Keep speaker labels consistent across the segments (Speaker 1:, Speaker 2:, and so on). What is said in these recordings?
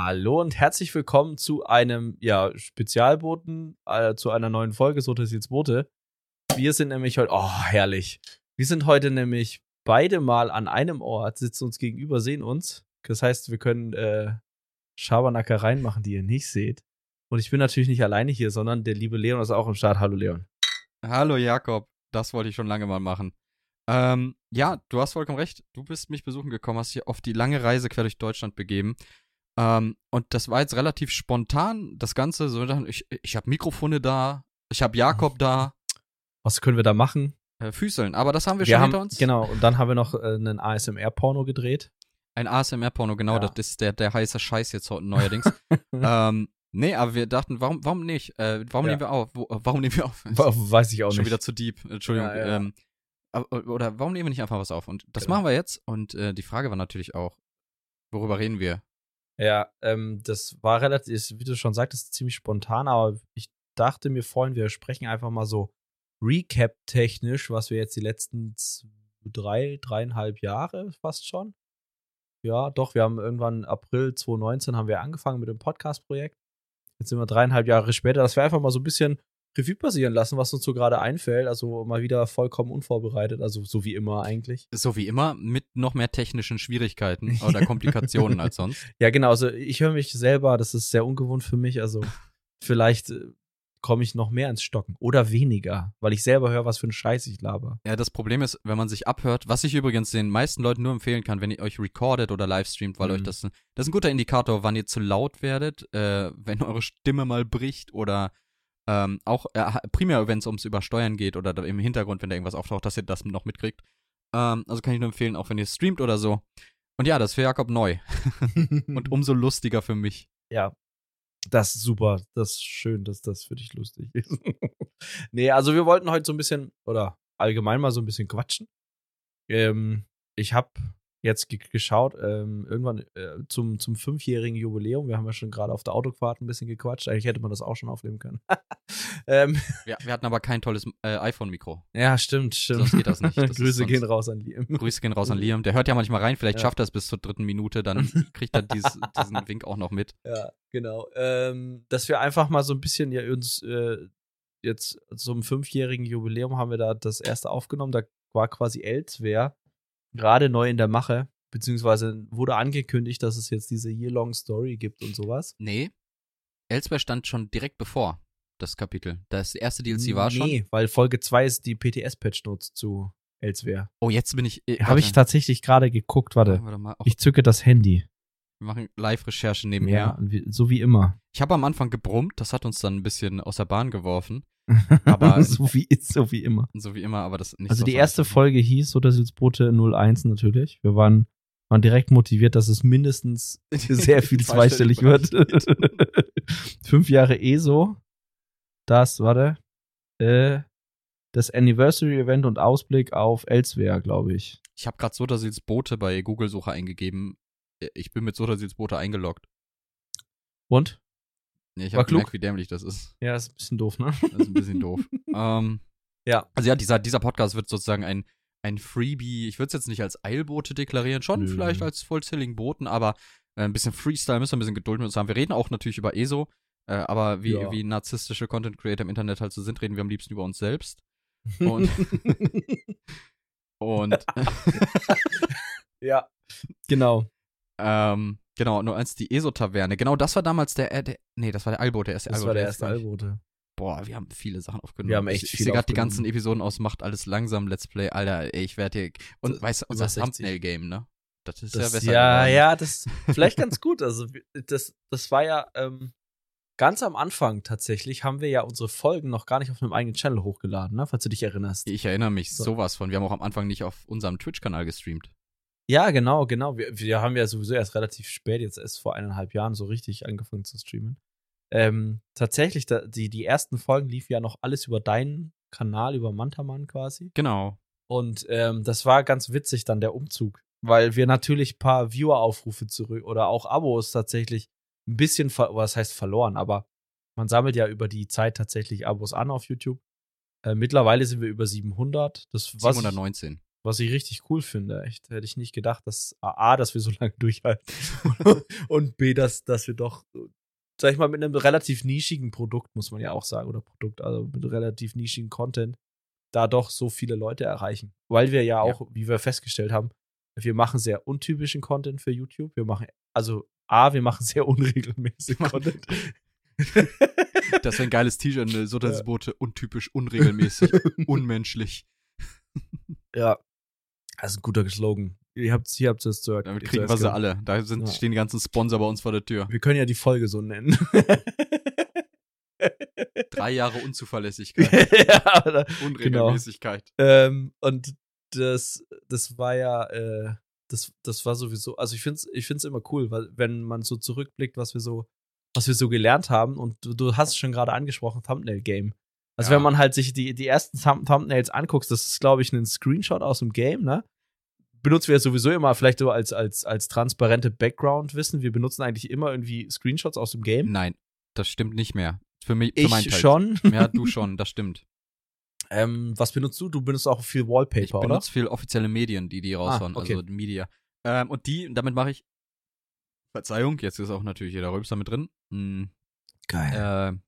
Speaker 1: Hallo und herzlich willkommen zu einem ja, Spezialboten, äh, zu einer neuen Folge So das jetzt Bote. Wir sind nämlich heute, oh herrlich, wir sind heute nämlich beide mal an einem Ort, sitzen uns gegenüber, sehen uns. Das heißt, wir können äh, Schabernackereien machen, die ihr nicht seht. Und ich bin natürlich nicht alleine hier, sondern der liebe Leon ist auch im Start. Hallo Leon.
Speaker 2: Hallo Jakob, das wollte ich schon lange mal machen. Ähm, ja, du hast vollkommen recht. Du bist mich besuchen gekommen, hast dich auf die lange Reise quer durch Deutschland begeben. Ähm, und das war jetzt relativ spontan, das Ganze. So, ich, ich habe Mikrofone da, ich habe Jakob da.
Speaker 1: Was können wir da machen?
Speaker 2: Äh, Füßeln, aber das haben wir,
Speaker 1: Wir
Speaker 2: schon
Speaker 1: haben,
Speaker 2: hinter uns.
Speaker 1: genau, und dann haben wir noch äh, einen ASMR-Porno gedreht.
Speaker 2: Ein ASMR-Porno, genau,
Speaker 1: Ja.
Speaker 2: das ist der, der heiße Scheiß jetzt neuerdings. ähm, nee, aber wir dachten, warum, warum nicht? Äh, warum
Speaker 1: Ja.
Speaker 2: nehmen wir auf? Wo, warum nehmen wir auf?
Speaker 1: Weiß ich auch
Speaker 2: Schon
Speaker 1: nicht.
Speaker 2: wieder zu deep, Entschuldigung.
Speaker 1: Ja, ja.
Speaker 2: Ähm, oder warum nehmen wir nicht einfach was auf? Und das
Speaker 1: Genau.
Speaker 2: machen wir jetzt. Und äh, die Frage war natürlich auch, worüber reden wir?
Speaker 1: Ja, ähm, das war relativ, wie du schon sagtest, ziemlich spontan, aber ich dachte mir vorhin, wir sprechen einfach mal so Recap-technisch, was wir jetzt die letzten drei, dreieinhalb Jahre fast schon. Ja, doch, wir haben irgendwann April 2019 haben wir angefangen mit dem Podcast-Projekt. Jetzt sind wir dreieinhalb Jahre später, dass wir einfach mal so ein bisschen Revue passieren lassen, was uns so gerade einfällt. Also mal wieder vollkommen unvorbereitet, also so wie immer eigentlich.
Speaker 2: So wie immer, mit noch mehr technischen Schwierigkeiten oder Komplikationen als sonst.
Speaker 1: Ja, genau. Also ich höre mich selber, das ist sehr ungewohnt für mich. Also vielleicht äh, komme ich noch mehr ins Stocken oder weniger, weil ich selber höre, was für ein Scheiß ich laber.
Speaker 2: Ja, das Problem ist, wenn man sich abhört, was ich übrigens den meisten Leuten nur empfehlen kann, wenn ihr euch recordet oder livestreamt, weil
Speaker 1: Mhm.
Speaker 2: euch das, das ist ein guter Indikator, wann ihr zu laut werdet, äh, wenn eure Stimme mal bricht oder ähm, auch äh, primär, wenn es ums Übersteuern geht oder im Hintergrund, wenn da irgendwas auftaucht, dass ihr das noch mitkriegt. Ähm, also kann ich nur empfehlen, auch wenn ihr streamt oder so. Und ja, das ist für Jakob neu und umso lustiger für mich.
Speaker 1: ja, das ist super. Das ist schön, dass das für dich lustig ist. nee, also wir wollten heute so ein bisschen oder allgemein mal so ein bisschen quatschen. Ähm, ich habe jetzt ge geschaut, ähm, irgendwann äh, zum, zum fünfjährigen Jubiläum. Wir haben ja schon gerade auf der Autofahrt ein bisschen gequatscht. Eigentlich hätte man das auch schon aufnehmen können. ähm,
Speaker 2: Wir, wir hatten aber kein tolles äh, iPhone-Mikro.
Speaker 1: Ja, stimmt, stimmt.
Speaker 2: Sonst geht das nicht. Das
Speaker 1: Grüße gehen raus an Liam.
Speaker 2: Grüße gehen raus an Liam. Der hört ja manchmal rein, vielleicht
Speaker 1: Ja.
Speaker 2: schafft er es bis zur dritten Minute, dann kriegt er dies, diesen Wink auch noch mit.
Speaker 1: Ja, genau. Ähm, dass wir einfach mal so ein bisschen ja uns äh, jetzt zum fünfjährigen Jubiläum haben wir da das erste aufgenommen. Da war quasi Elsewhere gerade neu in der Mache, beziehungsweise wurde angekündigt, dass es jetzt diese Year-Long Story gibt und sowas.
Speaker 2: Nee, Elsewhere stand schon direkt bevor das Kapitel. Das erste DLC war schon.
Speaker 1: Nee, weil Folge 2 ist die PTS-Patch Notes zu Elsewhere.
Speaker 2: Oh, jetzt bin ich. Äh,
Speaker 1: Habe ich tatsächlich gerade geguckt, warte.
Speaker 2: Warte mal.
Speaker 1: Ich zücke das Handy.
Speaker 2: wir machen Live-Recherche nebenher.
Speaker 1: Ja, so wie immer.
Speaker 2: Ich habe am Anfang gebrummt, das hat uns dann ein bisschen aus der Bahn geworfen. Aber-
Speaker 1: so, wie, so wie immer.
Speaker 2: So wie immer, aber das nicht
Speaker 1: Also
Speaker 2: so
Speaker 1: die erste. Folge hieß so, dass jetzt Boote 01 natürlich. Wir waren, waren direkt motiviert, dass es mindestens sehr viel zweistellig wird. Fünf Jahre ESO. Das, warte. Äh, das Anniversary-Event und Ausblick auf Elsewhere, glaube ich.
Speaker 2: Ich habe gerade Sodersils Boote bei Google-Suche eingegeben. Äh, Ich bin mit Sodersils Boote eingeloggt.
Speaker 1: Und?
Speaker 2: Nee, ich habe gemerkt, wie dämlich das ist.
Speaker 1: Ja, ist ein bisschen doof, ne?
Speaker 2: Das ist ein bisschen doof. ähm,
Speaker 1: Ja.
Speaker 2: Also ja, dieser, dieser Podcast wird sozusagen ein, ein Freebie. Ich würde es jetzt nicht als Eilboote deklarieren, schon
Speaker 1: Nö.
Speaker 2: vielleicht als Full-Selling-Boten, aber äh, ein bisschen Freestyle müssen wir ein bisschen Geduld mit uns haben. Wir reden auch natürlich über ESO, äh, aber wie,
Speaker 1: Ja.
Speaker 2: wie narzisstische Content-Creator im Internet halt so sind, reden wir am liebsten über uns selbst. Und, und
Speaker 1: ja. Genau.
Speaker 2: ähm, genau, nur als die ESO-Taverne. Genau, das war damals der, äh, der nee, das war der Eilboot, der erste
Speaker 1: Das
Speaker 2: Eilboot.
Speaker 1: war der erste Albote.
Speaker 2: Boah, wir haben viele Sachen aufgenommen.
Speaker 1: Wir haben echt
Speaker 2: ich, ich sehe gerade die ganzen Episoden aus, macht alles langsam, Let's Play, Alter, ey, ich werde hier. Und
Speaker 1: So,
Speaker 2: weißt du, unser
Speaker 1: 60.
Speaker 2: Thumbnail-Game, ne? Das ist
Speaker 1: Das,
Speaker 2: ja besser.
Speaker 1: ja,
Speaker 2: geworden.
Speaker 1: ja, das vielleicht ganz gut. Also das, das war ja ähm, ganz am Anfang tatsächlich haben wir ja unsere Folgen noch gar nicht auf einem eigenen Channel hochgeladen, ne? falls du dich erinnerst.
Speaker 2: Ich erinnere mich
Speaker 1: So.
Speaker 2: sowas von. Wir haben auch am Anfang nicht auf unserem Twitch-Kanal gestreamt.
Speaker 1: Ja, genau, genau. Wir, wir haben ja sowieso erst relativ spät, jetzt erst vor eineinhalb Jahren so richtig angefangen zu streamen. Ähm, tatsächlich, da, die, die ersten Folgen liefen ja noch alles über deinen Kanal, über Mantaman quasi.
Speaker 2: Genau.
Speaker 1: Und ähm, das war ganz witzig dann der Umzug, weil wir natürlich ein paar Viewer-Aufrufe zurück oder auch Abos tatsächlich ein bisschen, was heißt verloren, aber man sammelt ja über die Zeit tatsächlich Abos an auf YouTube. Äh, mittlerweile sind wir über 700. Das, was,
Speaker 2: 719.
Speaker 1: Was ich richtig cool finde. Echt, hätte ich nicht gedacht, dass A, dass wir so lange durchhalten und B, dass, dass wir doch, sag ich mal, mit einem relativ nischigen Produkt, muss man ja auch sagen, oder Produkt, also mit relativ nischigen Content, da doch so viele Leute erreichen. Weil wir ja auch, ja. wie wir festgestellt haben, wir machen sehr untypischen Content für YouTube. Wir machen, also A, wir machen sehr unregelmäßig Content.
Speaker 2: das ist ein geiles T-Shirt, eine Sonntagsbote, ja. untypisch, unregelmäßig, unmenschlich.
Speaker 1: Ja, das ist ein guter Slogan. Ihr habt, hier habt ihr es gehört.
Speaker 2: Damit kriegen wir sie alle. Da sind, ja. stehen die ganzen Sponsor bei uns vor der Tür.
Speaker 1: Wir können ja die Folge so nennen.
Speaker 2: Drei Jahre Unzuverlässigkeit. ja, oder, Unregelmäßigkeit.
Speaker 1: Genau. Ähm, und das, das war ja, äh, das, das war sowieso, also ich finde es ich find's immer cool, weil wenn man so zurückblickt, was wir so, was wir so gelernt haben, und du, du hast es schon gerade angesprochen, Thumbnail-Game. Also ja. wenn man halt sich die, die ersten Thumb Thumbnails anguckt, das ist, glaube ich, ein Screenshot aus dem Game, ne? Benutzen wir ja sowieso immer vielleicht so als, als, als transparente Background-Wissen. Wir benutzen eigentlich immer irgendwie Screenshots aus dem Game.
Speaker 2: Nein, das stimmt nicht mehr. Für mich, für
Speaker 1: ich schon.
Speaker 2: Ja, du schon, das stimmt.
Speaker 1: Ähm, was benutzt du? Du benutzt auch viel Wallpaper,
Speaker 2: ich oder? Ich benutze viel offizielle Medien, die die ah, raushauen, ah, okay. also Media. Ähm, und die, damit mache ich, Verzeihung, jetzt ist auch natürlich jeder Rülpser mit drin. Hm,
Speaker 1: Geil.
Speaker 2: Äh,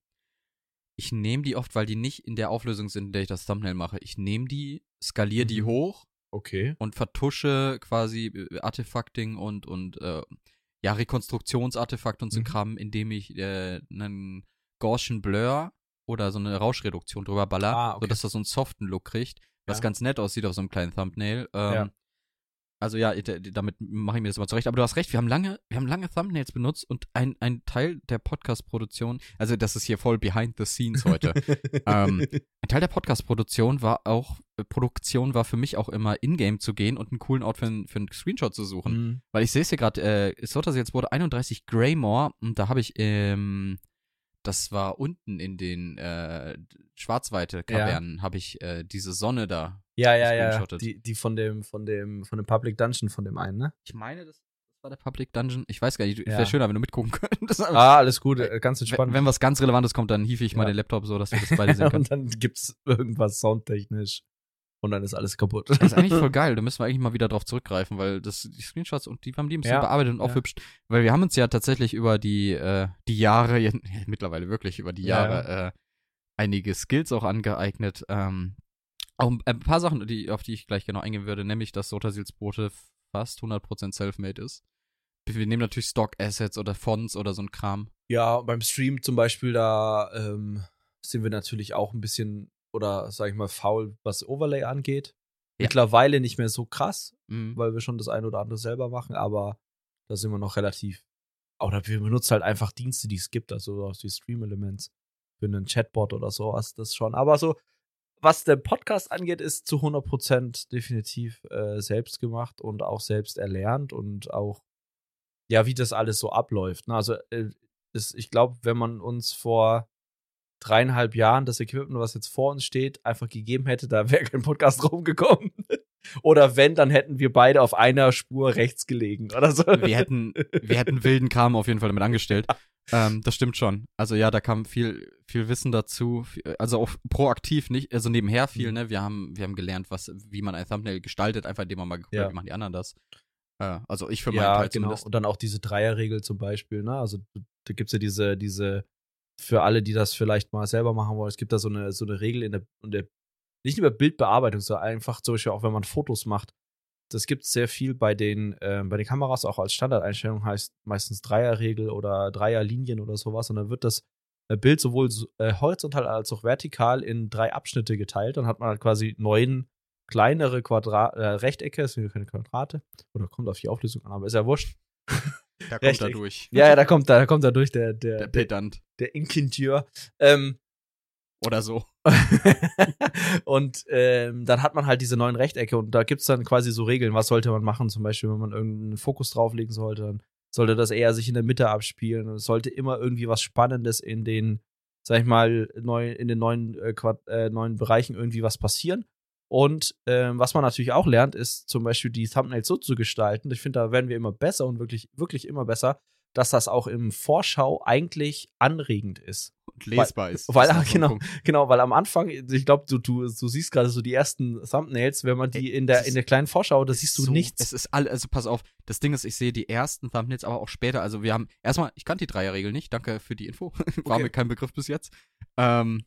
Speaker 2: ich nehme die oft, weil die nicht in der Auflösung sind, in der ich das Thumbnail mache. Ich nehme die, skaliere mhm. die hoch.
Speaker 1: Okay.
Speaker 2: Und vertusche quasi äh, Artefacting und, und äh, ja, Rekonstruktionsartefakt und so mhm. Kram, indem ich äh, einen Gaussian Blur oder so eine Rauschreduktion drüber baller, ah, okay. sodass das so einen soften Look kriegt, was ja. ganz nett aussieht auf so einem kleinen Thumbnail. Ähm, ja. Also ja, damit mache ich mir das mal zurecht. Aber du hast recht, wir haben lange, wir haben lange Thumbnails benutzt und ein, ein Teil der Podcast-Produktion, also das ist hier voll behind the scenes heute. ähm, ein Teil der Podcast-Produktion war auch, äh, Produktion war für mich auch immer in-game zu gehen und einen coolen Ort für, für einen Screenshot zu suchen. Mhm. Weil ich sehe es hier gerade, äh, das jetzt wurde 31 Greymore und da habe ich ähm, das war unten in den äh, Schwarzweite-Kavernen, ja. habe ich äh, diese Sonne da.
Speaker 1: Ja, ja, ja. Die, die von dem, von dem, von dem Public Dungeon von dem einen, ne?
Speaker 2: Ich meine, das, war der Public Dungeon. Ich weiß gar nicht, ja. wäre schöner, wenn du mitgucken könntest.
Speaker 1: ah, alles gut, äh, ganz entspannt.
Speaker 2: Wenn, wenn was ganz Relevantes kommt, dann hiefe ich ja. mal den Laptop so, dass wir das beide sehen können.
Speaker 1: Und dann gibt's irgendwas soundtechnisch und dann ist alles kaputt.
Speaker 2: Das ist eigentlich voll geil. Da müssen wir eigentlich mal wieder drauf zurückgreifen, weil das, die Screenshots und die haben die ein bisschen ja, bearbeitet und ja. aufhübscht. Weil wir haben uns ja tatsächlich über die, äh, die Jahre, ja, mittlerweile wirklich über die Jahre, ja, äh, einige Skills auch angeeignet. Ähm, auch ein paar Sachen, die, auf die ich gleich genau eingehen würde, nämlich, dass Sotasils Brote fast 100% self-made ist. Wir nehmen natürlich Stock-Assets oder Fonts oder so ein Kram.
Speaker 1: Ja, beim Stream zum Beispiel, da ähm, sind wir natürlich auch ein bisschen oder sag ich mal faul, was Overlay angeht. Ja. Mittlerweile nicht mehr so krass, mhm. weil wir schon das eine oder andere selber machen, aber da sind wir noch relativ. Oder wir benutzen halt einfach Dienste, die es gibt, also aus wie Stream Elements für einen Chatbot oder sowas, das schon. Aber so, was der Podcast angeht, ist zu 100% definitiv äh, selbst gemacht und auch selbst erlernt und auch, ja, wie das alles so abläuft. Ne? Also, äh, ist, ich glaube, wenn man uns vor dreieinhalb Jahren das Equipment, was jetzt vor uns steht, einfach gegeben hätte, da wäre kein Podcast rumgekommen. Oder wenn, dann hätten wir beide auf einer Spur rechts gelegen oder so.
Speaker 2: Wir hätten, wir hätten wilden Kram auf jeden Fall damit angestellt. Ähm, das stimmt schon. Also ja, da kam viel, viel Wissen dazu. Also auch proaktiv nicht, also nebenher viel, mhm. ne? Wir haben, wir haben gelernt, was, wie man ein Thumbnail gestaltet, einfach indem man mal geguckt ja. wie machen die anderen das. Äh, also ich für meinen ja, Teil genau. zumindest.
Speaker 1: Und dann auch diese Dreierregel zum Beispiel, ne? Also da gibt's ja diese, diese für alle, die das vielleicht mal selber machen wollen, es gibt da so eine, so eine Regel in der, in der nicht über Bildbearbeitung, sondern einfach zum Beispiel auch, wenn man Fotos macht. Das gibt es sehr viel bei den, äh, bei den Kameras, auch als Standardeinstellung heißt meistens Dreierregel oder Dreierlinien oder sowas. Und dann wird das äh, Bild sowohl äh, horizontal als auch vertikal in drei Abschnitte geteilt. Dann hat man halt quasi neun kleinere Quadra äh, Rechtecke, es sind keine Quadrate, oder kommt auf die Auflösung an, aber ist ja wurscht.
Speaker 2: Da kommt er durch.
Speaker 1: Ja, ja, da kommt da, da kommt er durch, der, der,
Speaker 2: der Pedant.
Speaker 1: Der, der Inkinteur. Ähm,
Speaker 2: Oder so.
Speaker 1: und ähm, dann hat man halt diese neuen Rechtecke und da gibt es dann quasi so Regeln, was sollte man machen, zum Beispiel, wenn man irgendeinen Fokus drauflegen sollte, dann sollte das eher sich in der Mitte abspielen und es sollte immer irgendwie was Spannendes in den, sag ich mal, neu, in den neuen, äh, äh, neuen Bereichen irgendwie was passieren. Und ähm, was man natürlich auch lernt, ist zum Beispiel die Thumbnails so zu gestalten. Ich finde, da werden wir immer besser und wirklich, wirklich immer besser, dass das auch im Vorschau eigentlich anregend ist.
Speaker 2: Lesbar ist.
Speaker 1: weil-
Speaker 2: ist so ein
Speaker 1: genau.
Speaker 2: Punkt.
Speaker 1: Genau, weil am Anfang, ich glaube, du, du, du siehst gerade so die ersten Thumbnails, wenn man die in der, in der kleinen Vorschau, da siehst du nichts.
Speaker 2: Es ist all, also pass auf, das Ding ist, ich sehe die ersten Thumbnails, aber auch später. Also wir haben, erstmal, ich kannte die Dreierregel nicht, danke für die Info. War
Speaker 1: Okay.
Speaker 2: mir kein Begriff bis jetzt. Ähm,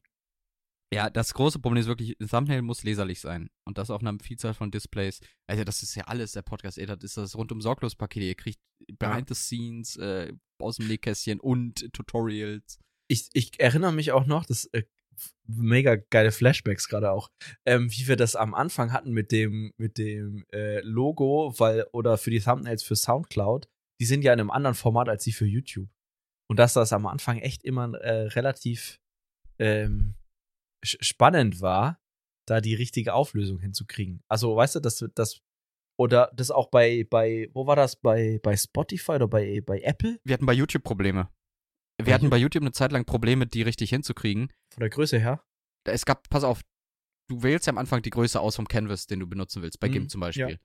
Speaker 2: ja, das große Problem ist wirklich, ein Thumbnail muss leserlich sein. Und das auf einer Vielzahl von Displays. Also das ist ja alles, der Podcast, ey, das ist das rundum sorglos Paket. Ihr kriegt Behind the Scenes, äh, aus dem Nähkästchen und Tutorials.
Speaker 1: Ich, ich erinnere mich auch noch, das äh, mega geile Flashbacks gerade auch, ähm, wie wir das am Anfang hatten mit dem, mit dem äh, Logo, weil, oder für die Thumbnails für Soundcloud, die sind ja in einem anderen Format als die für YouTube. Und dass das am Anfang echt immer äh, relativ ähm, spannend war, da die richtige Auflösung hinzukriegen. Also, weißt du, das, das, oder das auch bei, bei, wo war das, bei, bei Spotify oder bei, bei Apple?
Speaker 2: Wir hatten bei YouTube Probleme. Wir hatten bei YouTube eine Zeit lang Probleme, die richtig hinzukriegen.
Speaker 1: Von der Größe her?
Speaker 2: es gab, pass auf, du wählst ja am Anfang die Größe aus vom Canvas, den du benutzen willst, bei
Speaker 1: Mhm,
Speaker 2: GIMP zum Beispiel.
Speaker 1: ja.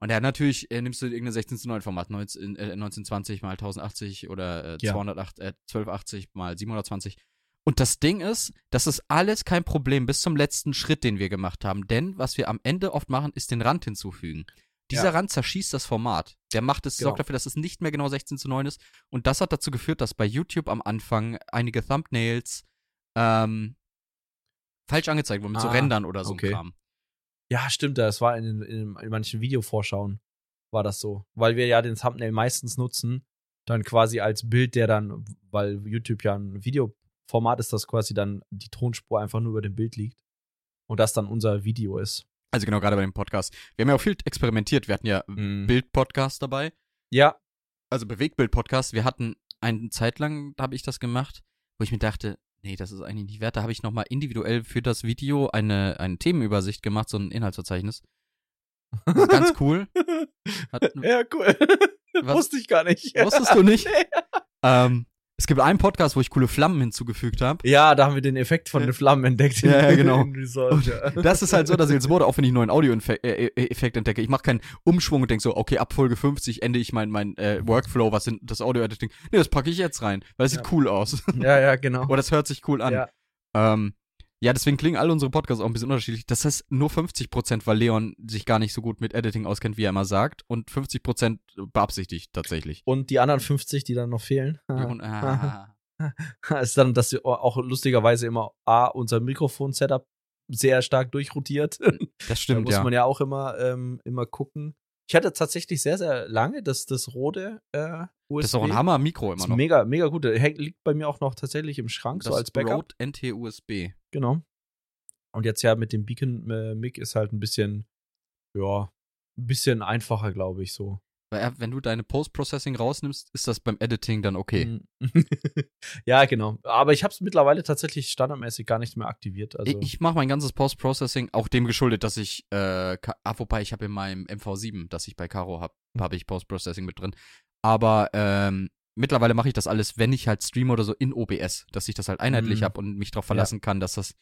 Speaker 2: Und ja, natürlich äh, nimmst du irgendein 16 zu 9 Format, 19, äh, 1920 mal 1080 oder äh,
Speaker 1: Ja.
Speaker 2: 208, äh, 1280 mal 720. Und das Ding ist, das ist alles kein Problem bis zum letzten Schritt, den wir gemacht haben. Denn was wir am Ende oft machen, ist den Rand hinzufügen. Dieser
Speaker 1: Ja.
Speaker 2: Rand zerschießt das Format. Der macht es,
Speaker 1: Genau.
Speaker 2: sorgt dafür, dass es nicht mehr genau 16 zu 9 ist. Und das hat dazu geführt, dass bei YouTube am Anfang einige Thumbnails ähm, falsch angezeigt wurden, mit so
Speaker 1: Ah,
Speaker 2: Rändern oder so
Speaker 1: okay.
Speaker 2: Kram.
Speaker 1: Ja, stimmt, das war in, in, in manchen Videovorschauen war das so. Weil wir ja den Thumbnail meistens nutzen, dann quasi als Bild, der dann, weil YouTube ja ein Videoformat ist, das quasi dann die Tonspur einfach nur über dem Bild liegt. Und das dann unser Video ist.
Speaker 2: Also genau, gerade bei dem Podcast. Wir haben ja auch viel experimentiert. Wir hatten ja
Speaker 1: Mhm.
Speaker 2: Bild-Podcast dabei,
Speaker 1: Ja,
Speaker 2: also Bewegtbild-Podcast. Wir hatten eine Zeit lang, da habe ich das gemacht, wo ich mir dachte, nee, das ist eigentlich nicht wert. Da habe ich nochmal individuell für das Video eine, eine Themenübersicht gemacht, so ein Inhaltsverzeichnis. Das ist ganz cool. Hat,
Speaker 1: ja, cool.
Speaker 2: Was-
Speaker 1: Wusste ich gar nicht.
Speaker 2: Wusstest du nicht? ähm, es gibt einen Podcast, wo ich coole Flammen hinzugefügt habe.
Speaker 1: Ja, da haben wir den Effekt von den Flammen entdeckt.
Speaker 2: Ja, ja, genau.
Speaker 1: Resort, ja.
Speaker 2: Das ist halt so, dass ich jetzt wurde, auch wenn ich einen neuen Audio-Effekt entdecke. Ich mache keinen Umschwung und denke so, okay, ab Folge 50 ende ich mein, mein äh, Workflow, was sind das Audio-Editing. Nee, das packe ich jetzt rein, weil es sieht
Speaker 1: Ja.
Speaker 2: cool aus.
Speaker 1: ja, ja, genau.
Speaker 2: Oder das hört sich cool an.
Speaker 1: Ja.
Speaker 2: Ähm, ja, deswegen klingen alle unsere Podcasts auch ein bisschen unterschiedlich. Das heißt nur 50%, weil Leon sich gar nicht so gut mit Editing auskennt, wie er immer sagt. Und 50% beabsichtigt tatsächlich.
Speaker 1: Und die anderen 50, die dann noch fehlen.
Speaker 2: Und, ah,
Speaker 1: ist dann, dass wir auch lustigerweise immer A, unser Mikrofon-Setup sehr stark durchrotiert.
Speaker 2: das
Speaker 1: da
Speaker 2: stimmt,
Speaker 1: muss
Speaker 2: ja.
Speaker 1: man ja auch immer, ähm, immer gucken. Ich hatte tatsächlich sehr, sehr lange das, das rote äh, USB.
Speaker 2: Das ist auch ein Hammer-Mikro immer noch.
Speaker 1: mega, mega gut. Der hängt- liegt bei mir auch noch tatsächlich im Schrank, so
Speaker 2: das
Speaker 1: als Backup.
Speaker 2: Rode NT-USB.
Speaker 1: Genau. Und jetzt ja mit dem Beacon-Mic ist halt ein bisschen, ja, ein bisschen einfacher, glaube ich, so.
Speaker 2: Weil, wenn du deine Post-Processing rausnimmst, ist das beim Editing dann okay.
Speaker 1: Mhm. ja, genau. Aber ich habe es mittlerweile tatsächlich standardmäßig gar nicht mehr aktiviert. Also,
Speaker 2: Ich, ich mache mein ganzes Post-Processing auch dem geschuldet, dass ich, äh, ah, wobei ich habe in meinem MV7, das ich bei Caro habe,
Speaker 1: Hm.
Speaker 2: habe ich Post-Processing mit drin. Aber ähm, mittlerweile mache ich das alles, wenn ich halt streame oder so in OBS, dass ich das halt einheitlich
Speaker 1: Mhm.
Speaker 2: habe und mich darauf verlassen kann, dass das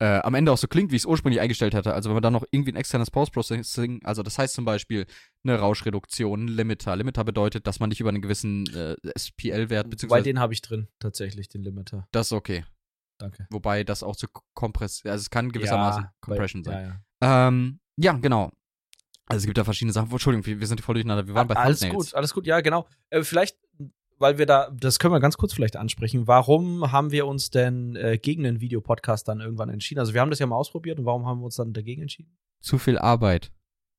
Speaker 2: äh, am Ende auch so klingt, wie ich es ursprünglich eingestellt hatte. Also wenn man da noch irgendwie ein externes Post-Processing, also das heißt zum Beispiel eine Rauschreduktion, ein Limiter. Limiter bedeutet, dass man nicht über einen gewissen äh, SPL-Wert,
Speaker 1: Wobei
Speaker 2: beziehungsweise
Speaker 1: den habe ich drin, tatsächlich, den Limiter.
Speaker 2: das ist okay.
Speaker 1: Danke.
Speaker 2: Wobei das auch zu kompress, also es kann gewissermaßen
Speaker 1: Ja,
Speaker 2: Compression
Speaker 1: bei,
Speaker 2: sein.
Speaker 1: Ja, ja.
Speaker 2: Ähm, ja, genau. Also es gibt da verschiedene Sachen. Entschuldigung, wir wir sind voll durcheinander. Wir waren bei
Speaker 1: alles
Speaker 2: Thumbnails.
Speaker 1: gut, alles gut, ja, genau. Äh, vielleicht, weil wir da, das können wir ganz kurz vielleicht ansprechen. Warum haben wir uns denn äh, gegen den Videopodcast dann irgendwann entschieden? Also wir haben das ja mal ausprobiert und warum haben wir uns dann dagegen entschieden?
Speaker 2: Zu viel Arbeit.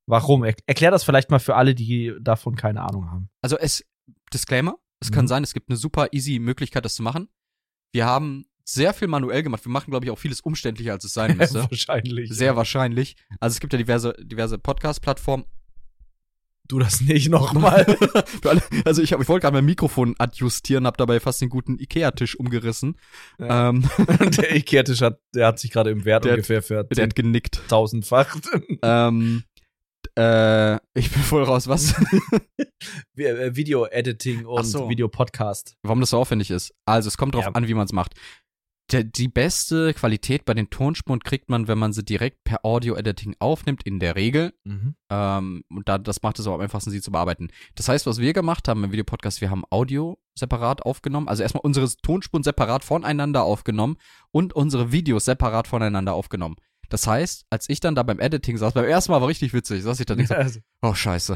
Speaker 1: Warum? Er erklär das vielleicht mal für alle, die davon keine Ahnung haben.
Speaker 2: Also es, Disclaimer, es
Speaker 1: Mhm.
Speaker 2: kann sein, es gibt eine super easy Möglichkeit, das zu machen. Wir haben sehr viel manuell gemacht. Wir machen, glaube ich, auch vieles umständlicher, als es sein müsste.
Speaker 1: Wahrscheinlich.
Speaker 2: sehr wahrscheinlich. Also es gibt ja diverse, diverse Podcast-Plattformen.
Speaker 1: Du das nicht nochmal.
Speaker 2: Also ich, hab- ich wollte gerade mein Mikrofon adjustieren, habe dabei fast den guten Ikea-Tisch umgerissen.
Speaker 1: Ja.
Speaker 2: Ähm,
Speaker 1: der Ikea-Tisch hat, der hat sich gerade im Wert
Speaker 2: Der hat-
Speaker 1: ungefähr für
Speaker 2: der hat genickt.
Speaker 1: 10.000-fach.
Speaker 2: Ähm, äh, ich bin voll raus, was?
Speaker 1: äh, Video-Editing und
Speaker 2: so.
Speaker 1: Videopodcast.
Speaker 2: Warum das so aufwendig ist. Also es kommt drauf
Speaker 1: Ja.
Speaker 2: an, wie man es macht. Die beste Qualität bei den Tonspuren kriegt man, wenn man sie direkt per Audio-Editing aufnimmt, in der Regel.
Speaker 1: Mhm.
Speaker 2: Ähm, und da, das macht es auch am einfachsten, sie zu bearbeiten. Das heißt, was wir gemacht haben im Videopodcast, wir haben Audio separat aufgenommen. Also erstmal unsere Tonspuren separat voneinander aufgenommen und unsere Videos separat voneinander aufgenommen. Das heißt, als ich dann da beim Editing saß, beim ersten Mal war richtig witzig, saß ich da nicht so,
Speaker 1: Also,
Speaker 2: oh scheiße.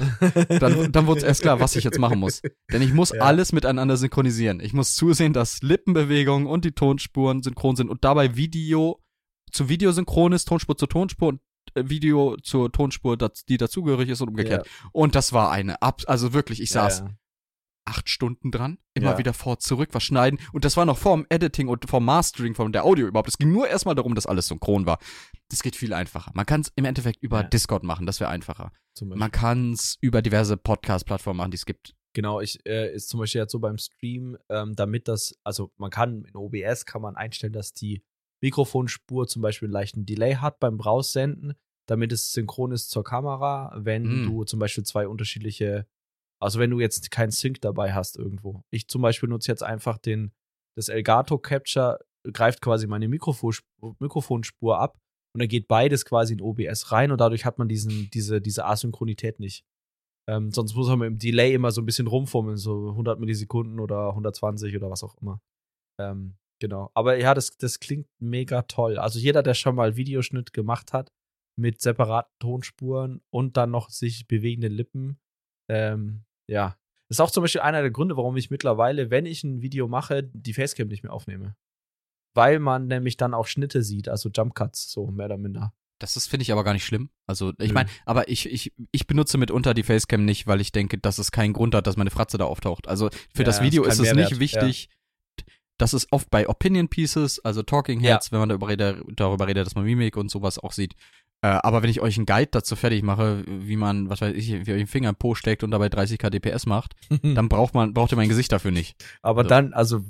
Speaker 2: Dann, dann wurde es erst klar, was ich jetzt machen muss. Denn ich muss
Speaker 1: Ja.
Speaker 2: alles miteinander synchronisieren. Ich muss zusehen, dass Lippenbewegungen und die Tonspuren synchron sind und dabei Video zu Video synchron ist, Tonspur zu Tonspur und äh, Video zur Tonspur, die dazugehörig ist und umgekehrt. Und das war eine, Ab also wirklich, ich
Speaker 1: ja,
Speaker 2: saß
Speaker 1: ja.
Speaker 2: Acht Stunden dran, immer
Speaker 1: Ja.
Speaker 2: wieder vor, zurück, was schneiden. Und das war noch vorm Editing und vorm Mastering von der Audio überhaupt. Es ging nur erstmal darum, dass alles synchron war. Das geht viel einfacher. Man kann es im Endeffekt über
Speaker 1: Ja.
Speaker 2: Discord machen, das wäre einfacher. Man kann es über diverse Podcast-Plattformen machen, die es gibt.
Speaker 1: Genau, ich äh, ist zum Beispiel jetzt so beim Stream, ähm, damit das, also man kann in OBS kann man einstellen, dass die Mikrofonspur zum Beispiel einen leichten Delay hat beim Raussenden, damit es synchron ist zur Kamera, wenn
Speaker 2: Mm.
Speaker 1: du zum Beispiel zwei unterschiedliche, also wenn du jetzt keinen Sync dabei hast irgendwo. Ich zum Beispiel nutze jetzt einfach den, das Elgato Capture, greift quasi meine Mikrofonspur, Mikrofonspur ab und dann geht beides quasi in OBS rein und dadurch hat man diesen, diese, diese Asynchronität nicht. Ähm, sonst muss man mit dem Delay immer so ein bisschen rumfummeln, so 100 Millisekunden oder 120 oder was auch immer. Ähm, genau. Aber ja, das, das klingt mega toll. Also jeder, der schon mal Videoschnitt gemacht hat mit separaten Tonspuren und dann noch sich bewegende Lippen, ähm, ja. Das ist auch zum Beispiel einer der Gründe, warum ich mittlerweile, wenn ich ein Video mache, die Facecam nicht mehr aufnehme. Weil man nämlich dann auch Schnitte sieht, also Jump Cuts, so mehr oder minder.
Speaker 2: Das ist, finde ich, aber gar nicht schlimm. Also, ich meine, aber ich, ich, ich benutze mitunter die Facecam nicht, weil ich denke, dass es keinen Grund hat, dass meine Fratze da auftaucht. Also, für
Speaker 1: Ja,
Speaker 2: das
Speaker 1: ist
Speaker 2: Video
Speaker 1: kein
Speaker 2: ist es
Speaker 1: Mehrwert,
Speaker 2: nicht wichtig. Das ist oft bei Opinion Pieces, also Talking
Speaker 1: Ja.
Speaker 2: Heads, wenn man darüber redet, darüber redet, dass man Mimik und sowas auch sieht. Äh, aber wenn ich euch einen Guide dazu fertig mache, wie man, was weiß ich, wie ihr den Finger im Po steckt und dabei 30k DPS macht, dann braucht man, braucht ihr mein Gesicht dafür nicht.
Speaker 1: Aber
Speaker 2: So.
Speaker 1: dann, also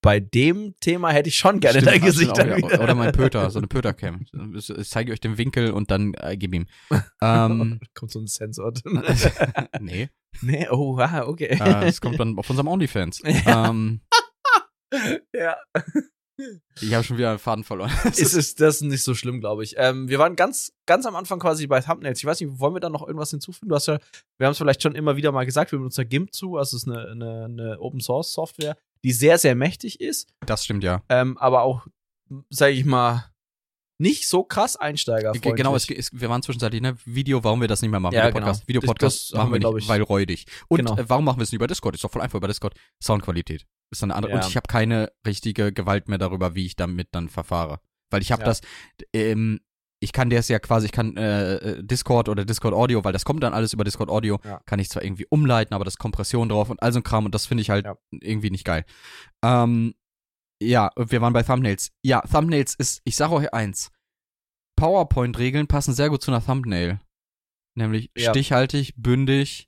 Speaker 1: bei dem Thema hätte ich schon gerne
Speaker 2: Stimmt,
Speaker 1: dein
Speaker 2: ah,
Speaker 1: Gesicht
Speaker 2: auch, ja. Oder mein Pöter, so eine Pötercam. Ich zeige euch den Winkel und dann äh, gib ihm. Ähm,
Speaker 1: Kommt so ein Sensor.
Speaker 2: nee,
Speaker 1: nee, oh, wow, okay.
Speaker 2: äh, das kommt dann auf unserem OnlyFans. Ähm,
Speaker 1: ja.
Speaker 2: Ich habe schon wieder einen Faden verloren.
Speaker 1: Ist es das nicht so schlimm, glaube ich. Ähm, wir waren ganz, ganz am Anfang quasi bei Thumbnails. Ich weiß nicht, wollen wir da noch irgendwas hinzufügen? Du hast ja, wir haben es vielleicht schon immer wieder mal gesagt, wir benutzen ja GIMP zu, also es ist eine, eine, eine Open Source Software, die sehr, sehr mächtig ist,
Speaker 2: Das stimmt ja.
Speaker 1: ähm, aber auch, sage ich mal, nicht so krass Einsteiger.
Speaker 2: Ge- Genau, es, es, wir waren zwischenzeitlich, ne? Video, warum wir das nicht mehr machen?
Speaker 1: Ja,
Speaker 2: Videopodcast.
Speaker 1: genau.
Speaker 2: Videopodcast machen wir nicht, weil räudig. Und
Speaker 1: Genau.
Speaker 2: äh, warum machen wir es nicht über Discord? Ist doch voll einfach über Discord. Soundqualität ist dann eine andere.
Speaker 1: Ja.
Speaker 2: Und ich habe keine richtige Gewalt mehr darüber, wie ich damit dann verfahre. Weil ich habe
Speaker 1: Ja.
Speaker 2: das, ähm, ich kann das ja quasi, ich kann äh, äh, Discord oder Discord Audio, weil das kommt dann alles über Discord Audio,
Speaker 1: Ja.
Speaker 2: kann ich zwar irgendwie umleiten, aber das ist Kompression drauf und all so ein Kram und das finde ich halt irgendwie nicht geil. Ähm, ja, wir waren bei Thumbnails. Ja, Thumbnails ist, ich sage euch eins, PowerPoint-Regeln passen sehr gut zu einer Thumbnail. Nämlich stichhaltig, bündig,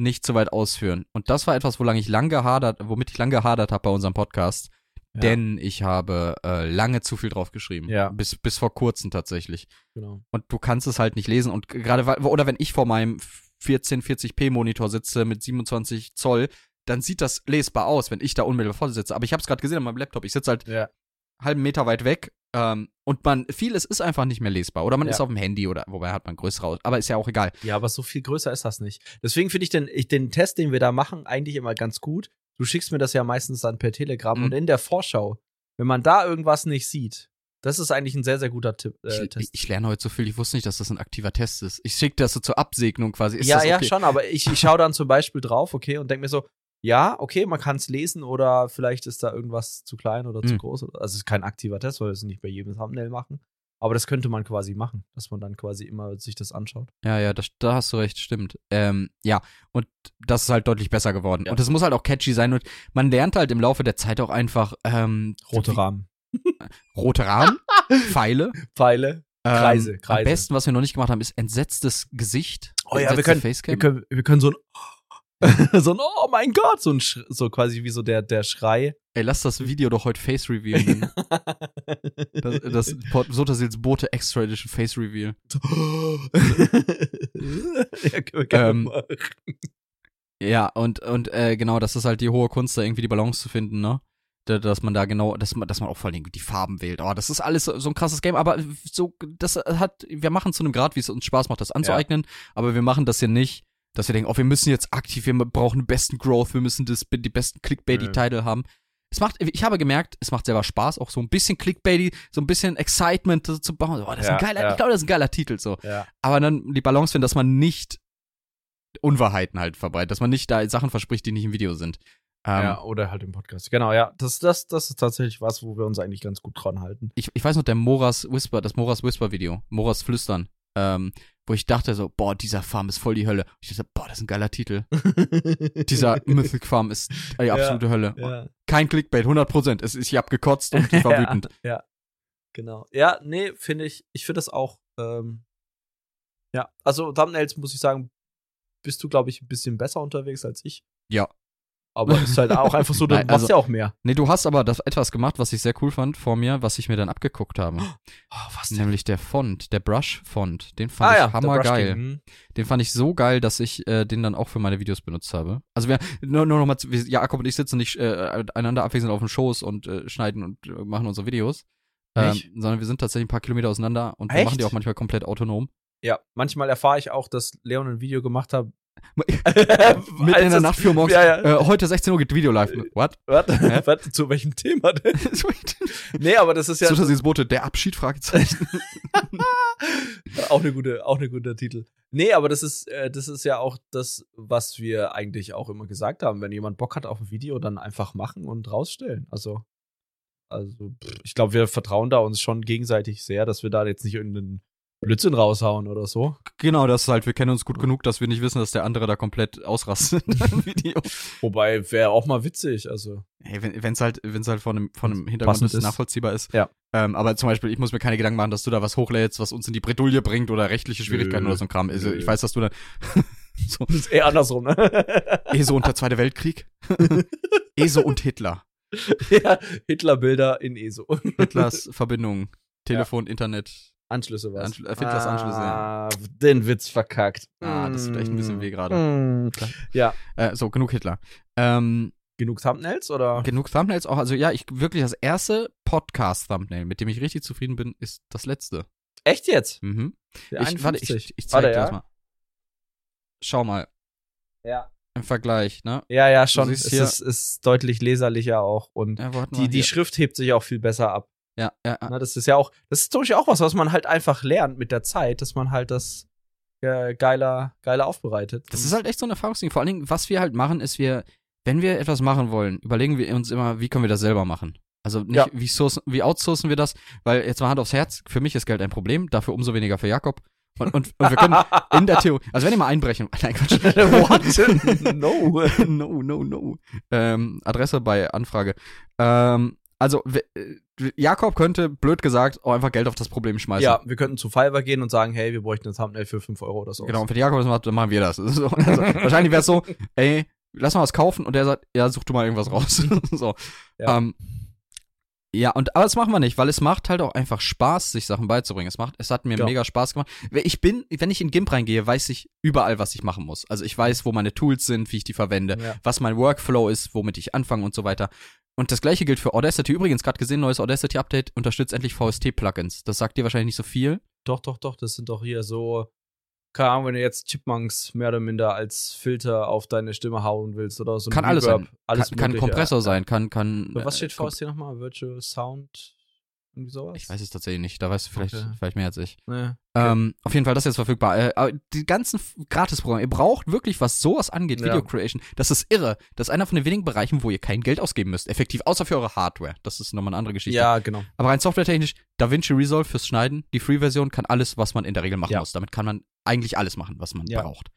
Speaker 2: nicht zu weit ausführen. Und das war etwas, ich lang gehadert, womit ich lang gehadert habe bei unserem Podcast.
Speaker 1: Ja.
Speaker 2: Denn ich habe äh, lange zu viel drauf geschrieben.
Speaker 1: Ja.
Speaker 2: Bis, bis vor kurzem tatsächlich.
Speaker 1: Genau.
Speaker 2: Und du kannst es halt nicht lesen. Und gerade, oder wenn ich vor meinem 1440p Monitor sitze mit 27 Zoll, dann sieht das lesbar aus, wenn ich da unmittelbar vor sitze. Aber ich habe es gerade gesehen an meinem Laptop. Ich sitze halt
Speaker 1: Ja.
Speaker 2: Halben Meter weit weg ähm, und man vieles ist einfach nicht mehr lesbar oder man
Speaker 1: Ja.
Speaker 2: ist auf dem Handy oder wobei hat man größere aus, aber ist ja auch egal.
Speaker 1: Ja, aber so viel größer ist das nicht. Deswegen finde ich den, ich den Test, den wir da machen, eigentlich immer ganz gut. Du schickst mir das ja meistens dann per Telegram
Speaker 2: Mhm.
Speaker 1: und in der Vorschau, wenn man da irgendwas nicht sieht, das ist eigentlich ein sehr, sehr guter Tipp. Äh,
Speaker 2: Ich, ich,
Speaker 1: Test.
Speaker 2: ich lerne heute so viel, ich wusste nicht, dass das ein aktiver Test ist. Ich schicke das so zur Absegnung quasi. Ist
Speaker 1: ja,
Speaker 2: das
Speaker 1: ja,
Speaker 2: okay?
Speaker 1: schon, aber ich, ich schaue dann zum Beispiel drauf, okay, und denke mir so, ja, okay, man kann es lesen oder vielleicht ist da irgendwas zu klein oder zu
Speaker 2: Mhm.
Speaker 1: groß. Also es ist kein aktiver Test, weil wir es nicht bei jedem Thumbnail machen. Aber das könnte man quasi machen, dass man dann quasi immer sich das anschaut.
Speaker 2: Ja, ja, das, da hast du recht, stimmt. Ähm, ja, und das ist halt deutlich besser geworden.
Speaker 1: Ja.
Speaker 2: Und es muss halt auch catchy sein und man lernt halt im Laufe der Zeit auch einfach ähm,
Speaker 1: Rote Rahmen.
Speaker 2: rote Rahmen, Pfeile.
Speaker 1: Pfeile.
Speaker 2: Ähm,
Speaker 1: Kreise, Kreise.
Speaker 2: Am besten, was wir noch nicht gemacht haben, ist entsetztes Gesicht.
Speaker 1: Oh ja, wir können, wir können, wir können so ein, so ein, oh mein Gott, so ein, Sch so quasi wie so der, der Schrei.
Speaker 2: Ey, lass das Video doch heute Face Reveal nennen. Das, Sotasils Bote Extra Edition Face Reveal.
Speaker 1: ja, können wir gerne
Speaker 2: Ähm,
Speaker 1: machen.
Speaker 2: Ja, und, und äh, genau, das ist halt die hohe Kunst, da irgendwie die Balance zu finden, ne? Da- Dass man da genau, dass man, dass man auch vor Dingen die Farben wählt. Oh, das ist alles so, ein krasses Game, aber so, das hat, wir machen zu einem Grad, wie es uns Spaß macht, das anzueignen, aber wir machen das hier nicht, Dass wir denken, oh, wir müssen jetzt aktiv, wir brauchen den besten Growth, wir müssen das, die besten Clickbaity-Title haben. Es macht, ich habe gemerkt, es macht selber Spaß, auch so ein bisschen Clickbaity, so ein bisschen Excitement zu, bauen. Oh, das ist
Speaker 1: Ja,
Speaker 2: ein geiler,
Speaker 1: ja.
Speaker 2: ich glaube, das ist ein geiler Titel, so.
Speaker 1: Ja.
Speaker 2: Aber dann die Balance finden, dass man nicht Unwahrheiten halt verbreitet, dass man nicht da Sachen verspricht, die nicht im Video sind. Ähm,
Speaker 1: ja, oder halt im Podcast. Genau, ja. Das, das, das ist tatsächlich was, wo wir uns eigentlich ganz gut dran halten.
Speaker 2: ich, ich weiß noch, der Moras Whisper, das Moras Whisper Video, Moras Flüstern, ähm, wo ich dachte so, boah, dieser Farm ist voll die Hölle. Ich dachte, boah, das ist ein geiler Titel. Dieser Mythic Farm ist die absolute Hölle.
Speaker 1: ja.
Speaker 2: Kein Clickbait, 100%. Es ist, ich hab gekotzt und ich war
Speaker 1: ja,
Speaker 2: wütend.
Speaker 1: Ja, genau. Ja, nee, finde ich, ich finde das auch, ähm, ja, also Thumbnails muss ich sagen, bist du, glaube ich, ein bisschen besser unterwegs als ich.
Speaker 2: Ja.
Speaker 1: Aber ist halt auch einfach so, du
Speaker 2: Nein,
Speaker 1: machst
Speaker 2: also-
Speaker 1: ja auch mehr.
Speaker 2: Nee, du hast aber das etwas gemacht, was ich sehr cool fand vor mir, was ich mir dann abgeguckt habe.
Speaker 1: Oh, was
Speaker 2: Nämlich der Font, der Brush-Font. Den fand
Speaker 1: Ah
Speaker 2: ich
Speaker 1: ja,
Speaker 2: hammergeil.
Speaker 1: Hm.
Speaker 2: Den fand ich so geil, dass ich äh, den dann auch für meine Videos benutzt habe. Also wir, nur, nur noch mal, zu- wir, Jakob und ich sitzen nicht äh, einander abwesend auf dem Schoß und äh, schneiden und äh, machen unsere Videos. Ähm, sondern wir sind tatsächlich ein paar Kilometer auseinander und wir machen die auch manchmal komplett autonom.
Speaker 1: Ja, manchmal erfahre ich auch, dass Leon ein Video gemacht hat.
Speaker 2: Mitten in der Nacht für morgens.
Speaker 1: Ja, ja.
Speaker 2: Äh, heute 16 Uhr geht Video live. What?
Speaker 1: Warte,
Speaker 2: Hä?
Speaker 1: warte, zu welchem Thema denn? Nee, aber das ist ja
Speaker 2: so, dass dieses Bote, der Abschied, Fragezeichen.
Speaker 1: auch eine gute, auch eine guter Titel. Nee, aber das ist, äh, das ist ja auch das, was wir eigentlich auch immer gesagt haben. Wenn jemand Bock hat auf ein Video, dann einfach machen und rausstellen. Also, also ich glaube, wir vertrauen da uns schon gegenseitig sehr, dass wir da jetzt nicht irgendeinen Blödsinn raushauen oder so.
Speaker 2: genau, das ist halt, wir kennen uns gut genug, dass wir nicht wissen, dass der andere da komplett ausrastet im Video.
Speaker 1: Wobei wäre auch mal witzig. Also,
Speaker 2: Hey, wenn es halt, wenn's halt von einem, von einem Hintergrund ist, nachvollziehbar ist.
Speaker 1: Ja.
Speaker 2: Ähm, aber zum Beispiel, ich muss mir keine Gedanken machen, dass du da was hochlädst, was uns in die Bredouille bringt oder rechtliche Schwierigkeiten
Speaker 1: Nö.
Speaker 2: oder so ein Kram. Also, ich weiß, dass du da so,
Speaker 1: das ist eher andersrum, ne?
Speaker 2: ESO und der Zweite Weltkrieg. ESO und Hitler.
Speaker 1: ja, Hitlerbilder in ESO.
Speaker 2: Hitlers Verbindung. Telefon, Internet.
Speaker 1: Anschlüsse was.
Speaker 2: Anschl- äh, Hitlers Anschlüsse,
Speaker 1: Ah, den Witz verkackt.
Speaker 2: Ah, das tut echt ein bisschen weh gerade.
Speaker 1: Mm. Ja.
Speaker 2: Äh, so, genug Hitler. Ähm,
Speaker 1: Genug Thumbnails oder?
Speaker 2: genug Thumbnails auch. Also ja, ich wirklich das erste Podcast-Thumbnail, mit dem ich richtig zufrieden bin, ist das letzte.
Speaker 1: Echt jetzt?
Speaker 2: Mhm.
Speaker 1: Der
Speaker 2: Ich, warte, ich,
Speaker 1: 51.
Speaker 2: ich zeig
Speaker 1: Warte,
Speaker 2: dir das
Speaker 1: ja?
Speaker 2: mal. Schau mal,
Speaker 1: Ja.
Speaker 2: im Vergleich, ne?
Speaker 1: Ja, ja, schon. Es ist, ist deutlich leserlicher auch und
Speaker 2: Ja,
Speaker 1: die, die. Schrift hebt sich auch viel besser ab.
Speaker 2: Ja, ja, ja.
Speaker 1: Na, das ist ja auch, das ist Beispiel auch was, was man halt einfach lernt mit der Zeit, dass man halt das äh, geiler, geiler aufbereitet.
Speaker 2: Das ist halt echt so ein Erfahrungsding. Vor allen Dingen, was wir halt machen, ist wir, wenn wir etwas machen wollen, überlegen wir uns immer, wie können wir das selber machen. Also nicht,
Speaker 1: Ja.
Speaker 2: wie, sourcen, wie outsourcen wir das? Weil jetzt mal Hand aufs Herz, für mich ist Geld ein Problem, dafür umso weniger für Jakob. Und, und, und wir können in der Theorie, also wenn ihr mal einbrechen, nein, Quatsch.
Speaker 1: What? no.
Speaker 2: no, no, no. Ähm, Adresse bei Anfrage. Ähm, also, äh, Jakob könnte, blöd gesagt, auch einfach Geld auf das Problem schmeißen.
Speaker 1: Ja, wir könnten zu Fiverr gehen und sagen, hey, wir bräuchten ein Thumbnail für 5 Euro oder so.
Speaker 2: Genau, und wenn Jakob das macht, dann machen wir das. So, also, wahrscheinlich wäre es so, ey, lass mal was kaufen und der sagt, ja, such du mal irgendwas raus. so.
Speaker 1: Ja.
Speaker 2: Ähm, ja, und aber das machen wir nicht, weil es macht halt auch einfach Spaß, sich Sachen beizubringen. Es macht, es hat mir
Speaker 1: Genau.
Speaker 2: mega Spaß gemacht. Ich bin, wenn ich in GIMP reingehe, weiß ich überall, was ich machen muss. Also ich weiß, wo meine Tools sind, wie ich die verwende,
Speaker 1: Ja.
Speaker 2: was mein Workflow ist, womit ich anfange und so weiter. Und das gleiche gilt für Audacity. Übrigens, gerade gesehen, neues Audacity-Update unterstützt endlich VST-Plugins. Das sagt dir wahrscheinlich nicht so viel.
Speaker 1: Doch, doch, doch, das sind doch hier so, keine Ahnung, wenn du jetzt Chipmunks mehr oder minder als Filter auf deine Stimme hauen willst oder so.
Speaker 2: Kann alles
Speaker 1: Reverb,
Speaker 2: sein.
Speaker 1: Alles
Speaker 2: kann, kann. Kompressor sein, kann, kann.
Speaker 1: Was
Speaker 2: äh,
Speaker 1: steht VST nochmal? Virtual Sound? Irgendwie sowas?
Speaker 2: Ich weiß es tatsächlich nicht. Da weißt du vielleicht,
Speaker 1: Okay.
Speaker 2: vielleicht mehr als ich.
Speaker 1: Nee.
Speaker 2: Ähm, auf jeden Fall, das ist jetzt verfügbar. Äh, aber die ganzen Gratisprogramme, ihr braucht wirklich, was sowas angeht,
Speaker 1: Ja.
Speaker 2: Video Creation. Das ist irre. Das ist einer von den wenigen Bereichen, wo ihr kein Geld ausgeben müsst. Effektiv, außer für eure Hardware. Das ist nochmal eine andere Geschichte.
Speaker 1: Ja, genau.
Speaker 2: Aber rein softwaretechnisch, DaVinci Resolve fürs Schneiden, die Free-Version kann alles, was man in der Regel machen
Speaker 1: Ja.
Speaker 2: muss. Damit kann man eigentlich alles machen, was man
Speaker 1: Ja.
Speaker 2: braucht.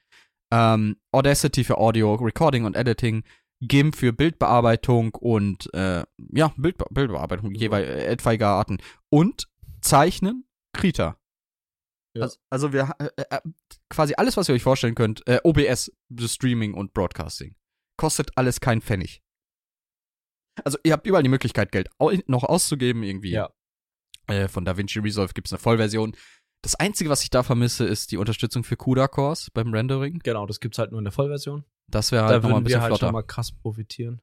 Speaker 2: Ähm, Audacity für Audio, Recording und Editing, GIMP für Bildbearbeitung und äh, ja, Bild, Bildbearbeitung jeweils äh, etwaiger Arten. Und Zeichnen, Krita.
Speaker 1: Ja.
Speaker 2: Also, also wir äh, äh, quasi alles, was ihr euch vorstellen könnt, äh, OBS, Streaming und Broadcasting. Kostet alles kein Pfennig. Also ihr habt überall die Möglichkeit, Geld au noch auszugeben, irgendwie.
Speaker 1: Ja.
Speaker 2: Äh, von DaVinci Resolve gibt es eine Vollversion. Das Einzige, was ich da vermisse, ist die Unterstützung für CUDA-Cores beim Rendering.
Speaker 1: Genau, das gibt's halt nur in der Vollversion.
Speaker 2: Das wäre
Speaker 1: da
Speaker 2: halt nochmal ein
Speaker 1: würden wir
Speaker 2: bisschen
Speaker 1: halt
Speaker 2: flotter.
Speaker 1: schon mal krass profitieren.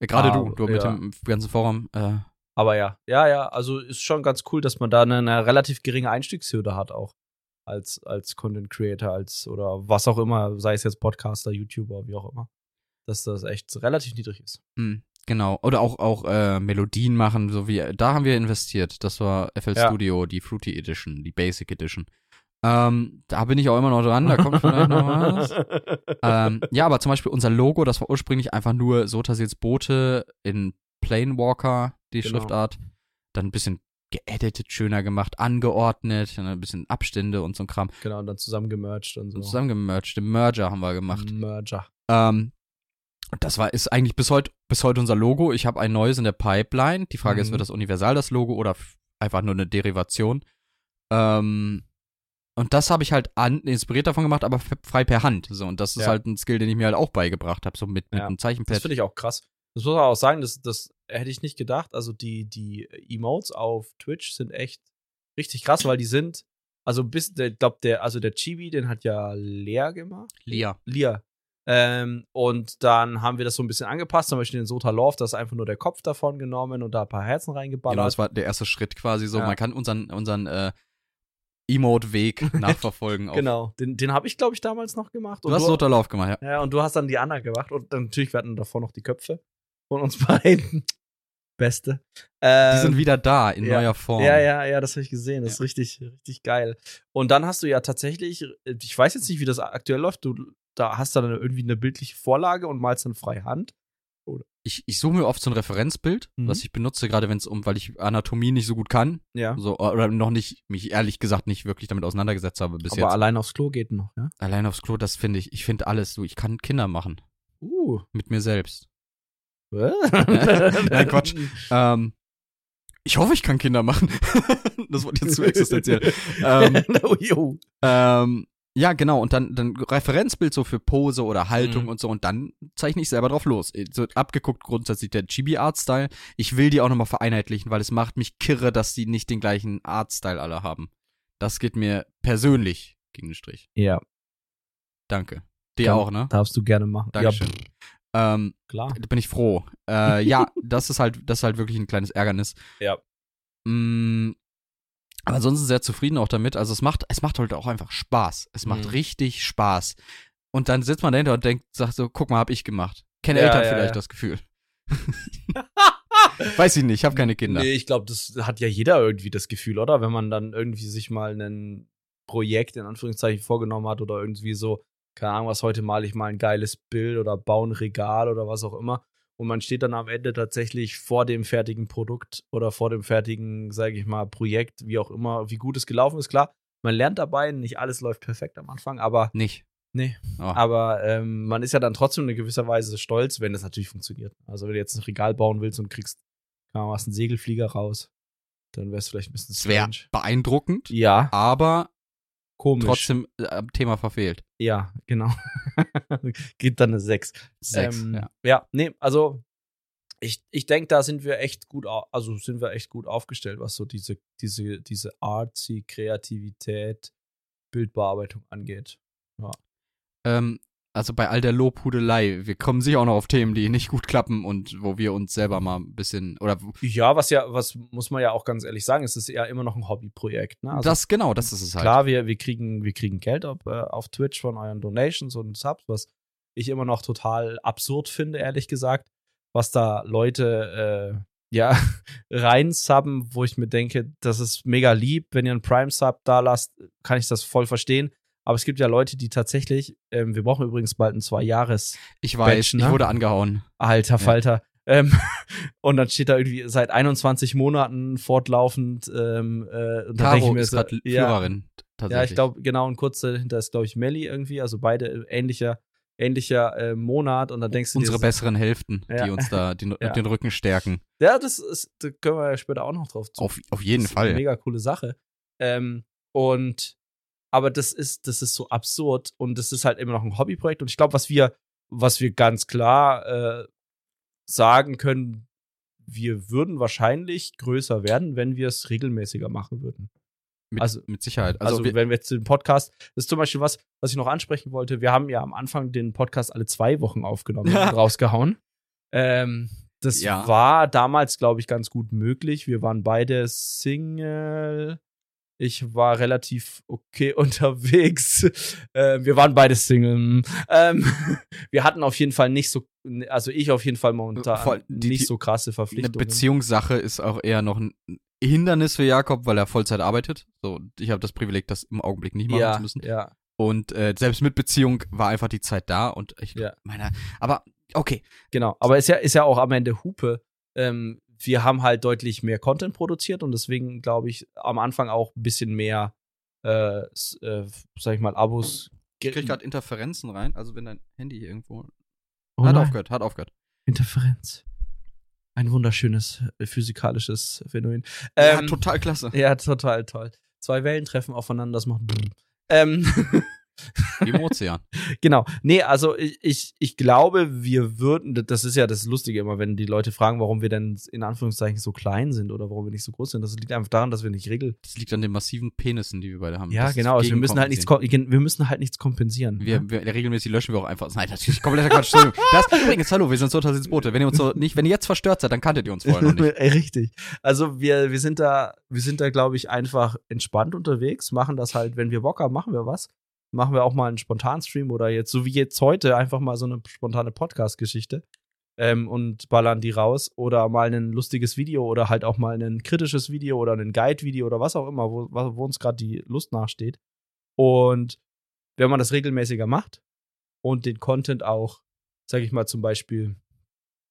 Speaker 2: Äh, Gerade
Speaker 1: Ah,
Speaker 2: du, du mit
Speaker 1: ja.
Speaker 2: dem ganzen Forum. Äh,
Speaker 1: Aber ja, ja, ja, also ist schon ganz cool, dass man da eine, eine relativ geringe Einstiegshürde hat auch. als, als Content Creator, als oder was auch immer, sei es jetzt Podcaster, YouTuber, wie auch immer. Dass das echt relativ niedrig ist.
Speaker 2: Hm, genau. Oder auch, auch äh, Melodien machen, so wie, da haben wir investiert. Das war FL
Speaker 1: Ja.
Speaker 2: Studio, die Fruity Edition, die Basic Edition. Ähm, da bin ich auch immer noch dran, da kommt vielleicht noch was. ähm, ja, aber zum Beispiel unser Logo, das war ursprünglich einfach nur Sotasils Boote in Planewalker, die
Speaker 1: Genau.
Speaker 2: Schriftart. Dann ein bisschen geeditet, schöner gemacht, angeordnet, dann ein bisschen Abstände und so ein Kram.
Speaker 1: genau, und dann zusammen gemerged und so.
Speaker 2: Und zusammengemerged, den Merger haben wir gemacht.
Speaker 1: Merger.
Speaker 2: Ähm, das war, ist eigentlich bis heute, bis heute unser Logo. Ich habe ein neues in der Pipeline. Die Frage ist,
Speaker 1: Mhm.
Speaker 2: wird das universal das Logo oder einfach nur eine Derivation? Ähm, und das habe ich halt an, inspiriert davon gemacht, aber frei per Hand. So, und das ist
Speaker 1: Ja.
Speaker 2: halt ein Skill, den ich mir halt auch beigebracht habe, so mit, mit
Speaker 1: Ja.
Speaker 2: einem
Speaker 1: Das
Speaker 2: Zeichenpad.
Speaker 1: finde ich auch krass. Das muss man auch sagen, das, das hätte ich nicht gedacht. Also die, die Emotes auf Twitch sind echt richtig krass, weil die sind, also bis, ich glaube, der, also der Chibi, den hat ja Lea gemacht.
Speaker 2: Lia.
Speaker 1: Lia. Ähm, und dann haben wir das so ein bisschen angepasst, zum Beispiel den Sota Love, da ist einfach nur der Kopf davon genommen und da ein paar Herzen reingeballert.
Speaker 2: Genau, das war der erste Schritt quasi so.
Speaker 1: Ja.
Speaker 2: Man kann unseren, unseren äh, Emote-Weg nachverfolgen. Auf,
Speaker 1: genau, den, den habe ich, glaube ich, damals noch gemacht.
Speaker 2: Du hast Soterlauf gemacht, ja.
Speaker 1: Ja, und du hast dann die anderen gemacht und dann natürlich, wir hatten davor noch die Köpfe von uns beiden. Beste. Ähm,
Speaker 2: Die sind wieder da in
Speaker 1: ja.
Speaker 2: neuer Form.
Speaker 1: Ja, ja, ja, das habe ich gesehen. Das
Speaker 2: Ja.
Speaker 1: ist richtig, richtig geil. Und dann hast du ja tatsächlich, ich weiß jetzt nicht, wie das aktuell läuft, du da hast dann irgendwie eine bildliche Vorlage und malst dann frei Hand.
Speaker 2: Ich, ich suche mir oft so ein Referenzbild,
Speaker 1: Mhm.
Speaker 2: was ich benutze, gerade wenn es um, weil ich Anatomie nicht so gut kann,
Speaker 1: Ja.
Speaker 2: so oder noch nicht, mich ehrlich gesagt nicht wirklich damit auseinandergesetzt habe bis
Speaker 1: Aber
Speaker 2: jetzt.
Speaker 1: allein aufs Klo geht noch, ja?
Speaker 2: Allein aufs Klo, das finde ich, ich finde alles so, ich kann Kinder machen
Speaker 1: Uh.
Speaker 2: mit mir selbst. Nein, Quatsch. Ähm, ich hoffe, ich kann Kinder machen. das wurde jetzt zu existenziell. ähm,
Speaker 1: oh, jo.
Speaker 2: ähm, ja, genau. Und dann, dann Referenzbild so für Pose oder Haltung
Speaker 1: Mhm.
Speaker 2: und so. Und dann zeichne ich selber drauf los. So abgeguckt grundsätzlich der Chibi-Art-Style. Ich will die auch nochmal vereinheitlichen, weil es macht mich kirre, dass die nicht den gleichen Art-Style alle haben. Das geht mir persönlich gegen den Strich.
Speaker 1: Ja,
Speaker 2: Danke. Dir
Speaker 1: Kann-
Speaker 2: auch, ne?
Speaker 1: darfst du gerne machen.
Speaker 2: Dankeschön.
Speaker 1: Ja,
Speaker 2: Ähm,
Speaker 1: klar.
Speaker 2: da bin ich froh. Äh, ja, das ist halt, das ist halt wirklich ein kleines Ärgernis.
Speaker 1: Ja.
Speaker 2: Mm, aber ansonsten sehr zufrieden auch damit. Also es macht, es macht halt auch einfach Spaß. Es macht
Speaker 1: Mhm.
Speaker 2: richtig Spaß. Und dann sitzt man dahinter und denkt, sagt so, guck mal, hab ich gemacht. Kennen
Speaker 1: Ja,
Speaker 2: Eltern
Speaker 1: ja,
Speaker 2: vielleicht
Speaker 1: ja.
Speaker 2: das Gefühl. Weiß ich nicht, ich habe keine Kinder.
Speaker 1: Nee, ich glaube, das hat ja jeder irgendwie das Gefühl, oder? Wenn man dann irgendwie sich mal ein Projekt in Anführungszeichen vorgenommen hat oder irgendwie so, keine Ahnung, was heute mal ich mal ein geiles Bild oder baue ein Regal oder was auch immer. Und man steht dann am Ende tatsächlich vor dem fertigen Produkt oder vor dem fertigen, sage ich mal, Projekt, wie auch immer, wie gut es gelaufen ist. Klar, man lernt dabei, nicht alles läuft perfekt am Anfang, aber
Speaker 2: Nicht.
Speaker 1: Nee.
Speaker 2: Oh.
Speaker 1: Aber ähm, man ist ja dann trotzdem in gewisser Weise stolz, wenn es natürlich funktioniert. Also wenn du jetzt ein Regal bauen willst und kriegst, kann man was, einen Segelflieger raus, dann wäre es vielleicht ein bisschen strange.
Speaker 2: beeindruckend,
Speaker 1: Ja,
Speaker 2: aber
Speaker 1: komisch.
Speaker 2: trotzdem äh, am Thema verfehlt.
Speaker 1: Ja, genau. Geht dann eine 6.
Speaker 2: Sechs,
Speaker 1: ähm,
Speaker 2: ja.
Speaker 1: ja, nee, also ich, ich denke, da sind wir echt gut, also sind wir echt gut aufgestellt, was so diese, diese, diese artsy Kreativität, Bildbearbeitung angeht.
Speaker 2: Ähm, also bei all der Lobhudelei, wir kommen sicher auch noch auf Themen, die nicht gut klappen und wo wir uns selber mal ein bisschen, oder
Speaker 1: Ja, was ja, was muss man ja auch ganz ehrlich sagen, es ist ja immer noch ein Hobbyprojekt. Ne? Also
Speaker 2: das, genau, das ist es halt.
Speaker 1: Klar, wir, wir, kriegen, wir kriegen Geld auf, äh, auf Twitch von euren Donations und Subs, was ich immer noch total absurd finde, ehrlich gesagt, was da Leute äh, ja reinsubben, wo ich mir denke, das ist mega lieb, wenn ihr einen Prime-Sub da lasst, kann ich das voll verstehen. Aber es gibt ja Leute, die tatsächlich, ähm, wir brauchen übrigens bald ein Zwei-Jahres,
Speaker 2: Ich weiß,
Speaker 1: Badge,
Speaker 2: ich
Speaker 1: ne?
Speaker 2: wurde angehauen.
Speaker 1: alter Falter. Ähm, und dann steht da irgendwie seit 21 Monaten fortlaufend. Ähm, äh, und
Speaker 2: Caro
Speaker 1: mir
Speaker 2: ist gerade
Speaker 1: ja,
Speaker 2: Führerin.
Speaker 1: Ja, ich glaube, genau, und kurz dahinter ist, glaube ich, Melly irgendwie, also beide ähnlicher, ähnlicher äh, Monat und dann denkst du
Speaker 2: Unsere
Speaker 1: dir,
Speaker 2: besseren Hälften,
Speaker 1: Ja.
Speaker 2: die uns da den,
Speaker 1: Ja.
Speaker 2: den Rücken stärken.
Speaker 1: ja, das ist, da können wir ja später auch noch drauf zu.
Speaker 2: Auf, auf jeden
Speaker 1: das ist Eine
Speaker 2: Fall.
Speaker 1: mega coole Sache. Ähm, und, aber das ist, das ist so absurd und das ist halt immer noch ein Hobbyprojekt und ich glaube, was wir, was wir ganz klar äh, sagen können, wir würden wahrscheinlich größer werden, wenn wir es regelmäßiger machen würden.
Speaker 2: Mit,
Speaker 1: also-
Speaker 2: mit Sicherheit.
Speaker 1: Also,
Speaker 2: Also, wir,
Speaker 1: wenn wir jetzt den Podcast, das ist zum Beispiel was, was ich noch ansprechen wollte. Wir haben ja am Anfang den Podcast alle zwei Wochen aufgenommen und rausgehauen. Ähm, das
Speaker 2: Ja.
Speaker 1: war damals, glaube ich, ganz gut möglich. Wir waren beide Single. Ich war relativ okay unterwegs. Äh, wir waren beide Single. Ähm, wir hatten auf jeden Fall nicht so, also ich auf jeden Fall momentan
Speaker 2: die-
Speaker 1: nicht so krasse
Speaker 2: Eine
Speaker 1: Verpflichtungen.
Speaker 2: Beziehungssache ist auch eher noch ein Hindernis für Jakob, weil er Vollzeit arbeitet. So, ich habe das Privileg, das im Augenblick nicht machen
Speaker 1: ja,
Speaker 2: zu müssen.
Speaker 1: ja,
Speaker 2: Und äh, selbst mit Beziehung war einfach die Zeit da und ich
Speaker 1: Ja.
Speaker 2: meine, aber okay,
Speaker 1: genau. Aber ist ja, ist ja auch am Ende Hupe. Ähm, wir haben halt deutlich mehr Content produziert und deswegen glaube ich am Anfang auch ein bisschen mehr, äh, äh, sag ich mal, Abos.
Speaker 2: ich krieg gerade Interferenzen rein, also wenn dein Handy hier irgendwo
Speaker 1: Oh
Speaker 2: hat
Speaker 1: nein.
Speaker 2: aufgehört, hat aufgehört.
Speaker 1: Interferenz. Ein wunderschönes äh, physikalisches Phänomen.
Speaker 2: ja,
Speaker 1: Ähm,
Speaker 2: total klasse.
Speaker 1: Ja, total toll. Zwei Wellen treffen aufeinander, das macht. Ähm,
Speaker 2: im Ozean.
Speaker 1: genau. Nee, also ich, ich, ich glaube, wir würden, das ist ja das Lustige immer, wenn die Leute fragen, warum wir denn in Anführungszeichen so klein sind oder warum wir nicht so groß sind. Das liegt einfach daran, dass wir nicht regel.
Speaker 2: Das liegt an den massiven Penissen, die wir beide haben.
Speaker 1: Ja,
Speaker 2: Das
Speaker 1: genau. Also wir müssen halt nichts, wir müssen halt nichts kompensieren.
Speaker 2: Wir, wir, regelmäßig löschen wir auch einfach. Nein, natürlich kompletter Quatsch. Das übrigens, hallo, wir sind so ins Boote. Wenn ihr uns so nicht, wenn ihr jetzt verstört seid, dann kanntet ihr uns vorher noch nicht.
Speaker 1: Richtig. Also wir, wir sind da, wir sind da, glaube ich, einfach entspannt unterwegs, machen das halt, wenn wir Bock haben, machen wir was. Machen wir auch mal einen Spontanstream oder jetzt, so wie jetzt heute, einfach mal so eine spontane Podcast-Geschichte ähm, und ballern die raus. Oder mal ein lustiges Video oder halt auch mal ein kritisches Video oder ein Guide-Video oder was auch immer, wo, wo uns gerade die Lust nachsteht. Und wenn man das regelmäßiger macht und den Content auch, sag ich mal, zum Beispiel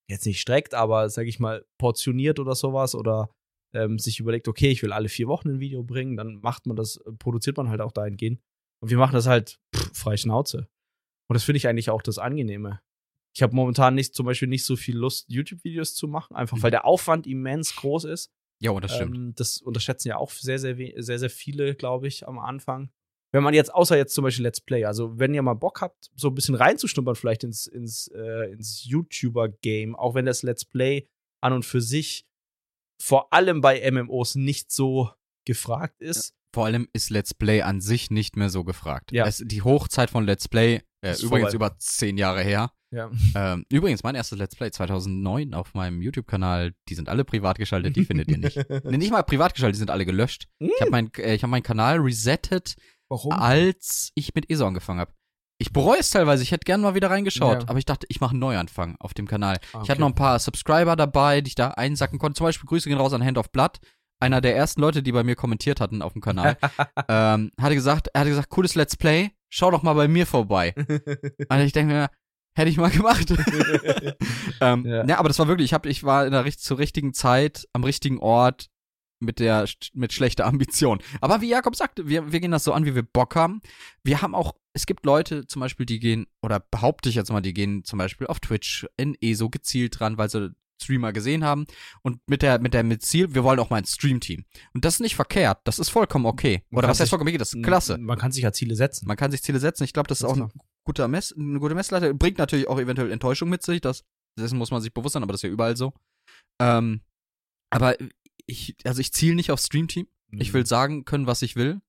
Speaker 1: jetzt nicht streckt, aber sag ich mal, portioniert oder sowas oder ähm, sich überlegt, okay, ich will alle vier Wochen ein Video bringen, dann macht man das, produziert man halt auch dahingehend. Und wir machen das halt pff, frei Schnauze. Und das finde ich eigentlich auch das Angenehme. Ich habe momentan nicht, zum Beispiel nicht so viel Lust, YouTube-Videos zu machen, einfach weil der Aufwand immens groß ist.
Speaker 2: Ja, und das stimmt.
Speaker 1: Ähm, das unterschätzen ja auch sehr, sehr, sehr, sehr viele, glaube ich, am Anfang. Wenn man jetzt, außer jetzt zum Beispiel Let's Play, also wenn ihr mal Bock habt, so ein bisschen reinzuschnuppern, vielleicht ins, ins, äh, ins YouTuber-Game, auch wenn das Let's Play an und für sich vor allem bei MMOs nicht so gefragt ist.
Speaker 2: Vor allem ist Let's Play an sich nicht mehr so gefragt.
Speaker 1: Ja.
Speaker 2: Es, die Hochzeit von Let's Play, äh,
Speaker 1: Ist
Speaker 2: übrigens
Speaker 1: vorbei.
Speaker 2: über zehn Jahre her.
Speaker 1: Ja.
Speaker 2: Ähm, übrigens, mein erstes Let's Play 2009 auf meinem YouTube-Kanal, die sind alle privat geschaltet, die findet ihr nicht. Nee, nicht mal privat geschaltet, die sind alle gelöscht. Ich habe mein, äh, ich hab meinen Kanal resettet,
Speaker 1: Warum?
Speaker 2: als ich mit ESO angefangen habe. Ich bereue es teilweise, ich hätte gern mal wieder reingeschaut,
Speaker 1: Ja.
Speaker 2: aber ich dachte, ich mache einen Neuanfang auf dem Kanal. Ich
Speaker 1: Okay.
Speaker 2: hatte noch ein paar Subscriber dabei, die ich da einsacken konnte. Zum Beispiel Grüße gehen raus an Hand of Blood. Einer der ersten Leute, die bei mir kommentiert hatten auf dem Kanal, ähm, hatte gesagt, er hatte gesagt, cooles Let's Play, schau doch mal bei mir vorbei. Und ich denke mir, hätte ich mal gemacht. ähm,
Speaker 1: Ja.
Speaker 2: ja. aber das war wirklich, ich, hab, ich war in der zur richtigen Zeit, am richtigen Ort, mit der mit schlechter Ambition. Aber wie Jakob sagte, wir, wir gehen das so an, wie wir Bock haben. Wir haben auch, es gibt Leute zum Beispiel, die gehen, oder behaupte ich jetzt mal, die gehen zum Beispiel auf Twitch in ESO gezielt dran, weil sie Streamer gesehen haben und mit der mit der mit Ziel, wir wollen auch mal ein Stream-Team. Und das ist nicht verkehrt, das ist vollkommen okay. Oder was heißt vollkommen okay, das ist klasse.
Speaker 1: Man kann sich ja Ziele setzen.
Speaker 2: Man kann sich Ziele setzen. Ich glaube, das ist
Speaker 1: Ganz
Speaker 2: auch ein guter Mess, eine gute Messlatte. Bringt natürlich auch eventuell Enttäuschung mit sich. Das, dessen muss man sich bewusst sein, aber das ist ja überall so. Ähm, aber ich, also ich ziele nicht auf Streamteam. Ich
Speaker 1: Mhm.
Speaker 2: will sagen können, was ich will.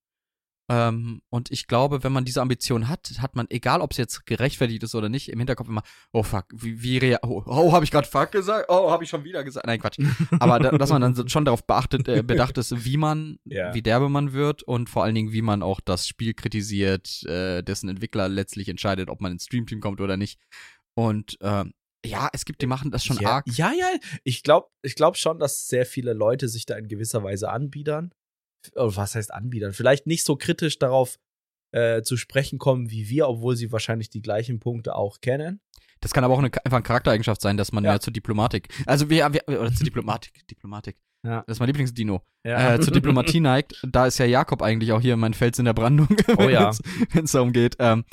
Speaker 2: Ähm, und ich glaube, wenn man diese Ambition hat, hat man, egal ob es jetzt gerechtfertigt ist oder nicht, im Hinterkopf immer, oh fuck, wie, wie rea oh, oh habe ich gerade fuck gesagt? Oh, habe ich schon wieder gesagt? Nein, Quatsch. Aber da, dass man dann schon darauf beachtet, äh, bedacht ist, wie man,
Speaker 1: Ja.
Speaker 2: wie derbe man wird und vor allen Dingen, wie man auch das Spiel kritisiert, äh, dessen Entwickler letztlich entscheidet, ob man ins Streamteam kommt oder nicht. Und ähm, ja, es gibt, die machen das schon
Speaker 1: ja,
Speaker 2: arg.
Speaker 1: Ja, ja. Ich glaube ich glaub schon, dass sehr viele Leute sich da in gewisser Weise anbiedern. Was heißt anbiedern? Vielleicht nicht so kritisch darauf äh, zu sprechen kommen wie wir, obwohl sie wahrscheinlich die gleichen Punkte auch kennen.
Speaker 2: Das kann aber auch eine, einfach eine Charaktereigenschaft sein, dass man
Speaker 1: Ja.
Speaker 2: mehr zur Diplomatik, also wir, wir oder zur Diplomatik, Diplomatik.
Speaker 1: Ja.
Speaker 2: Das ist mein Lieblingsdino.
Speaker 1: Ja.
Speaker 2: Äh, zur Diplomatie neigt. Da ist ja Jakob eigentlich auch hier mein Fels in der Brandung,
Speaker 1: Oh ja.
Speaker 2: wenn es darum geht. Ähm,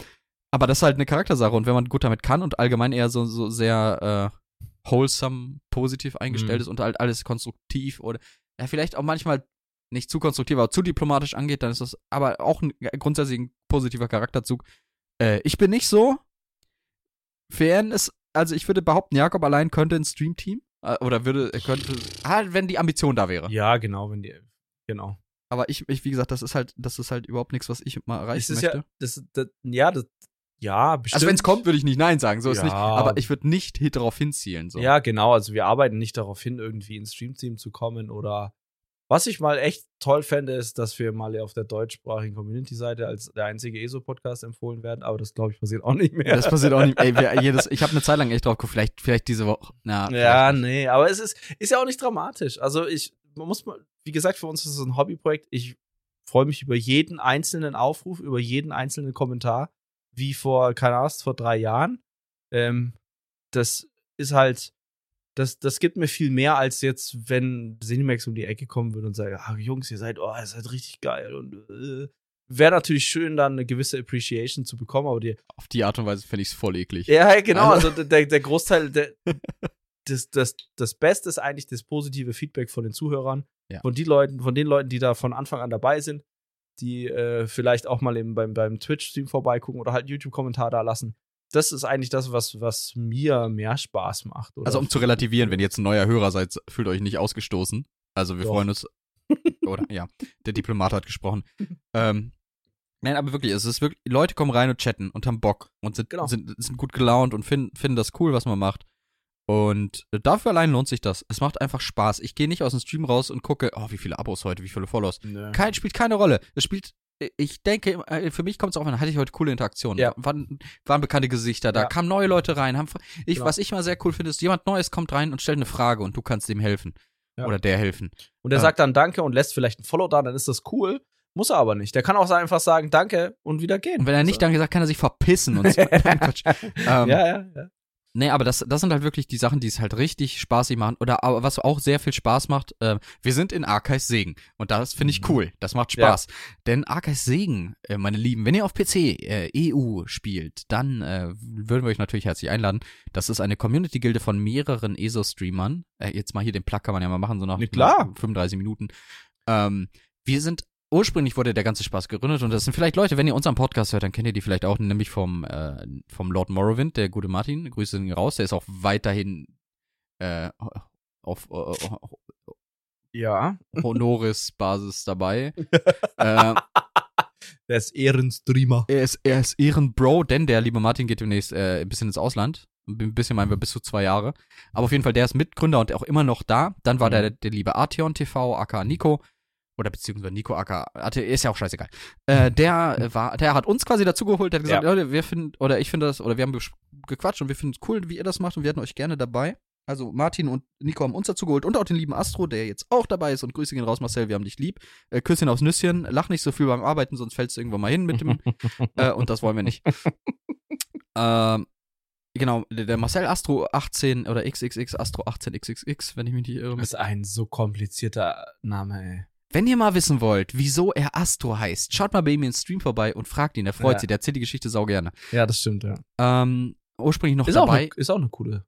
Speaker 2: aber das ist halt eine Charaktersache und wenn man gut damit kann und allgemein eher so, so sehr äh, wholesome, positiv eingestellt
Speaker 1: Mhm.
Speaker 2: ist und halt alles konstruktiv oder ja, vielleicht auch manchmal nicht zu konstruktiv, aber zu diplomatisch angeht, dann ist das aber auch ein grundsätzlich ein positiver Charakterzug. Äh, ich bin nicht so. Fern ist, also ich würde behaupten, Jakob allein könnte ein Streamteam äh, oder würde, er könnte, ah, wenn die Ambition da wäre.
Speaker 1: ja, genau, wenn die. Genau.
Speaker 2: Aber ich, ich, wie gesagt, das ist halt, das ist halt überhaupt nichts, was ich mal erreichen
Speaker 1: ist
Speaker 2: möchte.
Speaker 1: ja, das, das, ja, das, ja, bestimmt.
Speaker 2: also wenn es kommt, würde ich nicht Nein sagen, so ist
Speaker 1: Ja.
Speaker 2: nicht. Aber ich würde nicht darauf hinzielen. So.
Speaker 1: Ja, genau. Also wir arbeiten nicht darauf hin, irgendwie ins Streamteam zu kommen oder Was ich mal echt toll fände, ist, dass wir mal auf der deutschsprachigen Community-Seite als der einzige ESO-Podcast empfohlen werden, aber das glaube ich passiert auch nicht mehr.
Speaker 2: Das passiert auch nicht. Ey, wir, jedes, ich habe eine Zeit lang echt drauf geguckt, vielleicht, vielleicht diese Woche. Na,
Speaker 1: ja, nee, aber es ist, ist ja auch nicht dramatisch. Also ich man muss mal, wie gesagt, für uns ist es ein Hobbyprojekt. Ich freue mich über jeden einzelnen Aufruf, über jeden einzelnen Kommentar, wie vor, keine Ahnung, vor drei Jahren. Ähm, das ist halt, das, das gibt mir viel mehr, als jetzt, wenn Cinemax um die Ecke kommen würde und sagt, ah, Jungs, ihr seid, oh, ihr seid richtig geil und äh, wäre natürlich schön, dann eine gewisse Appreciation zu bekommen, aber die.
Speaker 2: Auf die Art und Weise fände ich es voll eklig.
Speaker 1: Ja, genau. Also, also der, der Großteil, der, das, das, das Beste ist eigentlich das positive Feedback von den Zuhörern.
Speaker 2: Ja.
Speaker 1: Von, die Leuten, von den Leuten, die da von Anfang an dabei sind, die äh, vielleicht auch mal eben beim, beim Twitch-Stream vorbeigucken oder halt YouTube-Kommentar da lassen das ist eigentlich das, was, was mir mehr Spaß macht.
Speaker 2: also um zu relativieren, wenn ihr jetzt ein neuer Hörer seid, fühlt euch nicht ausgestoßen. Also wir Doch. freuen uns. Oder ja, der Diplomat hat gesprochen. ähm, nein, aber wirklich, es ist wirklich, Leute kommen rein und chatten und haben Bock und sind, genau. sind, sind gut gelaunt und finden, finden das cool, was man macht. Und dafür allein lohnt sich das. Es macht einfach Spaß. Ich gehe nicht aus dem Stream raus und gucke, oh, wie viele Abos heute, wie viele Follows. Nee. Kein, spielt keine Rolle. Es spielt ich denke, äh, für mich kommt es auch an, hatte ich heute coole Interaktionen.
Speaker 1: Ja.
Speaker 2: Waren, waren bekannte Gesichter da, ja. kamen neue Leute rein. Haben, ich, genau. Was ich mal sehr cool finde, ist, jemand Neues kommt rein und stellt eine Frage und du kannst dem helfen. Ja. Oder der helfen.
Speaker 1: Und er ja. sagt dann Danke und lässt vielleicht ein Follow da, dann ist das cool. Muss er aber nicht. Der kann auch einfach sagen Danke und wieder gehen.
Speaker 2: Und wenn er nicht so. Danke sagt, kann er sich verpissen. Und so.
Speaker 1: ähm, ja, ja, ja.
Speaker 2: Nee, aber das, das sind halt wirklich die Sachen, die es halt richtig spaßig machen. Oder aber was auch sehr viel Spaß macht, äh, wir sind in Arkeis Segen. Und das finde ich mhm. cool. Das macht Spaß. Ja. Denn Arkeis Segen, äh, meine Lieben, wenn ihr auf PC äh, EU spielt, dann äh, würden wir euch natürlich herzlich einladen. Das ist eine Community-Gilde von mehreren ESO-Streamern. Äh, jetzt mal hier den Plug kann man ja mal machen, so nach
Speaker 1: klar.
Speaker 2: 35 Minuten. Ähm, wir sind ursprünglich wurde der ganze Spaß gegründet und das sind vielleicht Leute, wenn ihr unseren Podcast hört, dann kennt ihr die vielleicht auch, nämlich vom, äh, vom Lord Morrowind, der gute Martin. Grüße ihn raus. Der ist auch weiterhin äh, auf äh,
Speaker 1: ja.
Speaker 2: Honoris-Basis dabei.
Speaker 1: äh, der ist Ehrenstreamer.
Speaker 2: Er ist, er ist Ehrenbro, denn der liebe Martin geht demnächst äh, ein bisschen ins Ausland. Ein bisschen meinen wir bis zu zwei Jahre. Aber auf jeden Fall, der ist Mitgründer und auch immer noch da. Dann war mhm. der, der liebe Arteon TV, aka Nico oder beziehungsweise Nico Acker, hatte, ist ja auch scheißegal. Äh, der äh, war, der hat uns quasi dazugeholt, der hat gesagt, ja. Leute, wir finden, oder ich finde das, oder wir haben gequatscht und wir finden es cool, wie ihr das macht und wir hätten euch gerne dabei. Also Martin und Nico haben uns dazugeholt und auch den lieben Astro, der jetzt auch dabei ist und Grüße gehen raus, Marcel, wir haben dich lieb. Äh, Küsschen aufs Nüsschen, lach nicht so viel beim Arbeiten, sonst fällst du irgendwann mal hin mit dem, äh, und das wollen wir nicht. ähm, Genau, der Marcel Astro 18 oder XXX Astro 18 XXX, wenn ich mich nicht irre.
Speaker 1: Das ist ein so komplizierter Name, ey.
Speaker 2: Wenn ihr mal wissen wollt, wieso er Astro heißt, schaut mal bei ihm im Stream vorbei und fragt ihn. Er freut ja. sich. Der erzählt die Geschichte sau gerne.
Speaker 1: Ja, das stimmt, ja.
Speaker 2: Ähm, ursprünglich noch
Speaker 1: ist
Speaker 2: dabei.
Speaker 1: Auch eine, ist auch eine coole.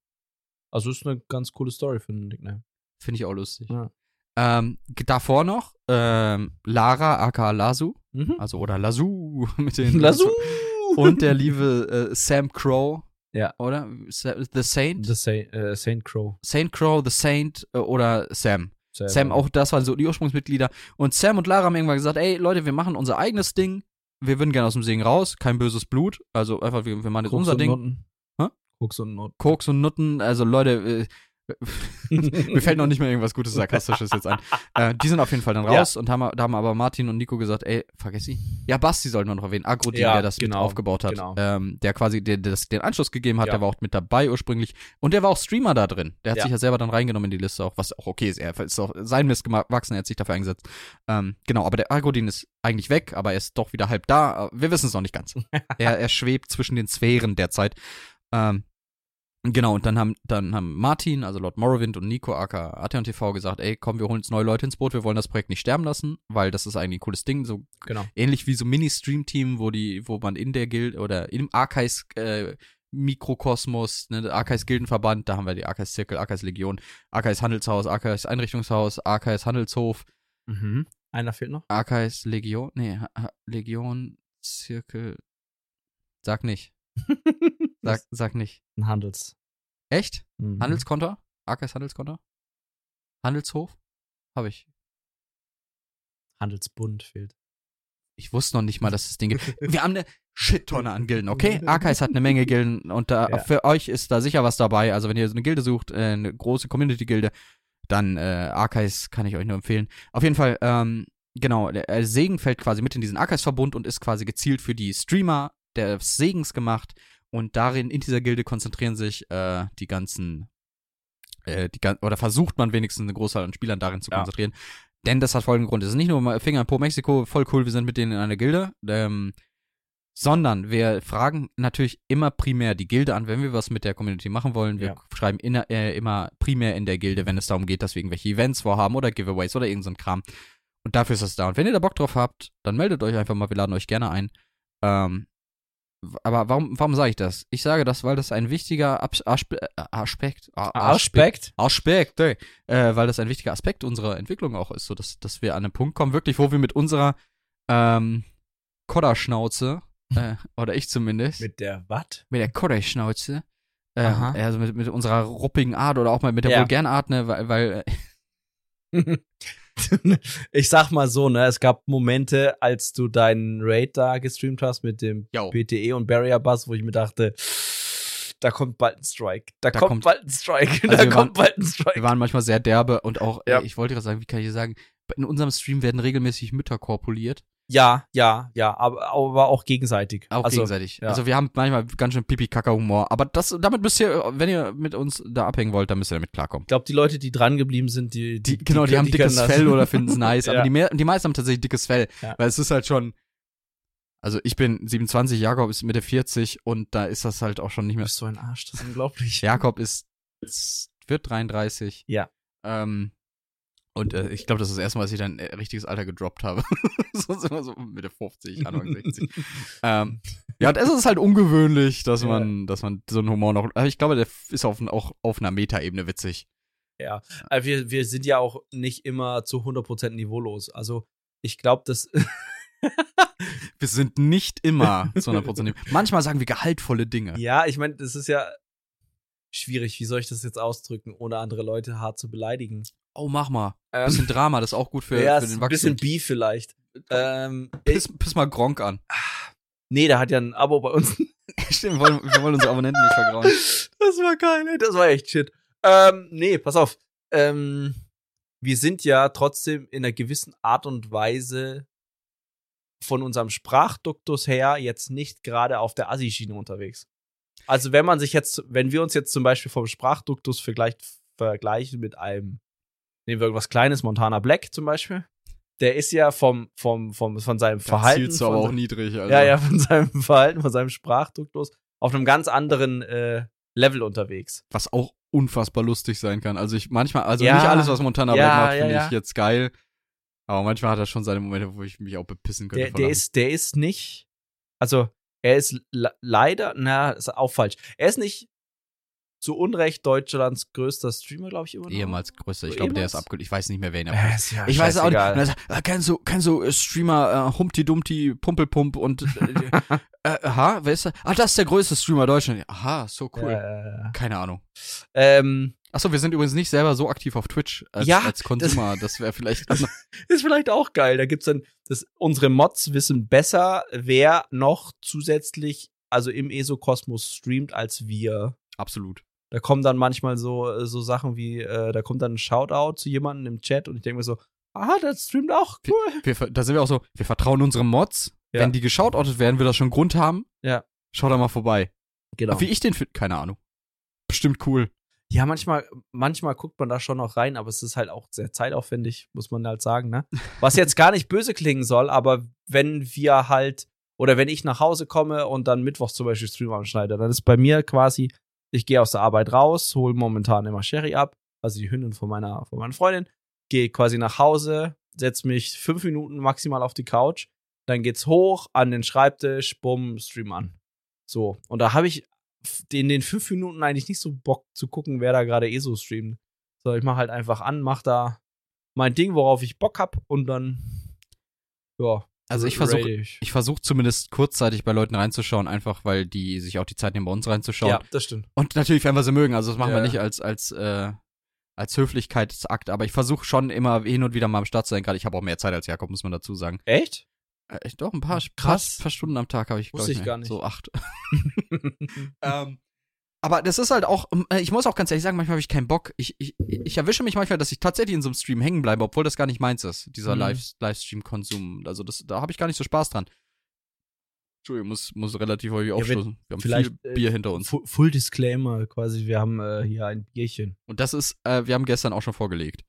Speaker 1: Also ist eine ganz coole Story für einen Nickname.
Speaker 2: Finde ich auch lustig. Ja. Ähm, davor noch ähm, Lara aka Lazu. Mhm. Also oder Lazu mit den
Speaker 1: Lazu.
Speaker 2: Und der liebe äh, Sam Crow.
Speaker 1: Ja.
Speaker 2: Oder? The Saint?
Speaker 1: The Saint, äh, Saint Crow.
Speaker 2: Saint Crow, The Saint äh, oder Sam. Sam, Sam auch, das waren so die Ursprungsmitglieder. Und Sam und Lara haben irgendwann gesagt, ey Leute, wir machen unser eigenes Ding. Wir würden gerne aus dem Segen raus. Kein böses Blut. Also einfach, wir, wir machen jetzt Koks unser Ding.
Speaker 1: Nutten.
Speaker 2: Hä?
Speaker 1: Koks und Nutten.
Speaker 2: Koks und Nutten. Also Leute, äh, Mir fällt noch nicht mehr irgendwas Gutes Sarkastisches jetzt ein. Äh, die sind auf jeden Fall dann raus ja. und haben, da haben aber Martin und Nico gesagt, ey, vergiss sie. Ja, Basti sollten wir noch erwähnen. Agrodin, ja, der das genau, mit aufgebaut hat. Genau. Ähm, der quasi der, der das, den Anschluss gegeben hat, ja. der war auch mit dabei ursprünglich. Und der war auch Streamer da drin. Der hat sich ja selber dann reingenommen in die Liste auch, was auch okay ist. Er ist auch sein Mist gewachsen, er hat sich dafür eingesetzt. Ähm, genau, aber der Agrodin ist eigentlich weg, aber er ist doch wieder halb da. Wir wissen es noch nicht ganz. er, er schwebt zwischen den Sphären derzeit. Ähm, Genau, und dann haben, dann haben Martin, also Lord Morrowind und Nico aka Atheon TV gesagt, ey, komm, wir holen jetzt neue Leute ins Boot, wir wollen das Projekt nicht sterben lassen, weil das ist eigentlich ein cooles Ding, so
Speaker 1: genau.
Speaker 2: ähnlich wie so Mini-Stream-Team, wo die, wo man in der Guild oder im Archives äh, Mikrokosmos, ne, Archives Gildenverband, da haben wir die Archives Zirkel, Archives Legion, Archives Handelshaus, Archives Einrichtungshaus, Archives Handelshof.
Speaker 1: Mhm. Einer fehlt noch?
Speaker 2: Archives Legion, nee, Legion Zirkel, sag nicht. Sag, sag nicht.
Speaker 1: Ein Handels.
Speaker 2: Echt? Mhm. Handelskonto? Arkes Handelskonto? Handelshof? Habe ich.
Speaker 1: Handelsbund fehlt.
Speaker 2: Ich wusste noch nicht mal, dass das Ding gibt. Wir haben eine Shittonne an Gilden, okay? Arkais hat eine Menge Gilden und da, ja. für euch ist da sicher was dabei. Also wenn ihr so eine Gilde sucht, äh, eine große Community-Gilde, dann äh, Archives kann ich euch nur empfehlen. Auf jeden Fall, ähm, genau, der äh, Segen fällt quasi mit in diesen Archives-Verbund und ist quasi gezielt für die Streamer des Segens gemacht. Und darin, in dieser Gilde konzentrieren sich äh, die ganzen, äh, die, oder versucht man wenigstens eine Großzahl an Spielern darin zu
Speaker 1: Ja.
Speaker 2: konzentrieren. Denn das hat folgenden Grund. Es ist nicht nur Finger pro Mexiko, voll cool, wir sind mit denen in einer Gilde, ähm, sondern wir fragen natürlich immer primär die Gilde an, wenn wir was mit der Community machen wollen. Wir
Speaker 1: Ja.
Speaker 2: schreiben inner, äh, immer primär in der Gilde, wenn es darum geht, dass wir irgendwelche Events vorhaben oder Giveaways oder irgend so ein Kram. Und dafür ist das da. Und wenn ihr da Bock drauf habt, dann meldet euch einfach mal, wir laden euch gerne ein. Ähm, aber warum, warum sage ich das? Ich sage das, weil das ein wichtiger Abs Aspe äh, Aspekt,
Speaker 1: Aspekt.
Speaker 2: Aspekt, ey. äh, weil das ein wichtiger Aspekt unserer Entwicklung auch ist, so dass, dass wir an einen Punkt kommen, wirklich, wo wir mit unserer ähm, Kodderschnauze, äh, oder ich zumindest, mit,
Speaker 1: Mit der Watt?
Speaker 2: der Kodderschnauze, äh,
Speaker 1: Aha.
Speaker 2: also mit, mit unserer ruppigen Art oder auch mal mit der
Speaker 1: Ja.
Speaker 2: Vulgänart, ne, weil, weil äh,
Speaker 1: ich sag mal so, ne, es gab Momente, als du deinen Raid da gestreamt hast mit dem
Speaker 2: Jo.
Speaker 1: PTE und Barrier Bus, wo ich mir dachte, da kommt bald ein Strike. Da,
Speaker 2: Da
Speaker 1: kommt,
Speaker 2: kommt-
Speaker 1: bald ein Strike.
Speaker 2: Also
Speaker 1: da kommt
Speaker 2: waren-
Speaker 1: bald ein Strike.
Speaker 2: wir waren manchmal sehr derbe und auch,
Speaker 1: Ja.
Speaker 2: ich wollte gerade sagen, wie kann ich hier sagen, in unserem Stream werden regelmäßig Mütter korpuliert.
Speaker 1: Ja, ja, ja, aber, aber auch gegenseitig.
Speaker 2: Auch
Speaker 1: also,
Speaker 2: gegenseitig.
Speaker 1: ja.
Speaker 2: Also wir haben manchmal ganz schön Pipi-Kaka-Humor. Aber das, damit müsst ihr, wenn ihr mit uns da abhängen wollt, dann müsst ihr damit klarkommen.
Speaker 1: Ich glaube, die Leute, die dran geblieben sind, die,
Speaker 2: Die, genau, die, haben dickes. Fell oder finden es nice.
Speaker 1: Ja.
Speaker 2: Aber die, mehr, die meisten haben tatsächlich dickes Fell.
Speaker 1: Ja.
Speaker 2: Weil es ist halt schon. Also ich bin 27, Jakob ist Mitte 40 und da ist das halt auch schon nicht
Speaker 1: Du
Speaker 2: mehr.
Speaker 1: bist so ein Arsch, das ist unglaublich.
Speaker 2: Jakob ist wird 33.
Speaker 1: Ja.
Speaker 2: Ähm, und äh, ich glaube, das ist das erste Mal, dass ich dann äh, richtiges Alter gedroppt habe. Sonst immer so Mitte 50, Anfang 60. ähm, ja, und es ist halt ungewöhnlich, dass
Speaker 1: Ja.
Speaker 2: man, dass man so einen Humor noch. Aber ich glaube, der ist auf, auch auf einer Metaebene witzig.
Speaker 1: Also wir, wir sind ja auch nicht immer zu 100% niveaulos. Also ich glaube, dass
Speaker 2: Wir sind nicht immer zu 100% Manchmal sagen wir gehaltvolle Dinge.
Speaker 1: Ja, ich meine, das ist ja schwierig. Wie soll ich das jetzt ausdrücken, ohne andere Leute hart zu beleidigen?
Speaker 2: Oh, mach mal.
Speaker 1: Ähm,
Speaker 2: Bisschen Drama, das ist auch gut für,
Speaker 1: ja,
Speaker 2: für den
Speaker 1: ein bisschen
Speaker 2: Wachstum.
Speaker 1: Beef vielleicht. Ähm, ich,
Speaker 2: Piss, piss mal Gronk an.
Speaker 1: nee, der hat ja ein Abo bei uns.
Speaker 2: Stimmt, wir wollen, wir wollen unsere Abonnenten nicht vergrauen.
Speaker 1: Das war geil, ey. Das war echt shit. Ähm, nee, pass auf. Ähm, wir sind ja trotzdem in einer gewissen Art und Weise von unserem Sprachduktus her jetzt nicht gerade auf der Assi-Schiene unterwegs. Also wenn man sich jetzt, wenn wir uns jetzt zum Beispiel vom Sprachduktus vergleicht, vergleichen mit einem, nehmen wir irgendwas Kleines, Montana Black zum Beispiel, der ist ja vom, vom, vom, von seinem Verhalten.
Speaker 2: zielst du aber
Speaker 1: von,
Speaker 2: auch niedrig. Also.
Speaker 1: ja, ja, von seinem Verhalten, von seinem Sprachduktus auf einem ganz anderen äh, Level unterwegs.
Speaker 2: Was auch unfassbar lustig sein kann. Also ich manchmal, also
Speaker 1: Ja.
Speaker 2: nicht alles, was Montana
Speaker 1: Ja,
Speaker 2: Black macht, finde
Speaker 1: ja.
Speaker 2: ich jetzt geil. Aber manchmal hat er schon seine Momente, wo ich mich auch bepissen könnte.
Speaker 1: Der, der ist, der ist nicht, also er ist le- leider, na, ist auch falsch. Er ist nicht zu Unrecht Deutschlands größter Streamer, glaube ich, immer noch.
Speaker 2: ehemals größter. Ich
Speaker 1: So
Speaker 2: glaube, der ist abgelehnt. Ich weiß nicht mehr, wer ihn
Speaker 1: Äh,
Speaker 2: abgelehnt
Speaker 1: ist ja
Speaker 2: Ich weiß auch nicht. kennst du, kennst du äh, Streamer äh, Humpty Dumpty Pumpelpump und äh, äh, aha, wer ist der? Ah, das ist der größte Streamer Deutschlands. Aha, so cool.
Speaker 1: Äh,
Speaker 2: Keine Ahnung.
Speaker 1: ähm,
Speaker 2: Achso, wir sind übrigens nicht selber so aktiv auf Twitch als,
Speaker 1: Ja,
Speaker 2: als Consumer. Das, wäre vielleicht.
Speaker 1: ist vielleicht auch geil. Da gibt's dann, das, unsere Mods wissen besser, wer noch zusätzlich, also im ESO-Kosmos streamt als wir.
Speaker 2: Absolut.
Speaker 1: Da kommen dann manchmal so, so Sachen wie, äh, da kommt dann ein Shoutout zu jemandem im Chat und ich denke mir so, aha, der streamt auch, cool.
Speaker 2: Wir, ver- da sind wir auch so, wir vertrauen unseren Mods.
Speaker 1: Ja.
Speaker 2: Wenn die geschautoutet werden, wird das schon einen Grund haben.
Speaker 1: Ja.
Speaker 2: Schau da mal vorbei.
Speaker 1: Genau.
Speaker 2: Wie ich den finde, keine Ahnung. Bestimmt cool.
Speaker 1: Ja, manchmal, manchmal guckt man da schon noch rein, aber es ist halt auch sehr zeitaufwendig, muss man halt sagen, ne? Was jetzt gar nicht böse klingen soll, aber wenn wir halt, oder wenn ich nach Hause komme und dann mittwochs zum Beispiel Stream anschneide, dann ist bei mir quasi, ich gehe aus der Arbeit raus, hole momentan immer Sherry ab, also die Hündin von meiner, von meiner Freundin, gehe quasi nach Hause, setz mich fünf Minuten maximal auf die Couch, dann geht's hoch an den Schreibtisch, bumm, Stream an. So. Und da habe ich in den fünf Minuten eigentlich nicht so Bock zu gucken, wer da gerade eh so streamt. So, ich mache halt einfach an, mach da mein Ding, worauf ich Bock hab und dann, ja.
Speaker 2: Also ich versuche
Speaker 1: ich.
Speaker 2: versuche zumindest kurzzeitig bei Leuten reinzuschauen, einfach weil die sich auch die Zeit nehmen, bei uns reinzuschauen.
Speaker 1: Ja, das stimmt.
Speaker 2: Und natürlich, wenn wir sie mögen. Also das machen
Speaker 1: Ja.
Speaker 2: wir nicht als, als, äh, als Höflichkeitsakt, aber ich versuche schon immer hin und wieder mal am Start zu sein. Gerade ich habe auch mehr Zeit als Jakob, muss man dazu sagen.
Speaker 1: Echt?
Speaker 2: Äh, doch, ein paar,
Speaker 1: Krass.
Speaker 2: paar, paar Stunden am Tag habe ich, glaube
Speaker 1: ich gar nicht.
Speaker 2: So acht. ähm, Aber das ist halt auch, äh, ich muss auch ganz ehrlich sagen, manchmal habe ich keinen Bock. Ich, ich, ich erwische mich manchmal, dass ich tatsächlich in so einem Stream hängen bleibe, obwohl das gar nicht meins ist, dieser
Speaker 1: Mhm.
Speaker 2: Live, Livestream-Konsum. Also das, da habe ich gar nicht so Spaß dran. Entschuldigung, muss, muss relativ häufig
Speaker 1: wir-
Speaker 2: aufstoßen. Wir haben
Speaker 1: vielleicht,
Speaker 2: viel
Speaker 1: äh,
Speaker 2: Bier hinter uns.
Speaker 1: Full, Full Disclaimer quasi, wir haben äh, hier ein Bierchen.
Speaker 2: Und das ist, äh, wir haben gestern auch schon vorgelegt.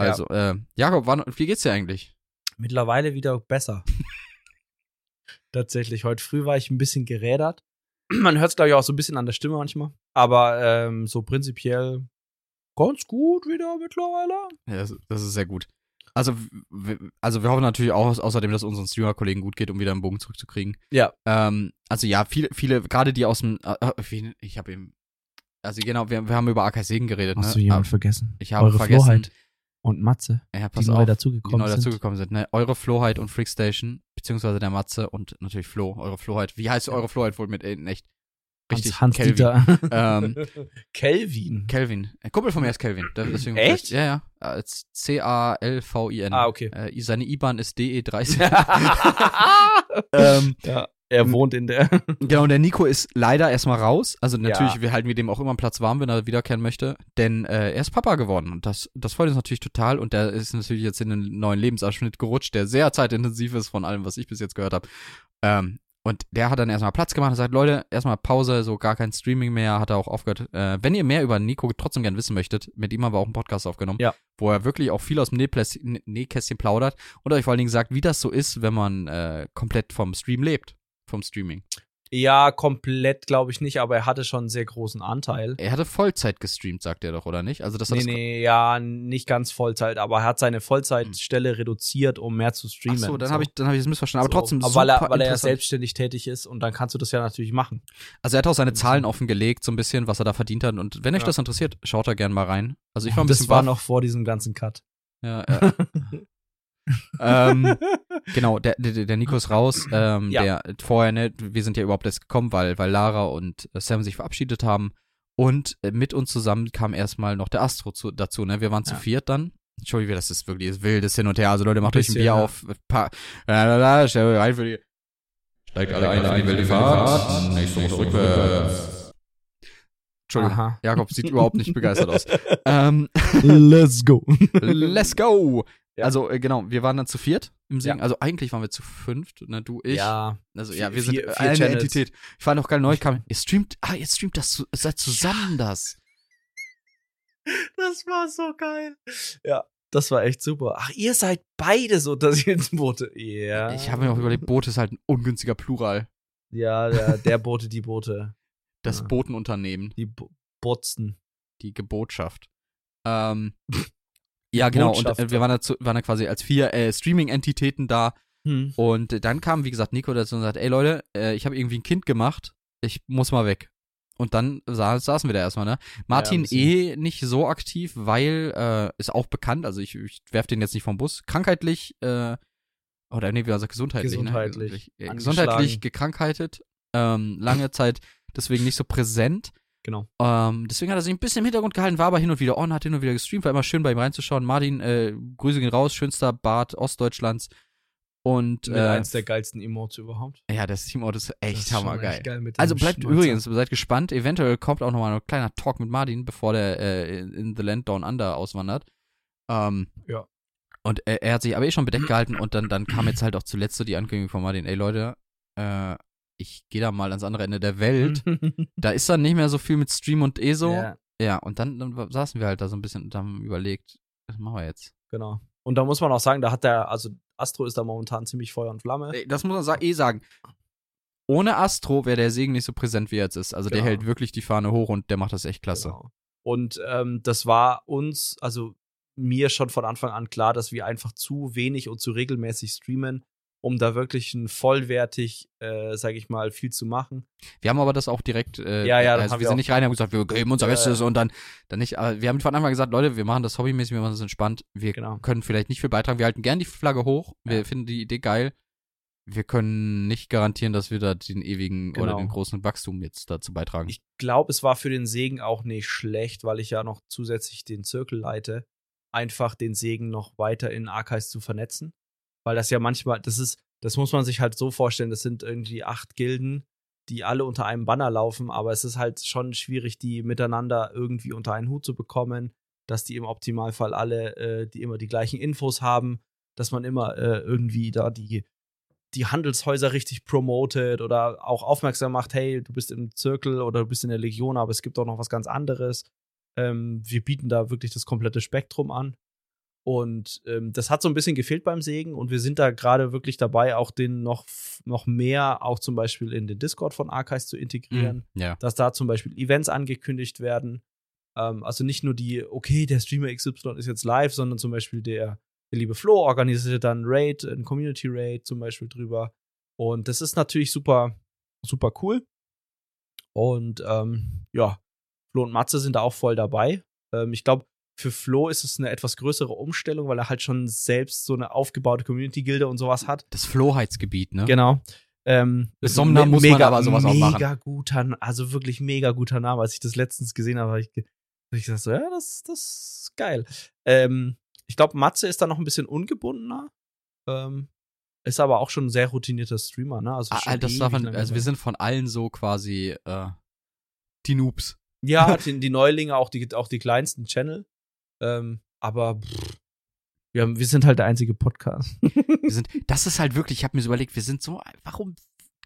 Speaker 1: Ja.
Speaker 2: Also, äh, Jakob, wann, wie geht's dir eigentlich?
Speaker 1: Mittlerweile wieder besser. Tatsächlich, heute früh war ich ein bisschen gerädert. Man hört es, glaube ich, auch so ein bisschen an der Stimme manchmal. Aber ähm, so prinzipiell ganz gut wieder mittlerweile.
Speaker 2: Ja, das, das ist sehr gut. Also, also wir hoffen natürlich auch au- außerdem, dass unseren Streamer-Kollegen gut geht, um wieder einen Bogen zurückzukriegen.
Speaker 1: Ja.
Speaker 2: Ähm, also ja, viele, viele, gerade die aus dem, äh, äh, ich habe eben, also genau, wir, wir haben über AK Segen geredet,
Speaker 1: Hast
Speaker 2: ne?
Speaker 1: du jemanden vergessen?
Speaker 2: ich habe
Speaker 1: Eure
Speaker 2: vergessen,
Speaker 1: Flohheit und Matze,
Speaker 2: ja,
Speaker 1: die
Speaker 2: pass
Speaker 1: neu
Speaker 2: auf, die
Speaker 1: dazugekommen
Speaker 2: neu
Speaker 1: sind.
Speaker 2: dazugekommen sind, ne? Eure Flohheit und Freakstation, beziehungsweise der Matze und natürlich Flo, eure Flohheit. Wie heißt eure Flohheit wohl mit äh, in echt? Richtig,
Speaker 1: Hans, Hans
Speaker 2: Kelvin.
Speaker 1: Dieter.
Speaker 2: Ähm,
Speaker 1: Kelvin.
Speaker 2: Kelvin. Ein Kumpel von mir ist Kelvin. Deswegen
Speaker 1: Echt?
Speaker 2: Ja, ja. Als C-A-L-V-I-N.
Speaker 1: Ah, okay.
Speaker 2: Äh, seine IBAN ist E DE30. ähm,
Speaker 1: ja, er wohnt in der.
Speaker 2: genau, und der Nico ist leider erstmal raus. Also natürlich,
Speaker 1: Ja.
Speaker 2: wir halten wir dem auch immer einen Platz warm, wenn er wiederkehren möchte. Denn äh, er ist Papa geworden. Und das, das freut uns natürlich total. Und der ist natürlich jetzt in einen neuen Lebensabschnitt gerutscht, der sehr zeitintensiv ist von allem, was ich bis jetzt gehört habe. Ähm, und der hat dann erstmal Platz gemacht und sagt, Leute, erstmal Pause, so gar kein Streaming mehr, hat er auch aufgehört. Äh, wenn ihr mehr über Nico trotzdem gern wissen möchtet, mit ihm haben wir auch einen Podcast aufgenommen,
Speaker 1: Ja.
Speaker 2: wo er wirklich auch viel aus dem Nähkästchen plaudert und euch vor allen Dingen sagt, wie das so ist, wenn man äh, komplett vom Stream lebt, vom Streaming.
Speaker 1: Ja, komplett glaube ich nicht, aber er hatte schon einen sehr großen Anteil.
Speaker 2: Er hatte Vollzeit gestreamt, sagt er doch, oder nicht? Also das hat
Speaker 1: Nee,
Speaker 2: das
Speaker 1: nee, ja, nicht ganz Vollzeit, aber er hat seine Vollzeitstelle reduziert, um mehr zu
Speaker 2: Ach
Speaker 1: streamen.
Speaker 2: so, dann habe ich, dann hab ich das missverstanden. Aber
Speaker 1: So.
Speaker 2: trotzdem
Speaker 1: aber weil er, weil er selbstständig tätig ist und dann kannst du das ja natürlich machen.
Speaker 2: Also er hat auch seine Zahlen offengelegt, so ein bisschen, was er da verdient hat. Und wenn euch
Speaker 1: Ja.
Speaker 2: das interessiert, schaut da gerne mal rein. Also ich war ein
Speaker 1: das
Speaker 2: bisschen
Speaker 1: war
Speaker 2: baff.
Speaker 1: noch vor diesem ganzen Cut.
Speaker 2: Ja, ja. ähm, genau, der, der, der Nico ist raus. Ähm,
Speaker 1: Ja.
Speaker 2: Der vorher, ne, wir sind ja überhaupt erst gekommen, weil, weil Lara und äh, Sam sich verabschiedet haben. Und äh, mit uns zusammen kam erstmal noch der Astro zu, dazu, ne? Wir waren zu
Speaker 1: Ja.
Speaker 2: viert dann. Entschuldigung, das ist wirklich das wildes Hin und Her. Also Leute, macht euch ein Bier
Speaker 1: ja.
Speaker 2: auf. Pa la, la, la, stellt rein für die. Steigt alle ein in die wilde Fahrt. Nächste Runde rückwärts. Entschuldigung,
Speaker 1: Aha.
Speaker 2: Jakob sieht überhaupt nicht begeistert aus. Ähm,
Speaker 1: Let's go.
Speaker 2: Let's go!
Speaker 1: Ja.
Speaker 2: Also, äh, genau, wir waren dann zu viert im Singen.
Speaker 1: Ja.
Speaker 2: Also, eigentlich waren wir zu fünft, ne, du, ich.
Speaker 1: Ja,
Speaker 2: Also, ja, wir
Speaker 1: vier-
Speaker 2: sind
Speaker 1: vier
Speaker 2: eine
Speaker 1: Channels.
Speaker 2: Entität. Ich fand auch geil, neu kam, ihr streamt, ah, ihr streamt das, seid zusammen das.
Speaker 1: das war so geil. Ja, das war echt super. Ach, ihr seid beide so, dass ich ins Boote. Ja.
Speaker 2: Ich habe mir auch überlegt, Boot ist halt ein ungünstiger Plural.
Speaker 1: Ja, der, der Boote, die Boote.
Speaker 2: Das
Speaker 1: Ja.
Speaker 2: Botenunternehmen,
Speaker 1: Die Bo Botzen.
Speaker 2: die Gebotschaft. Ähm, ja, genau, und äh, wir waren, dazu, waren da quasi als vier äh, Streaming-Entitäten da.
Speaker 1: Hm.
Speaker 2: Und äh, dann kam, wie gesagt, Nico dazu und sagt, ey Leute, äh, ich habe irgendwie ein Kind gemacht, ich muss mal weg. Und dann sa saßen wir da erstmal, ne? Martin
Speaker 1: bisschen.
Speaker 2: eh nicht so aktiv, weil, äh, ist auch bekannt, also ich, ich werf den jetzt nicht vom Bus, krankheitlich, äh, oder nee, wie war das, gesundheitlich,
Speaker 1: Gesundheitlich.
Speaker 2: ne? Äh. Gesundheitlich gekrankheitelt, ähm, lange Zeit deswegen nicht so präsent.
Speaker 1: Genau.
Speaker 2: Ähm, deswegen hat er sich ein bisschen im Hintergrund gehalten, war aber hin und wieder on, hat hin und wieder gestreamt, war immer schön bei ihm reinzuschauen. Martin, äh, Grüße gehen raus, schönster Bart Ostdeutschlands. Und
Speaker 1: Mit
Speaker 2: äh,
Speaker 1: eins der geilsten Emotes überhaupt.
Speaker 2: ja, das Team ist echt hammergeil. Also bleibt
Speaker 1: Schnäuzer.
Speaker 2: übrigens, seid gespannt. Eventuell kommt auch nochmal ein kleiner Talk mit Martin, bevor der äh, in, in The Land Down Under auswandert. Ähm,
Speaker 1: Ja.
Speaker 2: Und er, er hat sich aber eh schon bedeckt gehalten und dann, dann kam jetzt halt auch zuletzt so die Ankündigung von Martin, ey Leute, äh, ich gehe da mal ans andere Ende der Welt. Da ist dann nicht mehr so viel mit Stream und eh so. Ja,
Speaker 1: Ja,
Speaker 2: und dann, dann saßen wir halt da so ein bisschen und haben überlegt, was machen wir jetzt?
Speaker 1: genau. Und da muss man auch sagen, da hat der, also Astro ist da momentan ziemlich Feuer und Flamme.
Speaker 2: Das muss man eh sagen. Ohne Astro wäre der Segen nicht so präsent, wie er jetzt ist. Also der
Speaker 1: Genau.
Speaker 2: hält wirklich die Fahne hoch und der macht das echt klasse.
Speaker 1: Genau. Und ähm, das war uns, also mir schon von Anfang an klar, dass wir einfach zu wenig und zu regelmäßig streamen, um da wirklich ein vollwertig, äh, sag ich mal, viel zu machen.
Speaker 2: Wir haben aber das auch direkt, äh,
Speaker 1: Ja, ja,
Speaker 2: also
Speaker 1: haben
Speaker 2: wir
Speaker 1: wir
Speaker 2: sind nicht rein, haben gesagt, wir geben unser Bestes
Speaker 1: ja.
Speaker 2: und dann, dann nicht, aber wir haben von Anfang an gesagt, Leute, wir machen das hobbymäßig, wir machen das entspannt, wir
Speaker 1: Genau.
Speaker 2: können vielleicht nicht viel beitragen, wir halten gern die Flagge hoch, wir
Speaker 1: Ja.
Speaker 2: finden die Idee geil, wir können nicht garantieren, dass wir da den ewigen oder
Speaker 1: Genau.
Speaker 2: den großen Wachstum jetzt dazu beitragen.
Speaker 1: Ich glaube, es war für den Segen auch nicht schlecht, weil ich ja noch zusätzlich den Zirkel leite, einfach den Segen noch weiter in Archives zu vernetzen. Weil das ja manchmal, das ist, das muss man sich halt so vorstellen, das sind irgendwie acht Gilden die alle unter einem Banner laufen, aber es ist halt schon schwierig, die miteinander irgendwie unter einen Hut zu bekommen, dass die im Optimalfall alle, äh, die immer die gleichen Infos haben, dass man immer äh, irgendwie da die, die Handelshäuser richtig promotet oder auch aufmerksam macht, hey, du bist im Zirkel oder du bist in der Legion, aber es gibt auch noch was ganz anderes. Ähm, wir bieten da wirklich das komplette Spektrum an. Und ähm, das hat so ein bisschen gefehlt beim Segen und wir sind da gerade wirklich dabei, auch den noch, noch mehr auch zum Beispiel in den Discord von Archives zu integrieren,
Speaker 2: Mhm, ja.
Speaker 1: dass da zum Beispiel Events angekündigt werden. Ähm, also nicht nur die, okay, der Streamer XY ist jetzt live, sondern zum Beispiel der, der liebe Flo organisiert dann ein Raid, ein Community Raid zum Beispiel drüber. Und das ist natürlich super, super cool. Und ähm, ja, Flo und Matze sind da auch voll dabei. Ähm, ich glaube, für Flo ist es eine etwas größere Umstellung, weil er halt schon selbst so eine aufgebaute Community-Gilde und sowas hat.
Speaker 2: Das Flohheitsgebiet, ne?
Speaker 1: Genau. Ähm,
Speaker 2: Sommer muss man aber sowas auch machen.
Speaker 1: Mega guter, also wirklich mega guter Name. Als ich das letztens gesehen habe, habe ich, hab ich gesagt, so, ja, das, das ist geil. Ähm, ich glaube, Matze ist da noch ein bisschen ungebundener. Ähm, ist aber auch schon ein sehr routinierter Streamer, ne? Also,
Speaker 2: Ah, das darf man, also wir sind von allen so quasi äh, die Noobs.
Speaker 1: Ja, die, die Neulinge, auch die, auch die kleinsten Channel. Ähm, aber pff, wir, haben, wir sind halt der einzige Podcast.
Speaker 2: Wir sind, das ist halt wirklich, ich habe mir so überlegt, wir sind so, warum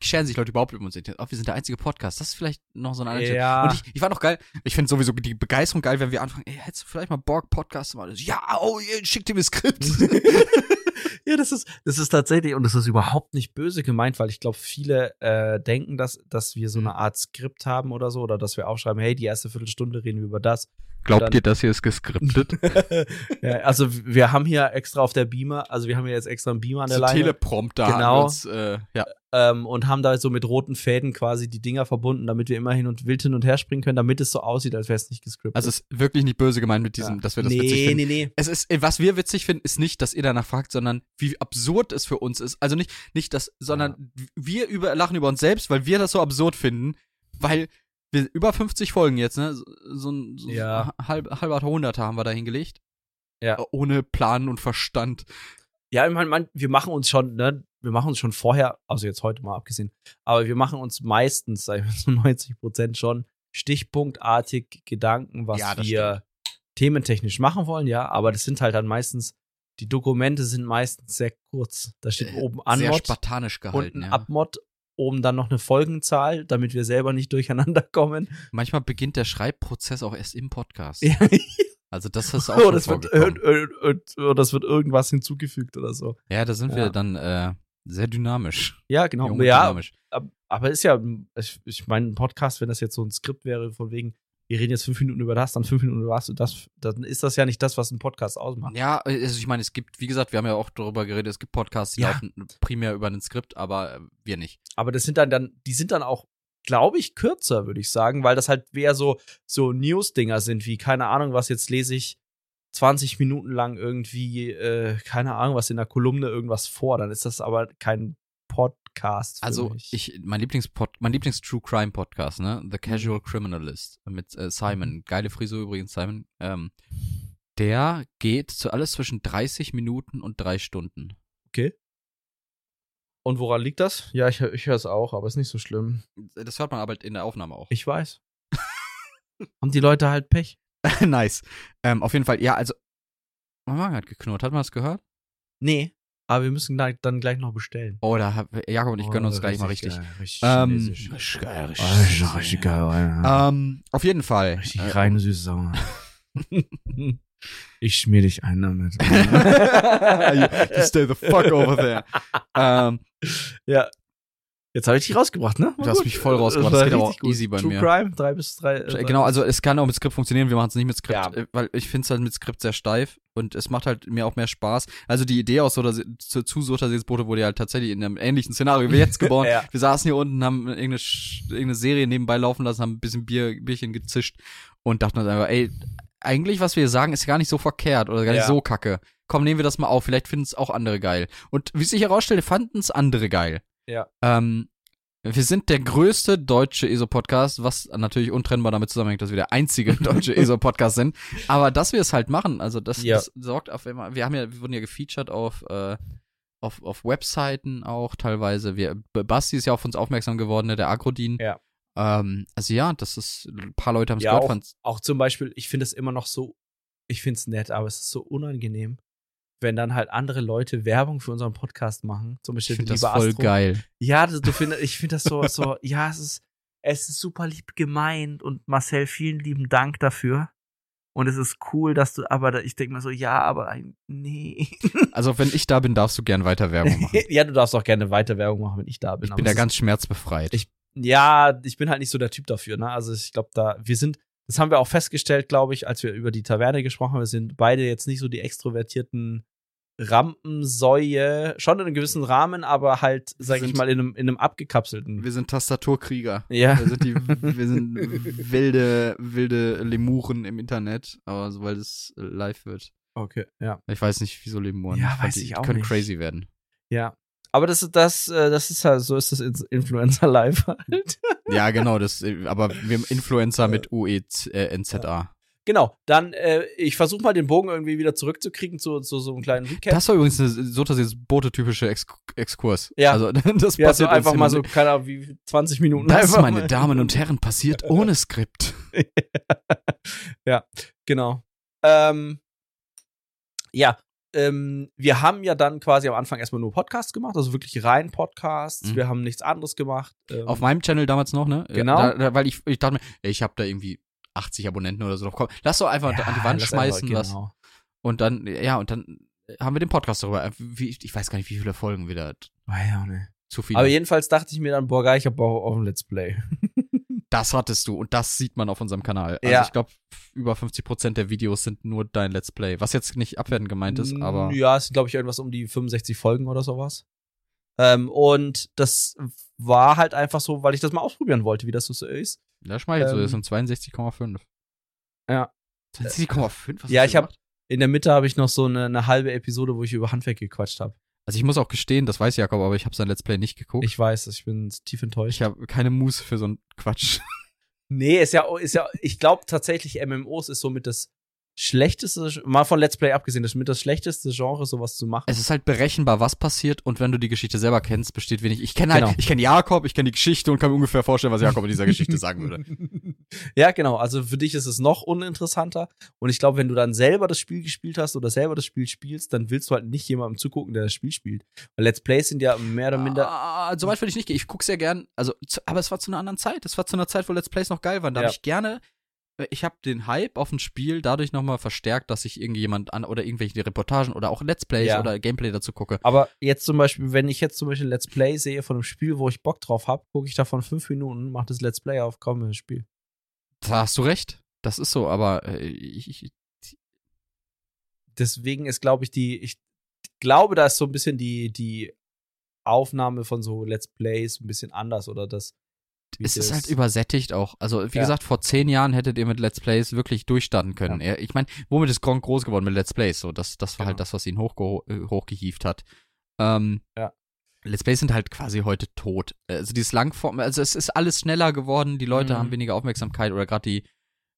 Speaker 2: scheren sich Leute überhaupt über uns? Oh, wir sind der einzige Podcast. Das ist vielleicht noch so ein anderer
Speaker 1: Ja.
Speaker 2: Und ich, ich war noch geil, ich finde sowieso die Begeisterung geil, wenn wir anfangen, ey, hättest du vielleicht mal Bock, Podcast zu machen? Ja, oh, yeah, schick dir mir Skript.
Speaker 1: ja, das ist, das ist tatsächlich, und das ist überhaupt nicht böse gemeint, weil ich glaube, viele äh, denken, dass, dass wir so eine Art Skript haben oder so, oder dass wir aufschreiben, hey, die erste Viertelstunde reden wir über das.
Speaker 2: Glaubt
Speaker 1: Dann-
Speaker 2: ihr, das hier ist geskriptet?
Speaker 1: ja, also wir haben hier extra auf der Beamer, also wir haben hier jetzt extra einen Beamer an der
Speaker 2: so
Speaker 1: Leine
Speaker 2: Teleprompter
Speaker 1: Genau.
Speaker 2: uns, äh, ja.
Speaker 1: Ähm, und haben da so mit roten Fäden quasi die Dinger verbunden, damit wir immer hin und wild hin und her springen können, damit es so aussieht, als wäre es nicht gescriptet.
Speaker 2: Also es ist wirklich nicht böse gemeint mit diesem,
Speaker 1: Ja.
Speaker 2: dass wir das
Speaker 1: nee,
Speaker 2: witzig finden.
Speaker 1: Nee, nee,
Speaker 2: Es ist, äh, was wir witzig finden, ist nicht, dass ihr danach fragt, sondern wie absurd es für uns ist. Also nicht, nicht das, sondern wir über, lachen über uns selbst, weil wir das so absurd finden, weil wir über 50 Folgen jetzt, ne? So, so ein so
Speaker 1: Ja.
Speaker 2: halb, halber Hunderter haben wir da hingelegt.
Speaker 1: Ja.
Speaker 2: Ohne Plan und Verstand.
Speaker 1: Ja, ich meine, wir machen uns schon, ne, wir machen uns schon vorher, also jetzt heute mal abgesehen, aber wir machen uns meistens, sag ich mal, so 90 Prozent schon stichpunktartig Gedanken, was
Speaker 2: Ja,
Speaker 1: wir thementechnisch machen wollen, ja, aber das sind halt dann meistens, die Dokumente sind meistens sehr kurz. Da steht
Speaker 2: Äh,
Speaker 1: oben
Speaker 2: Sehr
Speaker 1: Anmod
Speaker 2: spartanisch
Speaker 1: und
Speaker 2: gehalten,
Speaker 1: ein
Speaker 2: ja.
Speaker 1: Abmod, oben dann noch eine Folgenzahl, damit wir selber nicht durcheinander kommen.
Speaker 2: Manchmal beginnt der Schreibprozess auch erst im Podcast.
Speaker 1: Ja.
Speaker 2: Also das ist auch
Speaker 1: Oh,
Speaker 2: schon
Speaker 1: das wird, äh, äh, äh, oder das wird irgendwas hinzugefügt oder so.
Speaker 2: Ja, da sind
Speaker 1: Ja.
Speaker 2: wir dann äh, sehr dynamisch.
Speaker 1: Ja, genau.
Speaker 2: Jung
Speaker 1: ja,
Speaker 2: dynamisch.
Speaker 1: Ab- aber ist ja, ich, ich meine, ein Podcast, wenn das jetzt so ein Skript wäre, von wegen, wir reden jetzt fünf Minuten über das, dann fünf Minuten über das, und das dann ist das ja nicht das, was ein Podcast ausmacht.
Speaker 2: Ja, also ich meine, es gibt, wie gesagt, wir haben ja auch darüber geredet, es gibt Podcasts, die
Speaker 1: Ja.
Speaker 2: laufen primär über ein Skript, aber äh, wir nicht.
Speaker 1: Aber das sind dann, dann die sind dann auch, glaube ich, kürzer, würde ich sagen, weil das halt eher so, so News-Dinger sind, wie, keine Ahnung, was jetzt lese ich 20 Minuten lang irgendwie, äh, keine Ahnung, was in der Kolumne irgendwas vor, dann ist das aber kein Podcast.
Speaker 2: Also
Speaker 1: mich.
Speaker 2: ich, mein Lieblingspod, mein Lieblings-True Crime Podcast, ne?
Speaker 1: Mhm.
Speaker 2: The Casual Criminalist mit äh, Simon. Geile Frisur übrigens, Simon. Ähm, der geht zu alles zwischen 30 Minuten und drei Stunden.
Speaker 1: Okay. Und woran liegt das? Ja, ich, ich höre es auch, aber ist nicht so schlimm.
Speaker 2: Das hört man aber in der Aufnahme auch.
Speaker 1: Ich weiß. Haben die Leute halt Pech.
Speaker 2: nice. Ähm, auf jeden Fall, ja, also. Mein Magen hat geknurrt. Hat man das gehört?
Speaker 1: Nee. Aber wir müssen gleich- dann gleich noch bestellen.
Speaker 2: Oh, da hab, Jakob und ich gönnen uns gleich mal richtig.
Speaker 1: Geil, richtig
Speaker 2: Ähm,
Speaker 1: chinesisch.
Speaker 2: richtig geil, richtig
Speaker 1: Oh, richtig, richtig geil.
Speaker 2: Ähm, auf jeden Fall.
Speaker 1: Richtig
Speaker 2: Äh,
Speaker 1: reine süße Sauer. ich schmier dich ein damit.
Speaker 2: you stay the fuck over there. ähm,
Speaker 1: ja. Jetzt habe ich dich rausgebracht, ne?
Speaker 2: Du hast mich voll rausgebracht. Das geht aber auch easy bei
Speaker 1: True
Speaker 2: mir.
Speaker 1: Crime, drei bis drei. äh,
Speaker 2: genau, also es kann auch mit Skript funktionieren, wir machen es nicht mit Skript,
Speaker 1: Ja.
Speaker 2: äh, weil ich finde es halt mit Skript sehr steif und es macht halt mir auch mehr Spaß. Also die Idee aus Soda, zu, zu Soda Seelsboote wurde ja halt tatsächlich in einem ähnlichen Szenario wie jetzt geboren.
Speaker 1: Ja.
Speaker 2: Wir saßen hier unten, haben irgendeine, irgendeine Serie nebenbei laufen lassen, haben ein bisschen Bier, Bierchen gezischt und dachten uns einfach, ey, eigentlich, was wir hier sagen, ist gar nicht so verkehrt oder gar nicht
Speaker 1: Ja.
Speaker 2: so kacke. Komm, nehmen wir das mal auf, vielleicht finden es auch andere geil. Und wie sich herausstellte, fanden es andere geil.
Speaker 1: Ja.
Speaker 2: Ähm, wir sind der größte deutsche ESO-Podcast, was natürlich untrennbar damit zusammenhängt, dass wir der einzige deutsche ESO-Podcast sind. Aber dass wir es halt machen, also das,
Speaker 1: Ja.
Speaker 2: das sorgt auf immer. Wir haben ja, wir wurden ja gefeatured auf äh, auf, auf Webseiten auch teilweise. Wir, Basti ist ja auf uns aufmerksam geworden, ne, der Agrodin.
Speaker 1: Ja.
Speaker 2: Ähm, also ja, das ist, ein paar Leute haben es
Speaker 1: Ja,
Speaker 2: gehört.
Speaker 1: auch, auch zum Beispiel, ich finde es immer noch so, ich finde es nett, aber es ist so unangenehm, wenn dann halt andere Leute Werbung für unseren Podcast machen. Zum
Speaker 2: Ich
Speaker 1: Beispiel
Speaker 2: finde das voll
Speaker 1: Astro.
Speaker 2: geil.
Speaker 1: Ja, du, du find, ich finde das so, so, ja, es ist, es ist super lieb gemeint und Marcel, vielen lieben Dank dafür. Und es ist cool, dass du, aber ich denke mir so, ja, aber nee.
Speaker 2: Also wenn ich da bin, darfst du gern weiter Werbung machen.
Speaker 1: ja, du darfst auch gerne weiter Werbung machen, wenn ich da bin.
Speaker 2: Ich bin da ganz schmerzbefreit.
Speaker 1: Ich- Ja, ich bin halt nicht so der Typ dafür, ne? Also ich glaube, da, wir sind, das haben wir auch festgestellt, glaube ich, als wir über die Taverne gesprochen haben, wir sind beide jetzt nicht so die extrovertierten Rampensäue, schon in einem gewissen Rahmen, aber halt, sag ich mal, in einem, in einem abgekapselten.
Speaker 2: wir sind Tastaturkrieger.
Speaker 1: ja.
Speaker 2: Wir sind, die, wir sind wilde, wilde Lemuren im Internet, aber sobald es live wird.
Speaker 1: Okay, ja.
Speaker 2: Ich weiß nicht, wieso Lemuren.
Speaker 1: Ja, weiß
Speaker 2: die-
Speaker 1: ich
Speaker 2: die
Speaker 1: auch
Speaker 2: können
Speaker 1: nicht.
Speaker 2: crazy werden.
Speaker 1: Ja. Aber das ist das, äh, das ist halt, so ist das Influencer-Live halt.
Speaker 2: Ja, genau, das, äh, aber wir haben Influencer mit UE-NZA.
Speaker 1: genau, dann, äh, ich versuche mal den Bogen irgendwie wieder zurückzukriegen zu, zu so einem kleinen Recap.
Speaker 2: Das war übrigens eine Sotas Bote-typische Ex Exkurs.
Speaker 1: Ja.
Speaker 2: Also, das
Speaker 1: ja, so
Speaker 2: passiert uns
Speaker 1: einfach mal so, keine Ahnung, wie 20 Minuten.
Speaker 2: Das, meine. Damen und Herren, passiert ohne Skript.
Speaker 1: ja, genau. Ähm, ja, ähm, wir haben ja dann quasi am Anfang erstmal nur Podcasts gemacht, also wirklich rein Podcasts.
Speaker 2: Mhm.
Speaker 1: Wir haben nichts anderes gemacht. Ähm,
Speaker 2: Auf meinem Channel damals noch, ne?
Speaker 1: Genau.
Speaker 2: Da, da, weil ich, ich dachte mir, ich habe da irgendwie 80 Abonnenten oder so drauf. Komm, lass doch einfach
Speaker 1: ja,
Speaker 2: an die Wand schmeißen.
Speaker 1: einfach-
Speaker 2: Lass,
Speaker 1: genau.
Speaker 2: und dann, ja, und dann haben wir den Podcast darüber. Äh, Wie, ich weiß gar nicht, wie viele Folgen wieder.
Speaker 1: Ah, ja, ne.
Speaker 2: Zu viele.
Speaker 1: Aber jedenfalls dachte ich mir dann, boah, geil, ich hab Bock auf ein Let's Play.
Speaker 2: das hattest du und das sieht man auf unserem Kanal. Also
Speaker 1: Ja.
Speaker 2: ich glaube, über 50% der Videos sind nur dein Let's Play. Was jetzt nicht abwertend gemeint ist, aber.
Speaker 1: Ja, es sind, glaube ich, irgendwas um die 65 Folgen oder sowas. Ähm, und das war halt einfach so, weil ich das mal ausprobieren wollte, wie das so ist.
Speaker 2: Da schmeichelt so,
Speaker 1: Ähm,
Speaker 2: das sind 62,5.
Speaker 1: Ja.
Speaker 2: 62,5? Was
Speaker 1: Ja, ich
Speaker 2: du
Speaker 1: hab-
Speaker 2: gemacht?
Speaker 1: In der Mitte habe ich noch so eine, eine halbe Episode, wo ich über Handwerk gequatscht habe.
Speaker 2: Also ich muss auch gestehen, das weiß Jakob, aber ich habe sein Let's Play nicht geguckt.
Speaker 1: Ich weiß, ich bin tief enttäuscht.
Speaker 2: Ich habe keine Muße für so einen Quatsch.
Speaker 1: Nee, ist ja, ist ja, ich glaube tatsächlich, MMOs ist somit das schlechteste, mal von Let's Play abgesehen, das ist mit das schlechteste Genre, sowas zu machen.
Speaker 2: Es ist halt berechenbar, was passiert und wenn du die Geschichte selber kennst, besteht wenig. Ich kenne halt,
Speaker 1: Genau.
Speaker 2: ich kenne Jakob, ich kenne die Geschichte und kann mir ungefähr vorstellen, was Jakob in dieser Geschichte sagen würde.
Speaker 1: Ja, genau. Also für dich ist es noch uninteressanter. Und ich glaube, wenn du dann selber das Spiel gespielt hast oder selber das Spiel spielst, dann willst du halt nicht jemandem zugucken, der das Spiel spielt. Weil Let's Plays sind ja mehr oder minder.
Speaker 2: Ah, so weit würde ich nicht gehen. Ich gucke sehr gern, also, aber es war zu einer anderen Zeit. Es war zu einer Zeit, wo Let's Plays noch geil waren. Da
Speaker 1: Ja.
Speaker 2: habe ich gerne, ich habe den Hype auf ein Spiel dadurch nochmal verstärkt, dass ich irgendjemand an oder irgendwelche Reportagen oder auch Let's Plays
Speaker 1: Ja.
Speaker 2: oder Gameplay dazu gucke.
Speaker 1: Aber jetzt zum Beispiel, wenn ich jetzt zum Beispiel ein Let's Play sehe von einem Spiel, wo ich Bock drauf habe, gucke ich davon fünf Minuten, mache das Let's Play auf, kaum das Spiel.
Speaker 2: Da hast du recht. Das ist so, aber äh, ich, ich,
Speaker 1: Deswegen ist, glaube ich, die, ich glaube, da ist so ein bisschen die, die Aufnahme von so Let's Plays ein bisschen anders oder das.
Speaker 2: Es ist halt übersättigt auch. Also, wie
Speaker 1: Ja.
Speaker 2: gesagt, vor zehn Jahren hättet ihr mit Let's Plays wirklich durchstarten können. Er, ich meine, womit ist Gronk groß geworden mit Let's Plays? So, das, das war halt
Speaker 1: Genau.
Speaker 2: das, was ihn hochge äh, hochgehievt hat. Ähm,
Speaker 1: Ja.
Speaker 2: Let's Plays sind halt quasi heute tot. Also dieses Langform, also es ist alles schneller geworden, die Leute
Speaker 1: Mhm.
Speaker 2: haben weniger Aufmerksamkeit oder gerade die,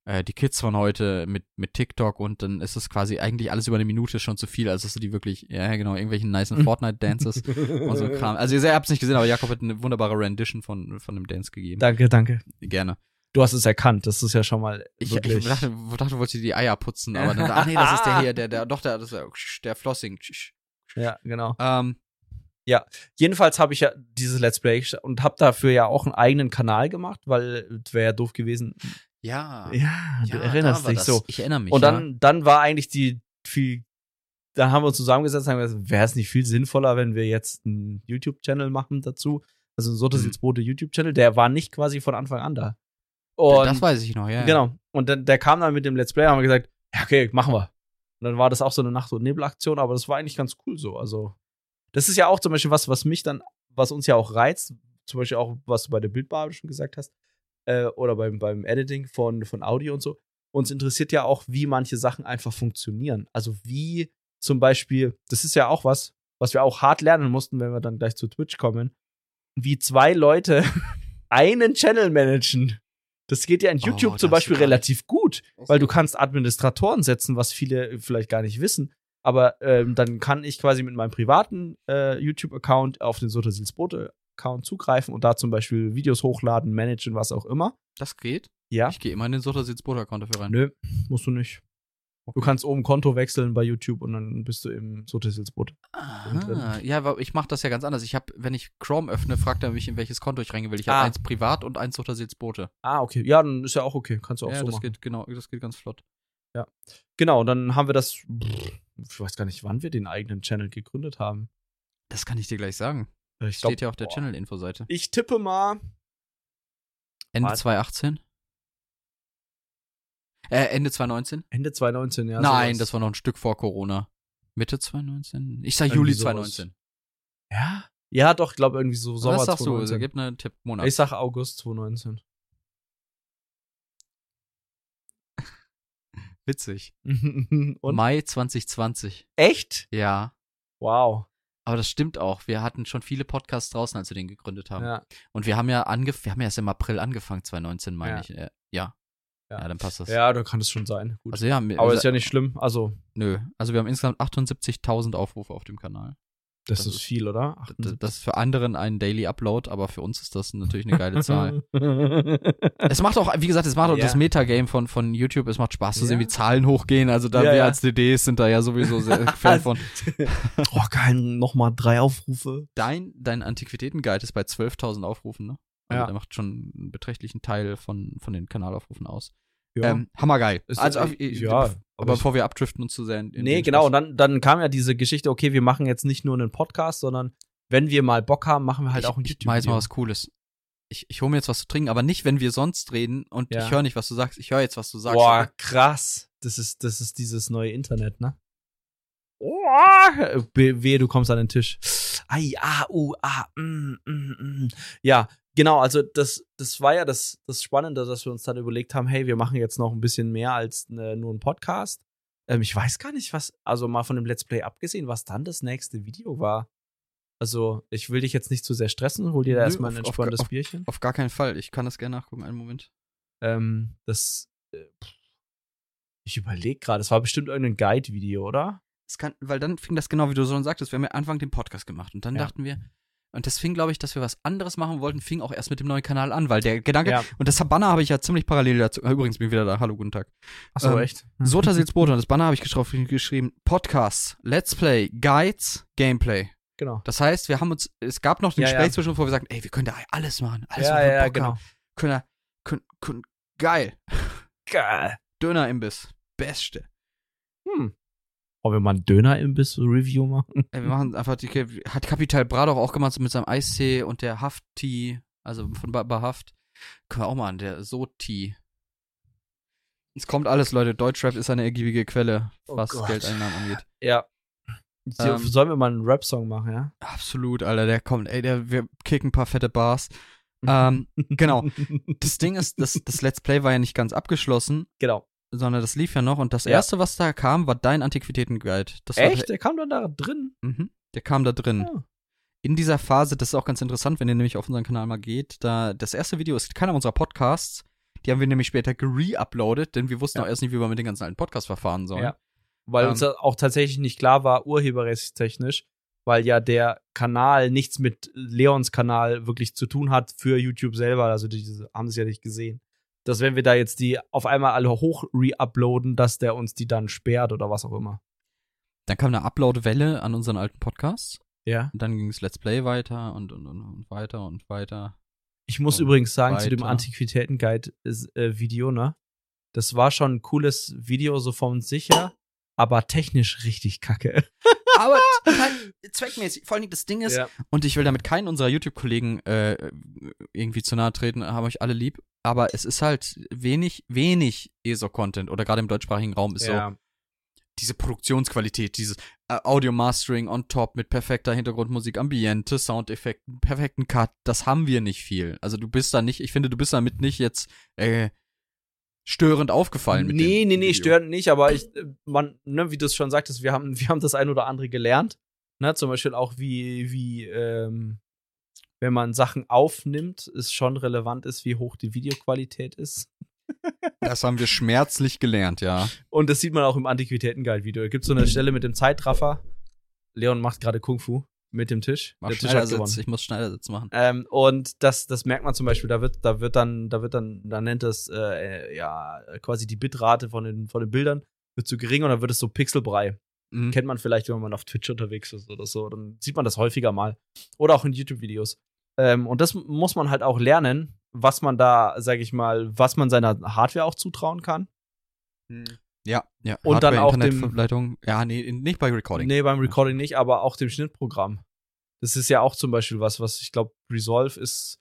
Speaker 2: äh, die Kids von heute mit, mit TikTok und dann ist es quasi eigentlich alles über eine Minute schon zu viel, also dass du die wirklich, ja genau, irgendwelchen nice Fortnite-Dances und so Kram. Also ihr habt es nicht gesehen, aber Jakob hat eine wunderbare Rendition von, von dem Dance gegeben.
Speaker 1: danke, danke.
Speaker 2: Gerne.
Speaker 1: Du hast es erkannt, das ist ja schon mal
Speaker 2: Ich, ich dachte, ich dachte, du wolltest dir die Eier putzen, aber dann, ach nee, das ist der hier, der, der, doch, der, das ist der, der Flossing.
Speaker 1: ja, genau.
Speaker 2: Ähm,
Speaker 1: Jedenfalls habe ich ja dieses Let's Play und habe dafür ja auch einen eigenen Kanal gemacht, weil wäre ja doof gewesen.
Speaker 2: Ja.
Speaker 1: Ja, du
Speaker 2: ja,
Speaker 1: erinnerst
Speaker 2: da
Speaker 1: dich
Speaker 2: das.
Speaker 1: so.
Speaker 2: Ich erinnere mich.
Speaker 1: Und dann, dann war eigentlich die viel. Dann haben wir uns zusammengesetzt und haben gesagt, wäre es nicht viel sinnvoller, wenn wir jetzt einen YouTube-Channel machen dazu? Also so das
Speaker 2: Mhm.
Speaker 1: jetzt Bote YouTube-Channel, der war nicht quasi von Anfang an da.
Speaker 2: ja.
Speaker 1: Und
Speaker 2: Das weiß ich noch, ja. ja.
Speaker 1: Genau. Und dann, der kam dann mit dem Let's Play, haben wir gesagt, ja, okay, machen wir. Und dann war das auch so eine Nacht- und Nebelaktion, aber das war eigentlich ganz cool so. Also, das ist ja auch zum Beispiel was, was mich dann, was uns ja auch reizt, zum Beispiel auch, was du bei der Bildbearbeitung schon gesagt hast, äh, oder beim, beim Editing von, von Audio und so. Uns interessiert ja auch, wie manche Sachen einfach funktionieren. Also, wie zum Beispiel, das ist ja auch was, was wir auch hart lernen mussten, wenn wir dann gleich zu Twitch kommen, wie zwei Leute einen Channel managen. Das geht ja in
Speaker 2: Oh,
Speaker 1: YouTube
Speaker 2: das
Speaker 1: zum Beispiel relativ gut, weil du kannst Administratoren setzen, was viele vielleicht gar nicht wissen. Aber ähm, dann kann ich quasi mit meinem privaten äh, YouTube-Account auf den Sotasils Bote-Account zugreifen und da zum Beispiel Videos hochladen, managen, was auch immer.
Speaker 2: Das geht.
Speaker 1: Ja.
Speaker 2: Ich gehe immer in den Sotasitz-Boot-Account dafür rein.
Speaker 1: Nö, musst du nicht. Du kannst oben Konto wechseln bei YouTube und dann bist du im Sotasils Bote.
Speaker 2: Ah, ja, aber ich mache das ja ganz anders. Ich habe, wenn ich Chrome öffne, fragt er mich, in welches Konto ich reingehen will. Ich habe
Speaker 1: Ah.
Speaker 2: eins privat und eins Sotasitz Boote.
Speaker 1: Ah, okay. Ja, dann ist ja auch okay. Kannst du auch
Speaker 2: Ja,
Speaker 1: so
Speaker 2: das
Speaker 1: machen.
Speaker 2: geht, genau, das geht ganz flott.
Speaker 1: Genau, und dann haben wir das. Ich weiß gar nicht, wann wir den eigenen Channel gegründet haben.
Speaker 2: Das kann ich dir gleich sagen.
Speaker 1: Ich
Speaker 2: Steht ja auf der. Channel-Info-Seite.
Speaker 1: Ich tippe mal.
Speaker 2: Ende
Speaker 1: Warte.
Speaker 2: 2018? Äh, Ende 2019?
Speaker 1: Ende 2019, ja.
Speaker 2: Nein,
Speaker 1: sowas.
Speaker 2: das war noch ein Stück vor Corona. Mitte 2019? Ich sag
Speaker 1: Irgendwie
Speaker 2: Juli
Speaker 1: sowas.
Speaker 2: 2019.
Speaker 1: Ja? Ja, doch, ich glaube irgendwie so Sommer
Speaker 2: Was sagst du?
Speaker 1: 2019.
Speaker 2: Gib einen Tipp. Monat.
Speaker 1: Ich sag August 2019.
Speaker 2: Witzig.
Speaker 1: Und?
Speaker 2: Mai 2020.
Speaker 1: Echt?
Speaker 2: Ja.
Speaker 1: Wow.
Speaker 2: Aber das stimmt auch. Wir hatten schon viele Podcasts draußen, als wir den gegründet haben.
Speaker 1: Ja.
Speaker 2: Und wir haben ja angef wir haben ja erst im April angefangen, 2019, meine
Speaker 1: Ja.
Speaker 2: ich. Äh, ja.
Speaker 1: Ja.
Speaker 2: ja. dann passt das.
Speaker 1: ja, da kann es schon sein. Gut.
Speaker 2: Also ja,
Speaker 1: Aber ist ja nicht schlimm. Also,
Speaker 2: nö. Also wir haben insgesamt 78.000 Aufrufe auf dem Kanal.
Speaker 1: Das,
Speaker 2: Das
Speaker 1: ist
Speaker 2: ist-
Speaker 1: viel, oder?
Speaker 2: Das, das ist für anderen ein Daily Upload, aber für uns ist das natürlich eine geile Zahl. Es macht auch, wie gesagt, es macht auch
Speaker 1: Ja.
Speaker 2: das Metagame von, von YouTube. Es macht Spaß zu sehen,
Speaker 1: Ja.
Speaker 2: wie Zahlen hochgehen. Also da
Speaker 1: Ja,
Speaker 2: wir als DDs sind da ja sowieso sehr Fan von.
Speaker 1: oh, geil, nochmal drei Aufrufe.
Speaker 2: Dein, dein Antiquitäten-Guide ist bei 12.000 Aufrufen, ne? Also
Speaker 1: Ja.
Speaker 2: der macht schon einen beträchtlichen Teil von, von den Kanalaufrufen aus.
Speaker 1: Ja.
Speaker 2: Ähm, hammergeil.
Speaker 1: Ist-
Speaker 2: also,
Speaker 1: äh,
Speaker 2: äh,
Speaker 1: ja,
Speaker 2: aber, bevor wir abdriften und zu sehr in, in
Speaker 1: nee, genau. Und dann, dann kam ja diese Geschichte, okay, wir machen jetzt nicht nur einen Podcast, sondern wenn wir mal Bock haben, machen wir halt
Speaker 2: ich,
Speaker 1: auch ein
Speaker 2: ich mach jetzt mal was Cooles. Ich, ich hole mir jetzt was zu trinken, aber nicht, wenn wir sonst reden und
Speaker 1: Ja.
Speaker 2: ich höre nicht, was du sagst. Ich höre jetzt, was du sagst.
Speaker 1: Boah, krass. Das ist, das ist dieses neue Internet, ne? Oh, wehe, du kommst an den Tisch. Ai, ah, uh, ah, mm, mm, mm. Ja, genau, also das, das war ja das, das Spannende, dass wir uns dann überlegt haben, hey, wir machen jetzt noch ein bisschen mehr als äh, nur ein Podcast. Ähm, ich weiß gar nicht, was, also mal von dem Let's Play abgesehen, was dann das nächste Video war. Also, ich will dich jetzt nicht zu sehr stressen, hol dir da
Speaker 2: Nö,
Speaker 1: erstmal ein
Speaker 2: auf- auf-
Speaker 1: entspanntes
Speaker 2: auf-
Speaker 1: Bierchen.
Speaker 2: Auf gar keinen Fall. Ich kann das gerne nachgucken. Einen Moment.
Speaker 1: Ähm, das, äh, ich überlege gerade, es war bestimmt irgendein Guide-Video, oder?
Speaker 2: Es kann, weil dann fing das genau, wie du schon sagtest, wir haben ja Anfang den Podcast gemacht und dann
Speaker 1: Ja.
Speaker 2: dachten wir, und das fing, glaube ich, dass wir was anderes machen wollten, fing auch erst mit dem neuen Kanal an, weil der Gedanke,
Speaker 1: Ja.
Speaker 2: und das Banner habe ich ja ziemlich parallel dazu, äh, übrigens bin ich wieder da, hallo, guten Tag.
Speaker 1: Achso,
Speaker 2: Ähm,
Speaker 1: echt?
Speaker 2: Sota Silsbote und das Banner habe ich geschrieben, Podcasts, Let's Play, Guides, Gameplay.
Speaker 1: Genau.
Speaker 2: Das heißt, wir haben uns, es gab noch ein
Speaker 1: Ja,
Speaker 2: Gespräch
Speaker 1: ja.
Speaker 2: zwischen, wo wir sagten, ey, wir können da alles machen, alles,
Speaker 1: ja,
Speaker 2: wir
Speaker 1: ja,
Speaker 2: Bock
Speaker 1: genau.
Speaker 2: Können, da- können, können, geil.
Speaker 1: Geil.
Speaker 2: Dönerimbiss, beste.
Speaker 1: Hm. Wollen wir mal ein Döner-Imbiss-Review machen?
Speaker 2: Ey, wir machen einfach die, hat Capital Bra doch auch gemacht so mit seinem Eistee und der Haft-Tee, also von Baba Haft. Können wir auch mal an, der So-Tee. Es kommt alles, Leute. Deutschrap ist eine ergiebige Quelle,
Speaker 1: Oh
Speaker 2: was
Speaker 1: Gott.
Speaker 2: Geldeinnahmen angeht.
Speaker 1: Ja.
Speaker 2: Ähm,
Speaker 1: Sollen wir mal einen Rap-Song machen, ja?
Speaker 2: Absolut, Alter, der kommt, ey, der, wir kicken ein paar fette Bars. Ähm, genau. Das Ding ist, das, das Let's Play war ja nicht ganz abgeschlossen,
Speaker 1: genau.
Speaker 2: Sondern das lief ja noch und das
Speaker 1: Ja.
Speaker 2: erste, was da kam, war dein Antiquitäten-Guide.
Speaker 1: Echt? Der kam dann da drin?
Speaker 2: Mhm, der kam da drin.
Speaker 1: Ja.
Speaker 2: in dieser Phase, das ist auch ganz interessant, wenn ihr nämlich auf unseren Kanal mal geht, da das erste Video ist keiner unserer Podcasts, die haben wir nämlich später gere-uploadet, denn wir wussten
Speaker 1: Ja.
Speaker 2: auch erst nicht, wie wir mit den ganzen alten Podcasts verfahren sollen.
Speaker 1: Ja. Weil
Speaker 2: Ähm,
Speaker 1: uns auch tatsächlich nicht klar war, urheberrechtstechnisch, weil ja der Kanal nichts mit Leons Kanal wirklich zu tun hat für YouTube selber. Also diese haben es ja nicht gesehen. Dass wenn wir da jetzt die auf einmal alle hoch re-uploaden, dass der uns die dann sperrt oder was auch immer.
Speaker 2: Dann kam eine Upload-Welle an unseren alten Podcasts.
Speaker 1: Ja.
Speaker 2: Und dann ging es Let's Play weiter und, und, und, weiter und weiter.
Speaker 1: Ich muss übrigens sagen, zu dem
Speaker 2: weiter.
Speaker 1: Antiquitäten-Guide-Video, ne? Das war schon ein cooles Video, so von sich her, aber technisch richtig kacke.
Speaker 2: Aber zweckmäßig, vor Dingen das Ding ist,
Speaker 1: Ja.
Speaker 2: und ich will damit keinen unserer YouTube-Kollegen äh, irgendwie zu nahe treten, haben euch alle lieb, aber es ist halt wenig, wenig ESO-Content oder gerade im deutschsprachigen Raum ist so,
Speaker 1: ja.
Speaker 2: diese Produktionsqualität, dieses äh, Audio-Mastering on top mit perfekter Hintergrundmusik, Ambiente, Soundeffekten, perfekten Cut, das haben wir nicht viel. Also du bist da nicht, ich finde, du bist damit nicht jetzt äh, störend aufgefallen. Mit
Speaker 1: Nee, nee, nee,
Speaker 2: Video.
Speaker 1: störend nicht, aber ich, äh, man, ne, wie du es schon sagtest, wir haben, wir haben das ein oder andere gelernt. Ne, zum Beispiel auch, wie, wie, ähm, wenn man Sachen aufnimmt, es schon relevant ist, wie hoch die Videoqualität ist.
Speaker 2: Das haben wir schmerzlich gelernt, ja.
Speaker 1: Und das sieht man auch im Antiquitäten-Guide-Video. Da gibt so eine Stelle mit dem Zeitraffer. Leon macht gerade Kung Fu mit dem Tisch.
Speaker 2: Mach
Speaker 1: Der Tisch hat gewonnen.
Speaker 2: Ich muss Schneidersitz machen.
Speaker 1: Ähm, und das, das merkt man zum Beispiel, da wird, da wird dann, da wird dann, da nennt es, äh, ja, quasi die Bitrate von den, von den Bildern wird zu gering und dann wird es so Pixelbrei.
Speaker 2: Mhm.
Speaker 1: Kennt man vielleicht, wenn man auf Twitch unterwegs ist oder so. Dann sieht man das häufiger mal. Oder auch in YouTube-Videos. Ähm, und das muss man halt auch lernen, was man da, sag ich mal, was man seiner Hardware auch zutrauen kann.
Speaker 2: Ja, ja.
Speaker 1: Und dann auch dem-.
Speaker 2: Ja, nee, nicht bei Recording.
Speaker 1: Nee, beim Recording nicht, aber auch dem Schnittprogramm. Das ist ja auch zum Beispiel was, was ich glaube, Resolve ist,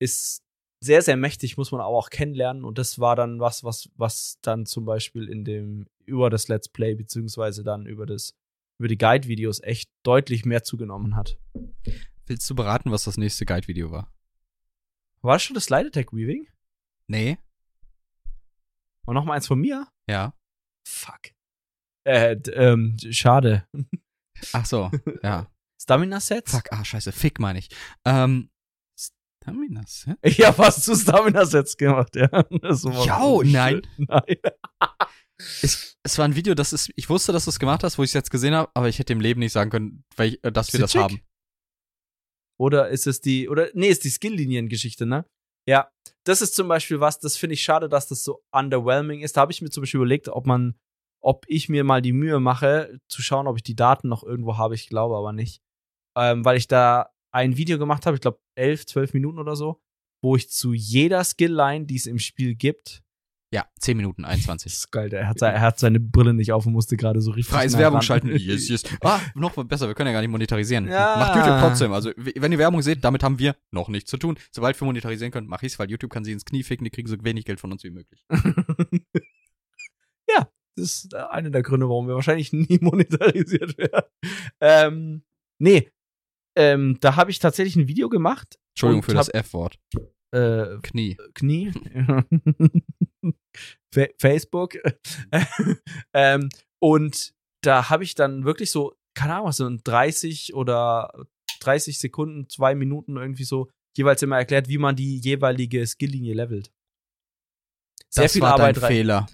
Speaker 1: ist sehr, sehr mächtig, muss man aber auch kennenlernen. Und das war dann was, was, was dann zum Beispiel in dem, über das Let's Play, beziehungsweise dann über das, über die Guide-Videos echt deutlich mehr zugenommen hat.
Speaker 2: Willst du beraten, was das nächste Guide-Video war?
Speaker 1: War das schon das Slide Attack Weaving?
Speaker 2: Nee.
Speaker 1: Und noch mal eins von mir?
Speaker 2: Ja.
Speaker 1: Fuck. Äh, ähm, schade.
Speaker 2: Ach so, ja.
Speaker 1: Stamina-Sets?
Speaker 2: Fuck, ah, scheiße, Fick meine ich. Ähm, Stamina Set?
Speaker 1: Ich hab was zu Stamina-Sets gemacht, ja. Das so
Speaker 2: nein.
Speaker 1: schön. Nein.
Speaker 2: Es, es war ein Video, das ist, ich wusste, dass du es gemacht hast, wo ich es jetzt gesehen habe, aber ich hätte im Leben nicht sagen können, ich, äh, dass wir das haben.
Speaker 1: Oder ist es die, oder, nee, ist die Skill-Linien-Geschichte, ne? Ja, das ist zum Beispiel was, das finde ich schade, dass das so underwhelming ist. Da habe ich mir zum Beispiel überlegt, ob man, ob ich mir mal die Mühe mache, zu schauen, ob ich die Daten noch irgendwo habe. Ich glaube aber nicht. Ähm, weil ich da ein Video gemacht habe, ich glaube 11, 12 Minuten oder so, wo ich zu jeder Skill-Line, die es im Spiel gibt,
Speaker 2: Ja, 10 Minuten,
Speaker 1: das
Speaker 2: 21.
Speaker 1: ist geil, er hat, er hat seine Brille nicht auf und musste gerade so richtig.
Speaker 2: Freies Werbung
Speaker 1: ran.
Speaker 2: schalten. Yes, yes. Ah, noch besser, wir können ja gar nicht monetarisieren.
Speaker 1: Ja.
Speaker 2: Macht YouTube trotzdem. Also, wenn ihr Werbung seht, damit haben wir noch nichts zu tun. Sobald wir monetarisieren können, mach ich's, weil YouTube kann sie ins Knie ficken, die kriegen so wenig Geld von uns wie möglich.
Speaker 1: ja, das ist äh, einer der Gründe, warum wir wahrscheinlich nie monetarisiert werden. Ähm, nee, ähm, da habe ich tatsächlich ein Video gemacht.
Speaker 2: Entschuldigung für das F-Wort.
Speaker 1: Äh,
Speaker 2: Knie.
Speaker 1: Knie. Fa Facebook. ähm, und da habe ich dann wirklich so, keine Ahnung, was so in 30 oder 30 Sekunden, zwei Minuten irgendwie so jeweils immer erklärt, wie man die jeweilige Skilllinie levelt. Sehr
Speaker 2: das
Speaker 1: viel
Speaker 2: war
Speaker 1: Arbeit
Speaker 2: dein
Speaker 1: rein.
Speaker 2: Fehler.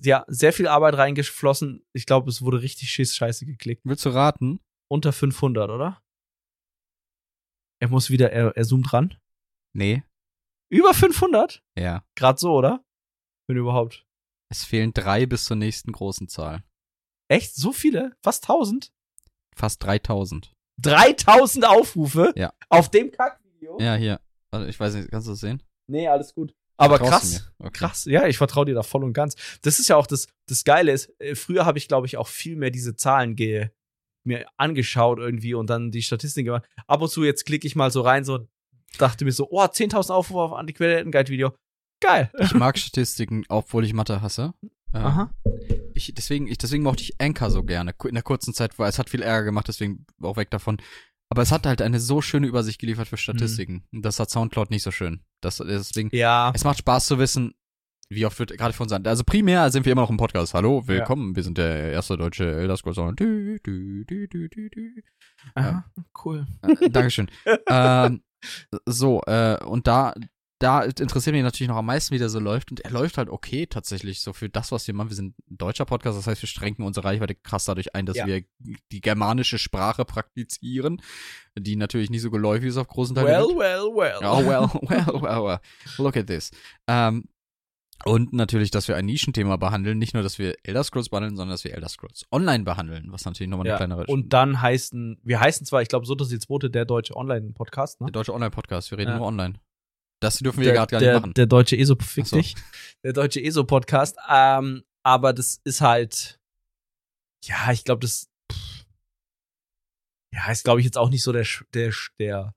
Speaker 1: Ja, sehr viel Arbeit reingeflossen. Ich glaube, es wurde richtig schiss scheiße geklickt.
Speaker 2: Willst du raten?
Speaker 1: Unter 500, oder? Er muss wieder, er, er zoomt ran.
Speaker 2: Nee.
Speaker 1: Über 500?
Speaker 2: Ja.
Speaker 1: Gerade so, oder? Wenn überhaupt.
Speaker 2: Es fehlen drei bis zur nächsten großen Zahl.
Speaker 1: Echt? So viele? Fast 1000?
Speaker 2: Fast 3000.
Speaker 1: 3000 Aufrufe?
Speaker 2: Ja.
Speaker 1: Auf dem Kackvideo?
Speaker 2: Ja, hier. Warte, ich weiß nicht, kannst du das sehen?
Speaker 1: Nee, alles gut. Aber
Speaker 2: Vertraust
Speaker 1: krass.
Speaker 2: Okay.
Speaker 1: Krass, ja, ich vertraue dir da voll und ganz. Das ist ja auch das, das Geile ist, äh, früher habe ich, glaube ich, auch viel mehr diese Zahlen ge mir angeschaut irgendwie und dann die Statistiken gemacht. Ab und zu jetzt klicke ich mal so rein, so dachte mir so, oh, 10.000 Aufrufe auf Antiquitäten-Guide-Video. Geil.
Speaker 2: Ich mag Statistiken, obwohl ich Mathe hasse. Äh,
Speaker 1: Aha.
Speaker 2: Ich, deswegen, ich, deswegen mochte ich Anchor so gerne. In der kurzen Zeit, weil es hat viel Ärger gemacht, deswegen auch weg davon. Aber es hat halt eine so schöne Übersicht geliefert für Statistiken. Und Das hat Soundcloud nicht so schön. Das, deswegen,
Speaker 1: Ja.
Speaker 2: es macht Spaß zu wissen, wie oft wird gerade von uns. Also primär sind wir immer noch im Podcast. Hallo, willkommen. Wir sind der erste deutsche Elder Scrolls. Online. Dü, dü, dü, dü, dü, dü.
Speaker 1: Aha. Cool.
Speaker 2: Äh, Dankeschön. ähm, so, äh, und da, da interessiert mich natürlich noch am meisten, wie der so läuft. Und er läuft halt okay tatsächlich so für das, was wir machen. Wir sind ein deutscher Podcast, das heißt, wir schränken unsere Reichweite krass dadurch ein, dass
Speaker 1: Ja.
Speaker 2: wir die germanische Sprache praktizieren, die natürlich nicht so geläufig ist auf großen Teilen.
Speaker 1: Well, well, well.
Speaker 2: Oh, well, well, well, well. Look at this. Ähm, und natürlich, dass wir ein Nischenthema behandeln. Nicht nur, dass wir Elder Scrolls behandeln, sondern dass wir Elder Scrolls online behandeln, was natürlich nochmal eine
Speaker 1: Ja.
Speaker 2: kleinere
Speaker 1: Und dann heißen, wir heißen zwar, ich glaube, so, das ist Bote der deutsche Online-Podcast, ne?
Speaker 2: Der deutsche Online-Podcast, wir reden
Speaker 1: Ja.
Speaker 2: nur online. Das dürfen wir gerade gar
Speaker 1: der,
Speaker 2: nicht machen.
Speaker 1: Der deutsche ESO, fick
Speaker 2: so.
Speaker 1: dich. Der deutsche ESO-Podcast. Ähm, aber das ist halt, ja, ich glaube, das, pff, ja, ist, glaube ich, jetzt auch nicht so der, der, der,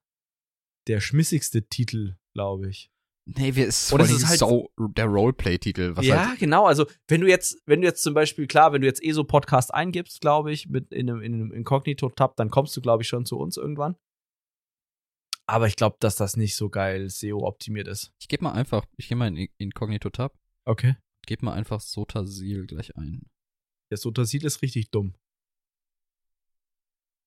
Speaker 1: der schmissigste Titel, glaube ich.
Speaker 2: Nee, wir ist, allem
Speaker 1: ist halt-
Speaker 2: so der Roleplay-Titel. Was
Speaker 1: ja,
Speaker 2: halt,
Speaker 1: genau. Also, wenn du jetzt, wenn du jetzt zum Beispiel, klar, wenn du jetzt ESO-Podcast eingibst, glaube ich, mit in einem, in einem Inkognito-Tab, dann kommst du, glaube ich, schon zu uns irgendwann. Aber ich glaube, dass das nicht so geil SEO-optimiert ist.
Speaker 2: ich gebe mal einfach, ich gehe mal in Inkognito-Tab,
Speaker 1: Okay.
Speaker 2: gebe mal einfach Sotasil gleich ein.
Speaker 1: Der Sotasil ist richtig dumm.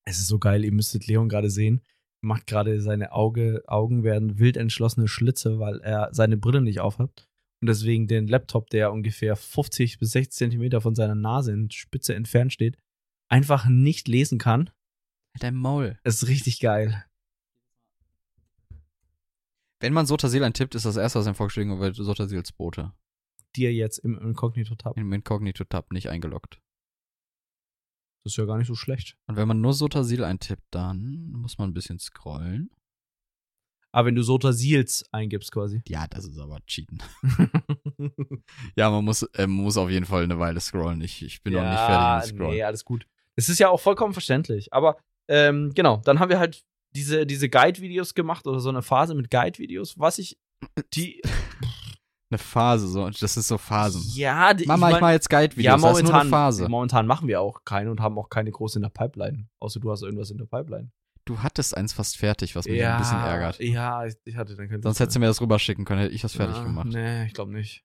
Speaker 1: Es ist so geil, ihr müsstet Leon gerade sehen. Macht gerade seine Auge, Augen werden wild entschlossene Schlitze, weil er seine Brille nicht aufhat. und deswegen den Laptop, der ungefähr 50 bis 60 Zentimeter von seiner Nase in Spitze entfernt steht, einfach nicht lesen kann.
Speaker 2: Dein Maul.
Speaker 1: Das ist richtig geil.
Speaker 2: Wenn man Sotasil eintippt, ist das erste, was ihm vorgeschlagen wird, Sotasils Bote.
Speaker 1: Dir jetzt im Inkognito-Tab.
Speaker 2: Im Inkognito-Tab nicht eingeloggt.
Speaker 1: Das ist ja gar nicht so schlecht.
Speaker 2: Und wenn man nur Sotasil eintippt, dann muss man ein bisschen scrollen.
Speaker 1: Aber wenn du Sotasils eingibst quasi.
Speaker 2: Ja, das ist aber Cheaten. ja, man muss, äh, man muss auf jeden Fall eine Weile scrollen. Ich, ich bin noch nicht fertig mit Scrollen.
Speaker 1: Nee, alles gut. Das ist ja auch vollkommen verständlich. Aber ähm, genau, dann haben wir halt diese, diese Guide-Videos gemacht oder so eine Phase mit Guide-Videos, was ich die.
Speaker 2: Eine Phase, so, das ist so Phasen.
Speaker 1: Ja, die,
Speaker 2: Mama, ich,
Speaker 1: mein,
Speaker 2: mache jetzt Guide-Videos,
Speaker 1: ja,
Speaker 2: das ist nur
Speaker 1: momentan,
Speaker 2: eine Phase.
Speaker 1: momentan machen wir auch keine und haben auch keine große in der Pipeline. Außer du hast irgendwas in der Pipeline.
Speaker 2: Du hattest eins fast fertig, was mich ein bisschen ärgert.
Speaker 1: Ja, ich, ich hatte dann kein
Speaker 2: Sonst hättest du mir das rüberschicken können, hätte ich das fertig
Speaker 1: ja,
Speaker 2: gemacht.
Speaker 1: Nee, ich glaube nicht.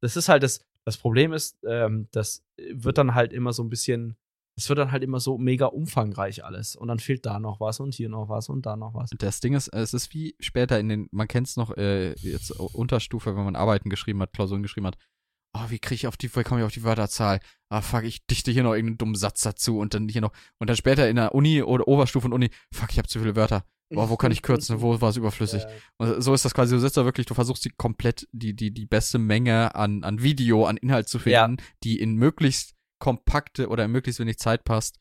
Speaker 1: Das ist halt das, das Problem ist, ähm, das wird dann halt immer so ein bisschen, es wird dann halt immer so mega umfangreich alles. Und dann fehlt da noch was und hier noch was und da noch was.
Speaker 2: Das Ding ist, es ist wie später in den, man kennt es noch äh, jetzt Unterstufe, wenn man Arbeiten geschrieben hat, Klausuren geschrieben hat. Oh, wie kriege ich auf die, wie komme ich auf die Wörterzahl? Ah, fuck, ich dichte hier noch irgendeinen dummen Satz dazu und dann hier noch, und dann später in der Uni oder Oberstufe und Uni, fuck, ich habe zu viele Wörter. Boah, wo kann ich kürzen? Wo war es überflüssig?
Speaker 1: Ja.
Speaker 2: Und so ist das quasi, du sitzt da wirklich, du versuchst die komplett, die, die, die beste Menge an, an Video, an Inhalt zu finden, die in möglichst kompakte oder möglichst wenig Zeit passt.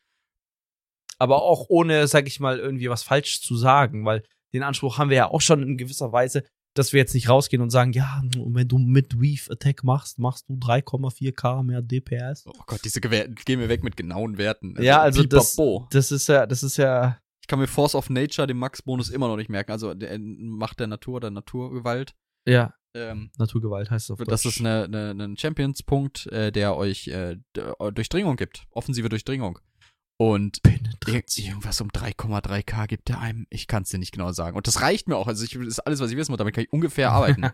Speaker 1: Aber auch ohne, sag ich mal, irgendwie was falsch zu sagen, weil den Anspruch haben wir ja auch schon in gewisser Weise, dass wir jetzt nicht rausgehen und sagen, ja, wenn du mit Weave Attack machst, machst du 3,4k mehr DPS.
Speaker 2: Oh Gott, diese Gewer gehen wir weg mit genauen Werten.
Speaker 1: ja, also das, das ist ja, das ist ja,
Speaker 2: Ich kann mir Force of Nature, den Max-Bonus, immer noch nicht merken. Also der Macht der Natur oder Naturgewalt.
Speaker 1: Ja,
Speaker 2: Ähm,
Speaker 1: Naturgewalt heißt es auf
Speaker 2: das
Speaker 1: Deutsch.
Speaker 2: ist eine, eine, ein Champions-Punkt, äh, der euch äh, d- Durchdringung gibt. Offensive Durchdringung. Und irgendwas um 3,3k gibt der einem. Ich kann es dir nicht genau sagen. Und das reicht mir auch. Also ich, das ist alles, was ich wissen muss. Damit kann ich ungefähr arbeiten.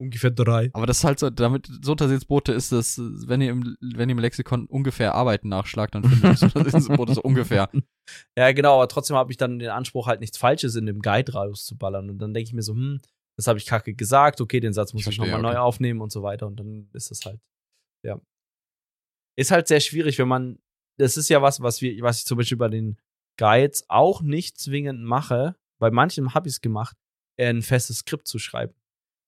Speaker 1: Ungefähr drei.
Speaker 2: Aber das ist halt so, damit Sondersitzboote ist das, wenn ihr im, wenn ihr im Lexikon ungefähr arbeiten nachschlagt, dann findet ihr Sondersitzboote so ungefähr.
Speaker 1: Ja, genau, aber trotzdem habe ich dann den Anspruch, halt nichts Falsches in dem Guide rauszuballern. Und dann denke ich mir so, hm, das habe ich kacke gesagt, okay, den Satz muss ich,
Speaker 2: verstehe,
Speaker 1: nochmal
Speaker 2: okay.
Speaker 1: neu aufnehmen und so weiter. Und dann ist es halt, ja. Ist halt sehr schwierig, wenn man, das ist ja was, was wir, was ich zum Beispiel bei den Guides auch nicht zwingend mache. Bei manchen habe ich es gemacht, ein festes Skript zu schreiben.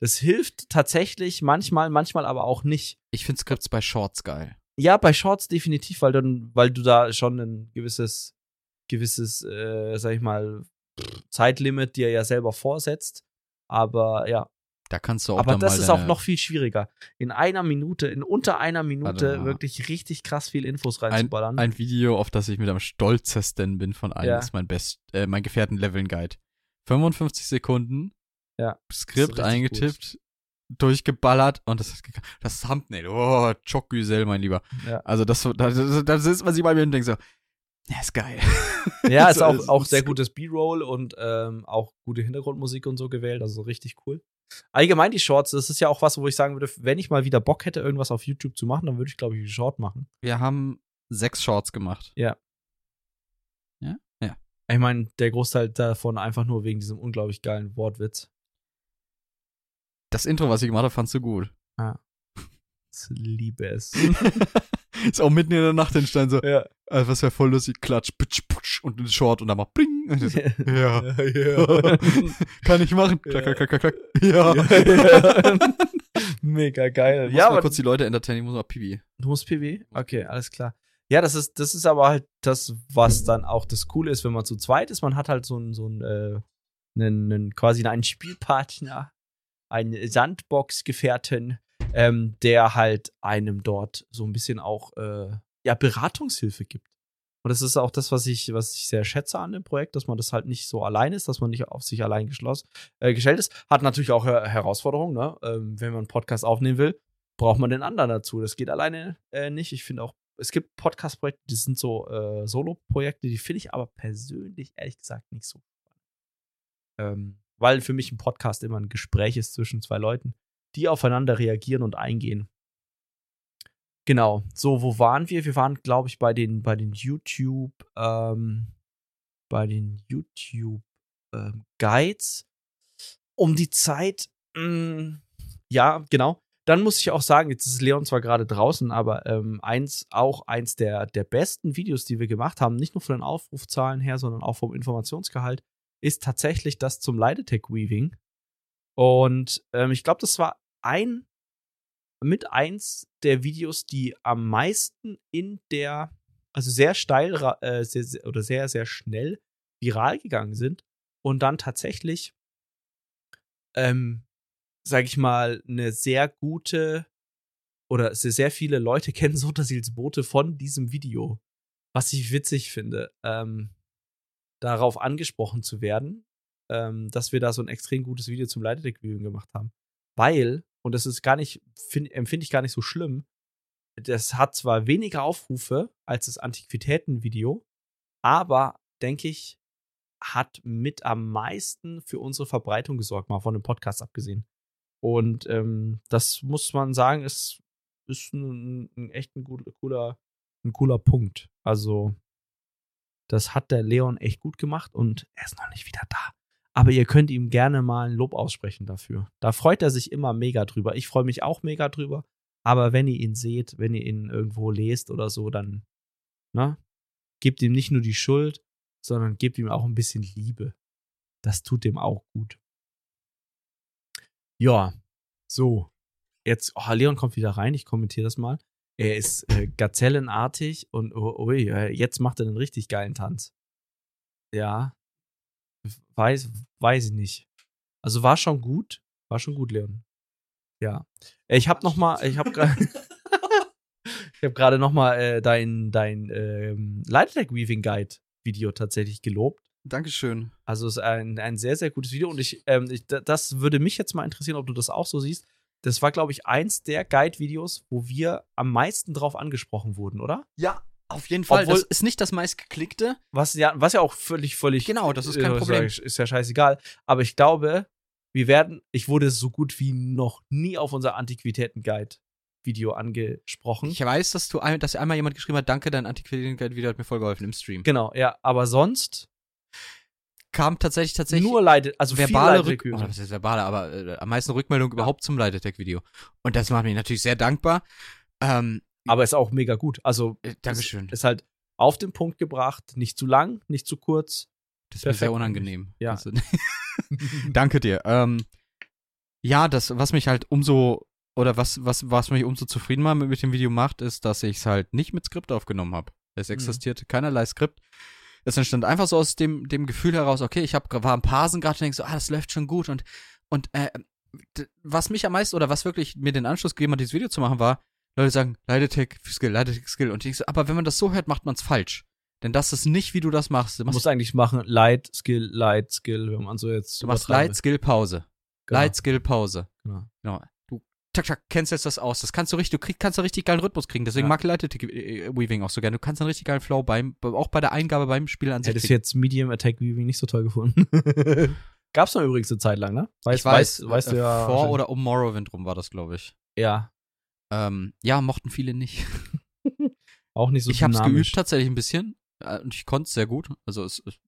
Speaker 1: Das hilft tatsächlich manchmal, manchmal aber auch nicht.
Speaker 2: Ich finde Skripts bei Shorts geil.
Speaker 1: Ja, bei Shorts definitiv, weil dann, weil du da schon ein gewisses, gewisses, äh, sag ich mal, Zeitlimit dir ja selber vorsetzt. Aber ja,
Speaker 2: Da kannst du auch
Speaker 1: aber das ist auch noch viel schwieriger. In einer Minute, in unter einer Minute
Speaker 2: Warte
Speaker 1: wirklich richtig krass viel Infos reinzuballern.
Speaker 2: ein Video, auf das ich mit am stolzesten bin von allen,
Speaker 1: Ja.
Speaker 2: ist mein Best, äh, mein Gefährten-Leveln-Guide. 55 Sekunden,
Speaker 1: Ja,
Speaker 2: Skript eingetippt, durchgeballert und das, das Thumbnail, oh, Chokgüsel, mein Lieber.
Speaker 1: Ja.
Speaker 2: Also das, da, sitzt man sich bei mir und denkt so, ja, ist geil.
Speaker 1: Ja, ist auch, auch sehr
Speaker 2: gut.
Speaker 1: gutes B-Roll und ähm, auch gute Hintergrundmusik und so gewählt, also richtig cool. Allgemein die Shorts, das ist ja auch was, wo ich sagen würde, wenn ich mal wieder Bock hätte, irgendwas auf YouTube zu machen, dann würde ich, glaube ich, einen Short machen.
Speaker 2: Wir haben sechs Shorts gemacht.
Speaker 1: Ich meine, der Großteil davon einfach nur wegen diesem unglaublich geilen Wortwitz.
Speaker 2: Das Intro, was ich gemacht habe, fandst du gut.
Speaker 1: Ich liebe es.
Speaker 2: ist auch mitten in der Nacht entstanden, so,
Speaker 1: ja.
Speaker 2: Äh, was wäre voll lustig, klatsch, pitsch, putsch, und ein Short und dann mal bling. So, ja.
Speaker 1: ja.
Speaker 2: Kann ich machen.
Speaker 1: Ja.
Speaker 2: Klack, klack, klack, klack. Ja.
Speaker 1: ja. Mega geil.
Speaker 2: Ich muss
Speaker 1: Ja,
Speaker 2: mal
Speaker 1: aber
Speaker 2: kurz die Leute entertainen, ich muss mal pipi.
Speaker 1: du musst PW? Okay, alles klar. Ja, das ist, das ist aber halt das, was dann auch das Coole ist, wenn man zu zweit ist. Man hat halt so ein, so ein, äh, einen, einen, quasi einen Spielpartner, einen Sandbox-Gefährten, ähm, der halt einem dort so ein bisschen auch, äh, ja, Beratungshilfe gibt. Und das ist auch das, was ich, was ich sehr schätze an dem Projekt, dass man das halt nicht so allein ist, dass man nicht auf sich allein geschlossen, äh, gestellt ist. Hat natürlich auch Her Herausforderungen, ne? Ähm, wenn man einen Podcast aufnehmen will, braucht man den anderen dazu. Das geht alleine äh, nicht. Ich finde auch, es gibt Podcast-Projekte, die sind so äh, Solo-Projekte, die finde ich aber persönlich, ehrlich gesagt, nicht so. Ähm, weil für mich ein Podcast immer ein Gespräch ist zwischen zwei Leuten, die aufeinander reagieren und eingehen. Genau. So, wo waren wir? Wir waren, glaube ich, bei den, bei den YouTube, ähm, bei den YouTube ähm, Guides. Um die Zeit, mh, ja, genau. Dann muss ich auch sagen, jetzt ist Leon zwar gerade draußen, aber ähm, eins, auch eins der, der besten Videos, die wir gemacht haben, nicht nur von den Aufrufzahlen her, sondern auch vom Informationsgehalt, ist tatsächlich das zum Leidetech Weaving. Und ähm, ich glaube, das war ein mit eins der Videos, die am meisten in der, also sehr steil äh, sehr, sehr, oder sehr, sehr schnell viral gegangen sind und dann tatsächlich, ähm, sag ich mal, eine sehr gute oder sehr, sehr viele Leute kennen Sottasils Boote von diesem Video. Was ich witzig finde, ähm, darauf angesprochen zu werden, ähm, dass wir da so ein extrem gutes Video zum Leiterdeck-Viewing gemacht haben. Weil, und das ist gar nicht, empfinde ich gar nicht so schlimm, das hat zwar weniger Aufrufe als das Antiquitäten-Video, aber denke ich, hat mit am meisten für unsere Verbreitung gesorgt, mal von dem Podcast abgesehen. Und ähm, das muss man sagen, ist, ist ein, ein echt ein cooler, ein cooler Punkt. Also, das hat der Leon echt gut gemacht und er ist noch nicht wieder da. Aber ihr könnt ihm gerne mal ein Lob aussprechen dafür. Da freut er sich immer mega drüber. Ich freue mich auch mega drüber. Aber wenn ihr ihn seht, wenn ihr ihn irgendwo lest oder so, dann, ne, gebt ihm nicht nur die Schuld, sondern gebt ihm auch ein bisschen Liebe. Das tut dem auch gut. Ja, so. Jetzt, oh, Leon kommt wieder rein, ich kommentiere das mal. Er ist äh, gazellenartig und oh, ui, jetzt macht er einen richtig geilen Tanz. Ja. Weiß, weiß ich nicht. Also war schon gut. War schon gut, Leon. Ja. Ich habe noch mal, ich habe gerade ich habe gerade noch mal äh, dein dein ähm, Light Weaving Guide Video tatsächlich gelobt.
Speaker 2: Dankeschön.
Speaker 1: Also es ist ein, ein sehr, sehr gutes Video und ich, ähm, ich, das würde mich jetzt mal interessieren, ob du das auch so siehst. Das war, glaube ich, eins der Guide-Videos, wo wir am meisten drauf angesprochen wurden, oder?
Speaker 2: Ja, auf jeden Fall. Obwohl, das ist nicht das meistgeklickte.
Speaker 1: Was ja, was ja auch völlig, völlig.
Speaker 2: Genau, das ist kein äh, Problem.
Speaker 1: Ist ja scheißegal. Aber ich glaube, wir werden, ich wurde so gut wie noch nie auf unser Antiquitäten-Guide Video angesprochen.
Speaker 2: Ich weiß, dass du dass einmal jemand geschrieben hat, danke, dein Antiquitäten-Video hat mir voll geholfen im Stream.
Speaker 1: Genau, ja, aber sonst
Speaker 2: kam tatsächlich tatsächlich
Speaker 1: nur leidet, also
Speaker 2: verbale Rückmeldung. Oh, was ist verbale, aber äh, am meisten Rückmeldung überhaupt zum Leidetech-Video. Und das macht mich natürlich sehr dankbar. Ähm,
Speaker 1: aber ist auch mega gut. Also,
Speaker 2: äh, Dankeschön.
Speaker 1: Ist, ist halt auf den Punkt gebracht, nicht zu lang, nicht zu kurz.
Speaker 2: Das ist mir sehr unangenehm.
Speaker 1: Ja. Also,
Speaker 2: danke dir. Ähm, ja, das, was mich halt umso oder was, was, was mich umso zufriedener mit, mit dem Video macht, ist, dass ich es halt nicht mit Skript aufgenommen habe. Es mhm. existierte mhm. keinerlei Skript. Es entstand einfach so aus dem, dem Gefühl heraus, okay, ich hab, war am Parsen gerade und denk so, ah, das läuft schon gut und, und äh, was mich am meisten oder was wirklich mir den Anschluss gegeben hat, dieses Video zu machen, war, Leute sagen, Leidetech Skill, Leidetech Skill. Und ich so, aber wenn man das so hört, macht man es falsch. Denn das ist nicht, wie du das machst.
Speaker 1: Du musst eigentlich machen Light Skill, Light Skill, wenn man so jetzt.
Speaker 2: Du machst Light Skill Pause. Genau. Light Skill Pause.
Speaker 1: Genau.
Speaker 2: genau tak, tak, kennst jetzt das aus. Das kannst du richtig, du krieg, kannst einen richtig geilen Rhythmus kriegen. Deswegen ja. mag Light Attack Weaving auch so gerne. Du kannst einen richtig geilen Flow beim, auch bei der Eingabe beim Spiel an sich.
Speaker 1: Hättest jetzt Medium Attack Weaving nicht so toll gefunden. Gab's noch übrigens eine Zeit lang, ne?
Speaker 2: Weiß, ich weiß,
Speaker 1: weiß, weißt du ja.
Speaker 2: Vor oder um Morrowind rum war das, glaube ich.
Speaker 1: Ja.
Speaker 2: Ähm, ja, mochten viele nicht.
Speaker 1: auch nicht so
Speaker 2: Ich hab's geübt tatsächlich ein bisschen. Äh, und ich konnte es sehr gut. Also es, es,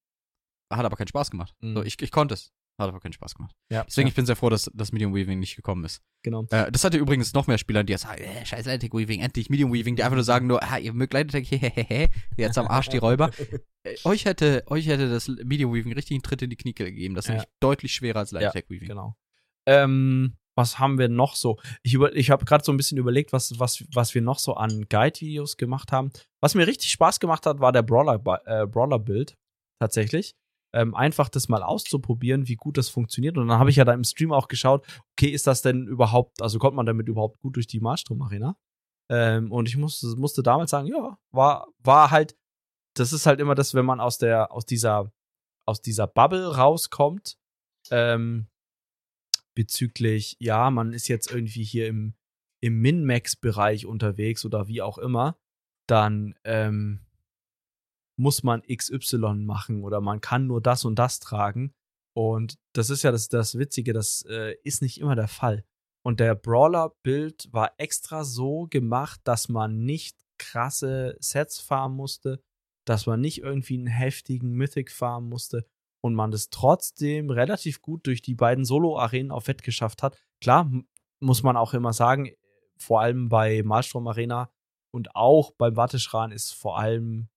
Speaker 2: hat aber keinen Spaß gemacht. Mhm. So, ich, ich konnte es. Hat aber keinen Spaß gemacht.
Speaker 1: Ja,
Speaker 2: Deswegen,
Speaker 1: ja.
Speaker 2: ich bin sehr froh, dass das Medium Weaving nicht gekommen ist.
Speaker 1: Genau.
Speaker 2: Äh, das hatte übrigens noch mehr Spieler, die sagen, äh, scheiß Lighttech Weaving, endlich Medium Weaving, die einfach nur sagen nur, ah, ihr mögt Lighttech, hehehe, jetzt am Arsch die Räuber. äh, euch hätte, euch hätte das Medium Weaving richtig einen Tritt in die Knie gegeben. Das ist ja. nämlich deutlich schwerer als ja, Weaving.
Speaker 1: Genau. Ähm, was haben wir noch so? Ich, ich habe gerade so ein bisschen überlegt, was, was, was wir noch so an Guide-Videos gemacht haben. Was mir richtig Spaß gemacht hat, war der Brawler-Bild äh, Brawler tatsächlich ähm, einfach das mal auszuprobieren, wie gut das funktioniert. Und dann habe ich ja da im Stream auch geschaut, okay, ist das denn überhaupt, also kommt man damit überhaupt gut durch die Marstrom Arena? Ähm, und ich musste, musste damals sagen, ja, war, war halt, das ist halt immer das, wenn man aus der, aus dieser, aus dieser Bubble rauskommt, ähm, bezüglich, ja, man ist jetzt irgendwie hier im, im Min-Max-Bereich unterwegs oder wie auch immer, dann, ähm, muss man XY machen oder man kann nur das und das tragen. Und das ist ja das, das Witzige, das äh, ist nicht immer der Fall. Und der Brawler-Bild war extra so gemacht, dass man nicht krasse Sets farmen musste, dass man nicht irgendwie einen heftigen Mythic farmen musste und man das trotzdem relativ gut durch die beiden Solo-Arenen auf Wett geschafft hat. Klar, muss man auch immer sagen, vor allem bei Malstrom Arena und auch beim Watteschran ist vor allem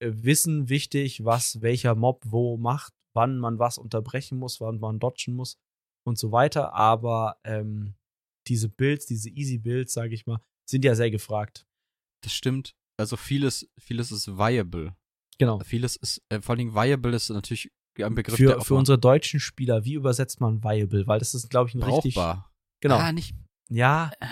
Speaker 1: äh, Wissen wichtig, was welcher Mob wo macht, wann man was unterbrechen muss, wann man dodgen muss und so weiter. Aber ähm, diese Builds, diese Easy Builds, sage ich mal, sind ja sehr gefragt.
Speaker 2: Das stimmt. Also vieles, vieles ist viable.
Speaker 1: Genau.
Speaker 2: Vieles ist, äh, vor allen Dingen viable ist natürlich ein Begriff,
Speaker 1: Für, für unsere deutschen Spieler, wie übersetzt man viable? Weil das ist, glaube ich, ein richtig.
Speaker 2: brauchbar.
Speaker 1: Genau.
Speaker 2: Ah, nicht
Speaker 1: Ja,
Speaker 2: äh,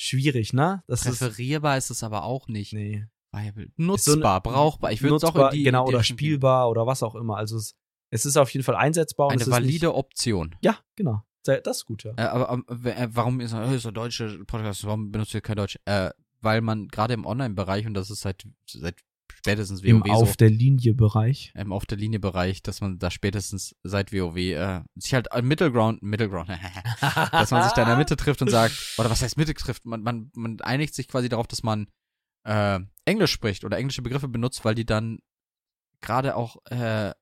Speaker 1: schwierig, ne? Das ist.
Speaker 2: präferierbar ist es aber auch nicht.
Speaker 1: Nee.
Speaker 2: Viable.
Speaker 1: Ist so
Speaker 2: Nutzbar,
Speaker 1: eine-
Speaker 2: brauchbar. Ich würde es auch in die
Speaker 1: Genau, oder
Speaker 2: Richtung gehen.
Speaker 1: spielbar oder was auch immer. Also es, es ist auf jeden Fall einsetzbar. und
Speaker 2: Eine
Speaker 1: ist
Speaker 2: valide Option.
Speaker 1: Ja, genau. Das ist gut, ja.
Speaker 2: Äh, aber ähm, äh, warum ist äh, so deutsche Podcast, warum benutzt ihr kein Deutsch? Äh, weil man gerade im Online-Bereich, und das ist seit, seit spätestens
Speaker 1: Im
Speaker 2: WoW
Speaker 1: Auf
Speaker 2: so,
Speaker 1: der Linie-Bereich.
Speaker 2: im auf der Linie-Bereich, dass man da spätestens seit WoW äh, sich halt im Middleground, Middleground, dass man sich da in der Mitte trifft und sagt, oder was heißt Mitte trifft, man, man, man einigt sich quasi darauf, dass man äh, Englisch spricht oder englische Begriffe benutzt, weil die dann gerade auch äh,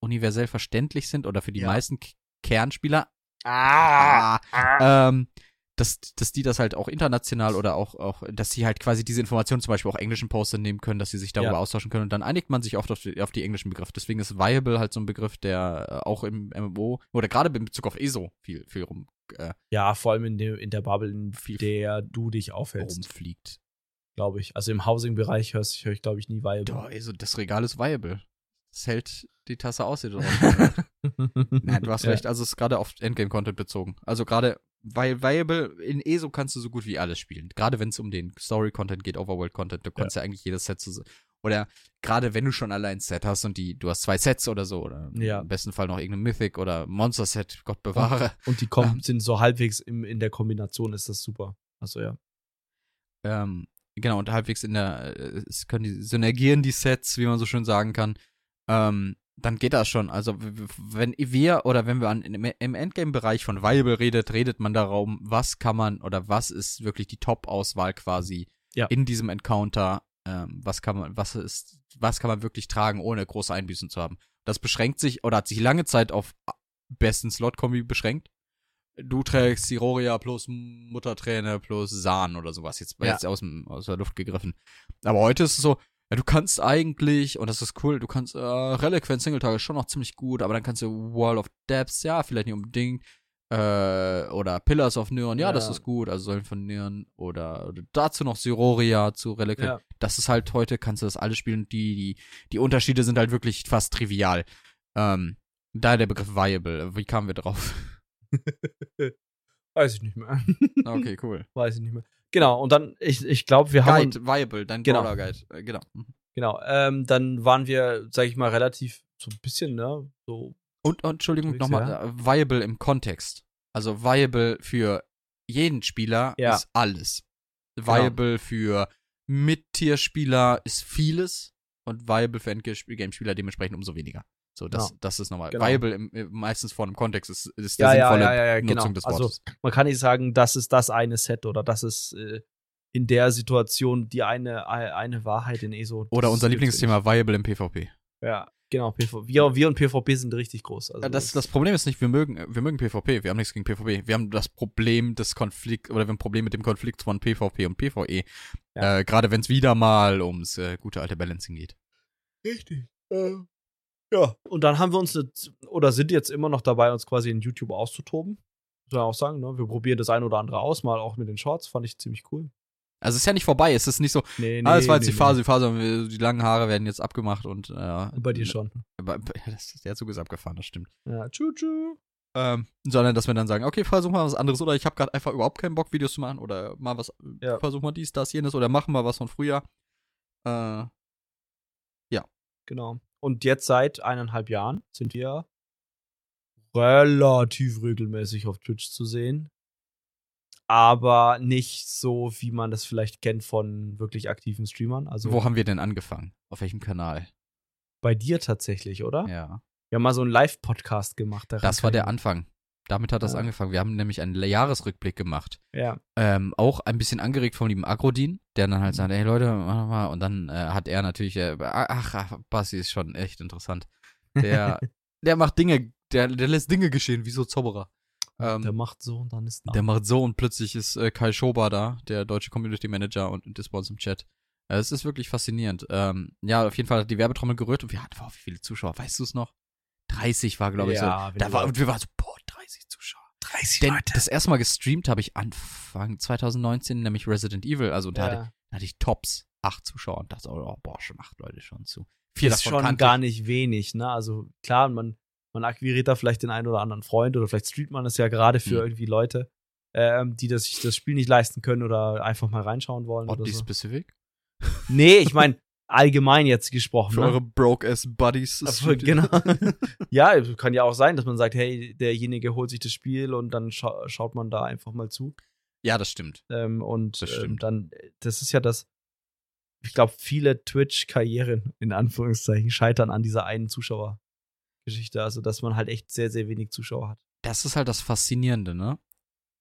Speaker 2: universell verständlich sind oder für die
Speaker 1: Ja.
Speaker 2: meisten K Kernspieler. Ah, ähm, dass, dass die das halt auch international oder auch, auch, dass sie halt quasi diese Informationen zum Beispiel auch englischen Poster nehmen können, dass sie sich darüber
Speaker 1: Ja.
Speaker 2: austauschen können und dann einigt man sich oft auf die, auf die englischen Begriffe. Deswegen ist Viable halt so ein Begriff, der äh, auch im MMO oder gerade in Bezug auf ESO viel, viel rum, äh,
Speaker 1: Ja, vor allem in, der in der Bubble, in
Speaker 2: Viel-
Speaker 1: der du dich aufhältst,
Speaker 2: rumfliegt.
Speaker 1: glaube ich. Also im Housing-Bereich höre ich, hör ich glaube ich, nie Viable.
Speaker 2: Doch, ESO, das Regal ist Viable. Das hält die Tasse aus, die du Nein, du hast
Speaker 1: Ja.
Speaker 2: recht. Also es ist gerade auf Endgame-Content bezogen. Also gerade, weil Viable in ESO kannst du so gut wie alles spielen. Gerade wenn es um den Story-Content geht, Overworld-Content, du kannst ja. eigentlich jedes Set so. Oder gerade wenn du schon allein ein Set hast und die, du hast zwei Sets oder so, oder
Speaker 1: Ja.
Speaker 2: im besten Fall noch irgendein Mythic oder Monster-Set, Gott bewahre.
Speaker 1: Und die kommen, sind so halbwegs im, in der Kombination, ist das super. Also ja.
Speaker 2: Ähm, genau, und halbwegs in der, äh, es können die synergieren die Sets, wie man so schön sagen kann. Ähm, dann geht das schon. Also wenn wir oder wenn wir an, im im Endgame-Bereich von Viable redet, redet man darum, was kann man oder was ist wirklich die Top-Auswahl quasi
Speaker 1: Ja.
Speaker 2: in diesem Encounter. Ähm, was kann man, was ist, was kann man wirklich tragen, ohne große Einbüßen zu haben. Das beschränkt sich oder hat sich lange Zeit auf besten Slot-Kombi beschränkt. Du trägst Siroria plus Mutterträne plus Sahn oder sowas. Jetzt,
Speaker 1: Ja.
Speaker 2: jetzt aus, dem, aus der Luft gegriffen. Aber heute ist es so, ja, du kannst eigentlich, und das ist cool, du kannst, äh, Reliquant Singletag ist schon noch ziemlich gut, aber dann kannst du Wall of Depths, ja, vielleicht nicht unbedingt, äh, oder Pillars of Neon, ja,
Speaker 1: Ja.
Speaker 2: das ist gut, also Säulen von Neon, oder, oder dazu noch Siroria zu Reliquant.
Speaker 1: Ja.
Speaker 2: Das ist halt heute, kannst du das alles spielen, die, die, die Unterschiede sind halt wirklich fast trivial. Ähm, daher der Begriff Viable, wie kamen wir drauf?
Speaker 1: Weiß ich nicht mehr.
Speaker 2: Okay, cool.
Speaker 1: Weiß ich nicht mehr. Genau, und dann, ich, ich glaube, wir haben.
Speaker 2: Guide, Viable, dein
Speaker 1: Genau.
Speaker 2: Brawler Guide, äh, genau. Mhm.
Speaker 1: Genau, ähm, dann waren wir, sag ich mal, relativ so ein bisschen, ne, so.
Speaker 2: Und, und Entschuldigung, nochmal,
Speaker 1: ja.
Speaker 2: äh, viable im Kontext. Also viable für jeden Spieler
Speaker 1: Ja.
Speaker 2: ist alles. Viable für Mittierspieler ist vieles und viable für Endgame-Spieler dementsprechend umso weniger. So, das,
Speaker 1: Genau.
Speaker 2: das ist nochmal.
Speaker 1: Genau.
Speaker 2: Viable im, im, meistens vor einem Kontext ist, ist
Speaker 1: Ja,
Speaker 2: der
Speaker 1: ja,
Speaker 2: sinnvolle
Speaker 1: ja, ja, ja,
Speaker 2: Nutzung
Speaker 1: genau.
Speaker 2: des
Speaker 1: Also,
Speaker 2: Wortes.
Speaker 1: Man kann nicht sagen, das ist das eine Set oder das ist äh, in der Situation die eine, äh, eine Wahrheit in ESO.
Speaker 2: Oder unser Lieblingsthema, viable im PvP.
Speaker 1: Ja, genau, PvP. Wir, wir und PvP sind richtig groß. Also
Speaker 2: Äh, Das, das Problem ist nicht, wir mögen, wir mögen PvP, wir haben nichts gegen PvP. Wir haben das Problem des Konflikts, oder wir haben ein Problem mit dem Konflikt von PvP und PvE.
Speaker 1: Ja.
Speaker 2: Äh, Gerade wenn es wieder mal ums äh, gute alte Balancing geht.
Speaker 1: Richtig. Äh, ja. Und dann haben wir uns, jetzt, oder sind jetzt immer noch dabei, uns quasi in YouTube auszutoben. Muss man auch sagen, ne? Wir probieren das ein oder andere aus, mal auch mit den Shorts, fand ich ziemlich cool.
Speaker 2: Also es ist ja nicht vorbei, es ist nicht so,
Speaker 1: Nee,
Speaker 2: ah, das war jetzt
Speaker 1: nee,
Speaker 2: die Phase, die Phase, wir- die langen Haare werden jetzt abgemacht und äh,
Speaker 1: Nee. Bei dir schon.
Speaker 2: Bei, bei, das, der Zug ist abgefahren, das stimmt.
Speaker 1: Ja, tschu tschu.
Speaker 2: Ähm, sondern dass wir dann sagen, okay, versuch mal was anderes oder ich habe gerade einfach überhaupt keinen Bock, Videos zu machen oder mal was,
Speaker 1: Ja.
Speaker 2: versuch mal dies, das, jenes oder machen mal was von früher. Äh,
Speaker 1: Genau. Und jetzt seit eineinhalb Jahren sind wir relativ regelmäßig auf Twitch zu sehen. Aber nicht so, wie man das vielleicht kennt von wirklich aktiven Streamern. Also
Speaker 2: wo haben wir denn angefangen? Auf welchem Kanal?
Speaker 1: bei dir tatsächlich, oder?
Speaker 2: Ja.
Speaker 1: Wir haben mal so einen Live-Podcast gemacht.
Speaker 2: Das war der Anfang. Damit hat das
Speaker 1: Ja.
Speaker 2: angefangen. Wir haben nämlich einen Jahresrückblick gemacht.
Speaker 1: Ja,
Speaker 2: Ähm, auch ein bisschen angeregt vom lieben Agrodin, der dann halt
Speaker 1: Mhm.
Speaker 2: sagt, ey Leute, mach mal. Und dann äh, hat er natürlich, äh, ach, ach, Basti ist schon echt interessant. Der, der macht Dinge, der, der lässt Dinge geschehen, wie so Zauberer. Ähm,
Speaker 1: der macht so und dann ist da.
Speaker 2: Der macht so und plötzlich ist äh, Kai Schober da, der deutsche Community Manager und, und ist bei uns im Chat. Äh, Es ist wirklich faszinierend. Ähm, ja, auf jeden Fall hat die Werbetrommel gerührt und wir hatten, wow, wie viele Zuschauer, weißt du es noch? 30 war, glaube ich,
Speaker 1: Ja,
Speaker 2: so. Da war, und wir waren so, boah, 30 Zuschauer.
Speaker 1: 30
Speaker 2: Denn das erste Mal gestreamt habe ich Anfang 2019, nämlich Resident Evil. Also da, hatte,
Speaker 1: ja.
Speaker 2: da hatte ich Tops, acht Zuschauer und dachte, oh, boah, schon acht Leute schon zu. Vier
Speaker 1: ist schon gar
Speaker 2: ich.
Speaker 1: nicht wenig, ne? Also klar, man, man akquiriert da vielleicht den einen oder anderen Freund oder vielleicht streamt man es ja gerade für
Speaker 2: Mhm.
Speaker 1: irgendwie Leute, ähm, die das, sich das Spiel nicht leisten können oder einfach mal reinschauen wollen oder
Speaker 2: Oddly
Speaker 1: so.
Speaker 2: specific.
Speaker 1: Nee, ich meine allgemein jetzt gesprochen.
Speaker 2: Für
Speaker 1: ne?
Speaker 2: eure Broke-Ass-Buddies.
Speaker 1: Aber genau. ja, kann ja auch sein, dass man sagt, hey, derjenige holt sich das Spiel und dann scha schaut man da einfach mal zu.
Speaker 2: Ja, das stimmt.
Speaker 1: Ähm, und
Speaker 2: Das
Speaker 1: ähm,
Speaker 2: stimmt.
Speaker 1: dann, das ist ja das, ich glaube, viele Twitch-Karrieren in Anführungszeichen scheitern an dieser einen Zuschauergeschichte. Also, dass man halt echt sehr, sehr wenig Zuschauer hat.
Speaker 2: Das ist halt das Faszinierende, ne?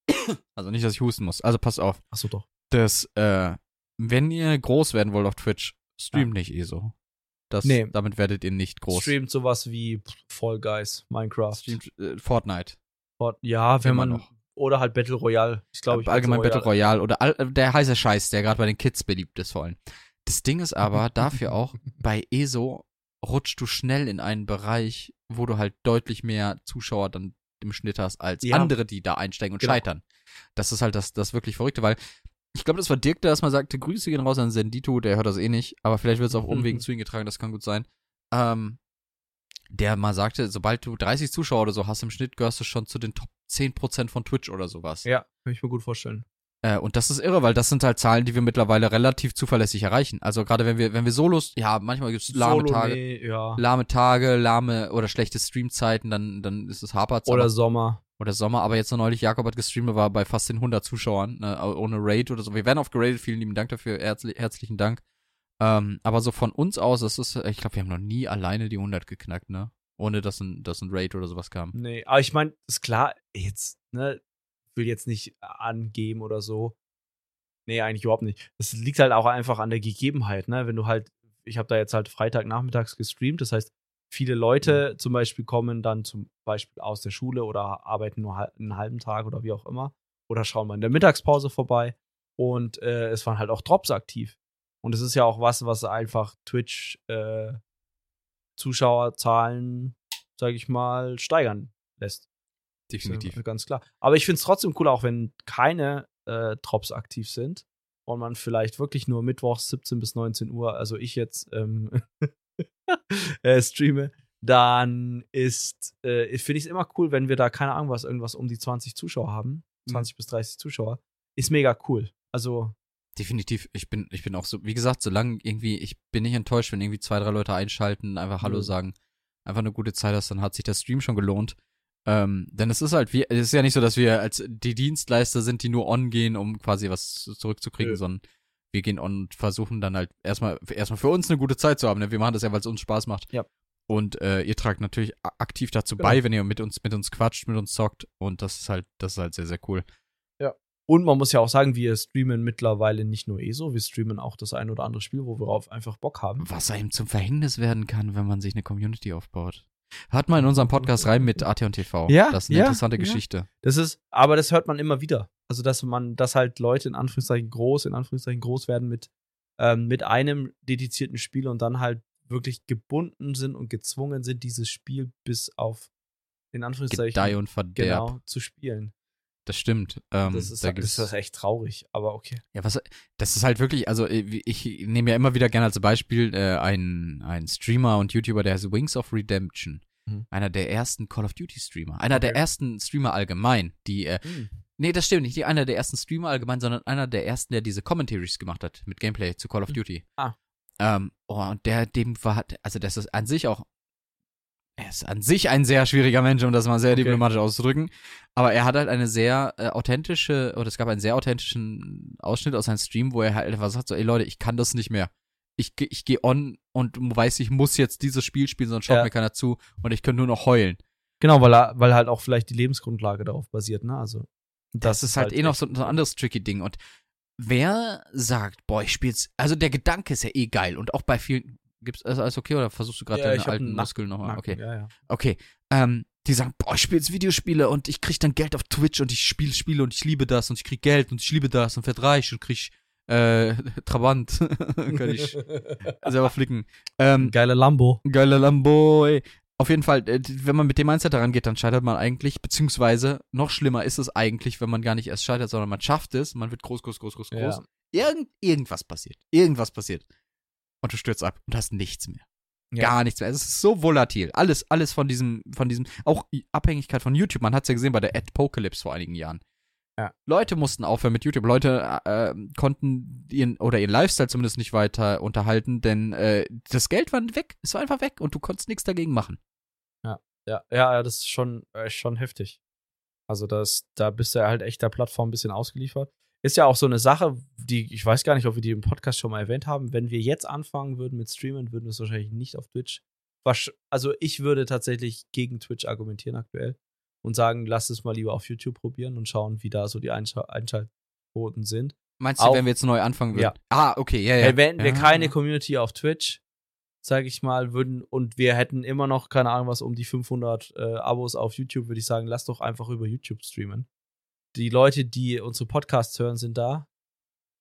Speaker 2: Also nicht, dass ich husten muss. Also pass auf.
Speaker 1: Achso, doch.
Speaker 2: dass, äh, wenn ihr groß werden wollt auf Twitch, streamt nicht ESO. Das,
Speaker 1: Nee.
Speaker 2: Damit werdet ihr nicht groß.
Speaker 1: Streamt sowas wie Fall Guys, Minecraft.
Speaker 2: Streamt äh, Fortnite.
Speaker 1: Fort- Ja, wenn
Speaker 2: Immer
Speaker 1: man.
Speaker 2: noch.
Speaker 1: Oder halt Battle Royale. Ich glaube, ich
Speaker 2: Allgemein Battle Royale oder all, äh, der heiße Scheiß, der gerade bei den Kids beliebt ist vor allem. Das Ding ist aber dafür auch, bei ESO rutscht du schnell in einen Bereich, wo du halt deutlich mehr Zuschauer dann im Schnitt hast, als
Speaker 1: Ja.
Speaker 2: andere, die da einsteigen und
Speaker 1: Genau.
Speaker 2: scheitern. Das ist halt das, das wirklich Verrückte, weil ich glaube, das war Dirk, der erstmal sagte, Grüße gehen raus an Sendito, der hört das eh nicht, aber vielleicht wird es auf Umwegen
Speaker 1: Mhm.
Speaker 2: zu ihm getragen, das kann gut sein. Ähm, der mal sagte, sobald du 30 Zuschauer oder so hast im Schnitt, gehörst du schon zu den Top 10% von Twitch oder sowas.
Speaker 1: Ja, kann ich mir gut vorstellen.
Speaker 2: Äh, und das ist irre, weil das sind halt Zahlen, die wir mittlerweile relativ zuverlässig erreichen. Also gerade wenn wir, wenn wir Solos, ja, manchmal gibt's lahme
Speaker 1: Solo,
Speaker 2: Tage,
Speaker 1: nee, ja.
Speaker 2: lahme Tage, lahme oder schlechte Streamzeiten, dann, dann ist es hapert's.
Speaker 1: Oder Sommer.
Speaker 2: Oder Sommer, aber jetzt noch neulich, Jakob hat gestreamt, war bei fast den 100 Zuschauern, ne, ohne Raid oder so. Wir werden oft geradet, vielen lieben Dank dafür, herzli herzlichen Dank. Ähm, aber so von uns aus, das ist, ich glaube, wir haben noch nie alleine die 100 geknackt, ne? Ohne dass ein, dass ein Raid oder sowas kam.
Speaker 1: Nee, aber ich meine, ist klar, jetzt, ne, will jetzt nicht angeben oder so. Nee, eigentlich überhaupt nicht. Das liegt halt auch einfach an der Gegebenheit, ne? Wenn du halt, ich habe da jetzt halt Freitagnachmittags gestreamt, das heißt, viele Leute zum Beispiel kommen dann zum Beispiel aus der Schule oder arbeiten nur einen halben Tag oder wie auch immer. Oder schauen mal in der Mittagspause vorbei. Und äh, es waren halt auch Drops aktiv. Und es ist ja auch was, was einfach Twitch äh, Zuschauerzahlen, sag ich mal, steigern lässt.
Speaker 2: Definitiv.
Speaker 1: Ja, ganz klar. Aber ich finde es trotzdem cool, auch wenn keine äh, Drops aktiv sind und man vielleicht wirklich nur mittwochs 17 bis 19 Uhr, also ich jetzt ähm, äh, streame, dann ist, äh, finde ich es immer cool, wenn wir da, keine Ahnung was, irgendwas um die 20 Zuschauer haben. 20 bis 30 Zuschauer. Ist mega cool. Also,
Speaker 2: Definitiv, ich bin, ich bin auch so, wie gesagt, solange irgendwie, ich bin nicht enttäuscht, wenn irgendwie zwei, drei Leute einschalten, einfach Hallo
Speaker 1: Mhm.
Speaker 2: sagen, einfach eine gute Zeit hast, dann hat sich der Stream schon gelohnt. Ähm, denn es ist halt, wie, es ist ja nicht so, dass wir als die Dienstleister sind, die nur on gehen, um quasi was zurückzukriegen,
Speaker 1: Nö.
Speaker 2: sondern wir gehen und versuchen dann halt erstmal, erstmal für uns eine gute Zeit zu haben. Ne? Wir machen das ja, weil es uns Spaß macht.
Speaker 1: Ja.
Speaker 2: Und äh, ihr tragt natürlich aktiv dazu
Speaker 1: Genau.
Speaker 2: bei, wenn ihr mit uns, mit uns quatscht, mit uns zockt. Und das ist halt, das ist halt sehr, sehr cool.
Speaker 1: und man muss ja auch sagen, wir streamen mittlerweile nicht nur ESO, wir streamen auch das ein oder andere Spiel, wo wir darauf einfach Bock haben.
Speaker 2: was einem zum Verhängnis werden kann, wenn man sich eine Community aufbaut. Hört mal in unserem Podcast rein mit AT und TV.
Speaker 1: Ja,
Speaker 2: Das ist eine
Speaker 1: ja,
Speaker 2: interessante
Speaker 1: ja.
Speaker 2: Geschichte.
Speaker 1: Das ist, aber das hört man immer wieder. Also, dass man, dass halt Leute in Anführungszeichen groß, in Anführungszeichen groß werden mit, ähm, mit einem dedizierten Spiel und dann halt wirklich gebunden sind und gezwungen sind, dieses Spiel bis auf, in Anführungszeichen,
Speaker 2: Gedeih und Verderb.
Speaker 1: genau, zu spielen.
Speaker 2: Das stimmt. Ähm,
Speaker 1: das, ist,
Speaker 2: da
Speaker 1: das
Speaker 2: gibt's,
Speaker 1: ist echt traurig, aber okay.
Speaker 2: ja, was, das ist halt wirklich, also äh, wie- ich nehme ja immer wieder gerne als Beispiel äh, einen, einen Streamer und YouTuber, der heißt Wings of Redemption.
Speaker 1: Mhm.
Speaker 2: Einer der ersten Call of Duty Streamer. Einer der
Speaker 1: Okay.
Speaker 2: ersten Streamer allgemein, die, äh, nee, das stimmt nicht, nicht einer der ersten Streamer allgemein, sondern einer der ersten, der diese Commentaries gemacht hat mit Gameplay zu Call of. Duty.
Speaker 1: Ah.
Speaker 2: Ähm, oh, und der, dem war, also das ist an sich auch, er ist an sich ein sehr schwieriger Mensch, um das mal sehr
Speaker 1: Okay.
Speaker 2: diplomatisch auszudrücken. Aber er hat halt eine sehr äh, authentische, oder es gab einen sehr authentischen Ausschnitt aus seinem Stream, wo er halt einfach sagt so, ey Leute, ich kann das nicht mehr. Ich, geh- ich gehe on und weiß, ich muss jetzt dieses Spiel spielen, sonst schaut
Speaker 1: Ja.
Speaker 2: mir keiner zu und ich kann nur noch heulen.
Speaker 1: Genau, weil, er, weil halt auch vielleicht die Lebensgrundlage darauf basiert, ne? Also,
Speaker 2: Das, ist halt, eh noch so, so ein anderes tricky Ding. Und wer sagt, boah, ich spiel's, also der Gedanke ist ja eh geil und auch bei vielen, gibt's, alles okay oder versuchst du gerade
Speaker 1: Ja,
Speaker 2: deine alten Muskeln nochmal? Okay.
Speaker 1: Ja, ja.
Speaker 2: Okay. Ähm, die sagen, boah, ich spiele jetzt Videospiele und ich krieg dann Geld auf Twitch und ich spiele Spiele und ich liebe das und ich krieg Geld und ich liebe das und werd reich und krieg äh, Trabant. Kann ich selber flicken. Ähm,
Speaker 1: Geile Lambo.
Speaker 2: Geiler Lambo, ey. Auf jeden Fall, äh, wenn man mit dem Mindset daran geht, dann scheitert man eigentlich, beziehungsweise noch schlimmer ist es eigentlich, wenn man gar nicht erst scheitert, sondern man schafft es, man wird groß, groß, groß, groß,
Speaker 1: Ja.
Speaker 2: groß. Irgend, irgendwas passiert. Irgendwas passiert. Und du stürzt ab und hast nichts mehr.
Speaker 1: Ja.
Speaker 2: Gar nichts mehr. Es ist so volatil. Alles, alles von diesem, von diesem, auch Abhängigkeit von YouTube. Man hat es ja gesehen bei der Adpocalypse vor einigen Jahren.
Speaker 1: Ja.
Speaker 2: Leute mussten aufhören mit YouTube. Leute äh, konnten ihren oder ihren Lifestyle zumindest nicht weiter unterhalten, denn äh, das Geld war weg. Es war einfach weg und du konntest nichts dagegen machen.
Speaker 1: Ja, ja, ja, das ist schon, äh, schon heftig. Also das, da bist du ja halt echt der Plattform ein bisschen ausgeliefert. Ist ja auch so eine Sache, die, ich weiß gar nicht, ob wir die im Podcast schon mal erwähnt haben. Wenn wir jetzt anfangen würden mit Streamen, würden wir es wahrscheinlich nicht auf Twitch. Also ich würde tatsächlich gegen Twitch argumentieren aktuell und sagen, lass es mal lieber auf YouTube probieren und schauen, wie da so die Einschal Einschaltquoten sind.
Speaker 2: Meinst du,
Speaker 1: Auch-
Speaker 2: wenn wir jetzt neu anfangen würden?
Speaker 1: Ja.
Speaker 2: Ah, okay, ja, ja.
Speaker 1: Wenn wir
Speaker 2: ja.
Speaker 1: keine Community auf Twitch, sag ich mal, würden und wir hätten immer noch, keine Ahnung was, um die 500 äh, Abos auf YouTube, würde ich sagen, lass doch einfach über YouTube streamen. Die Leute, die unsere Podcasts hören, sind da.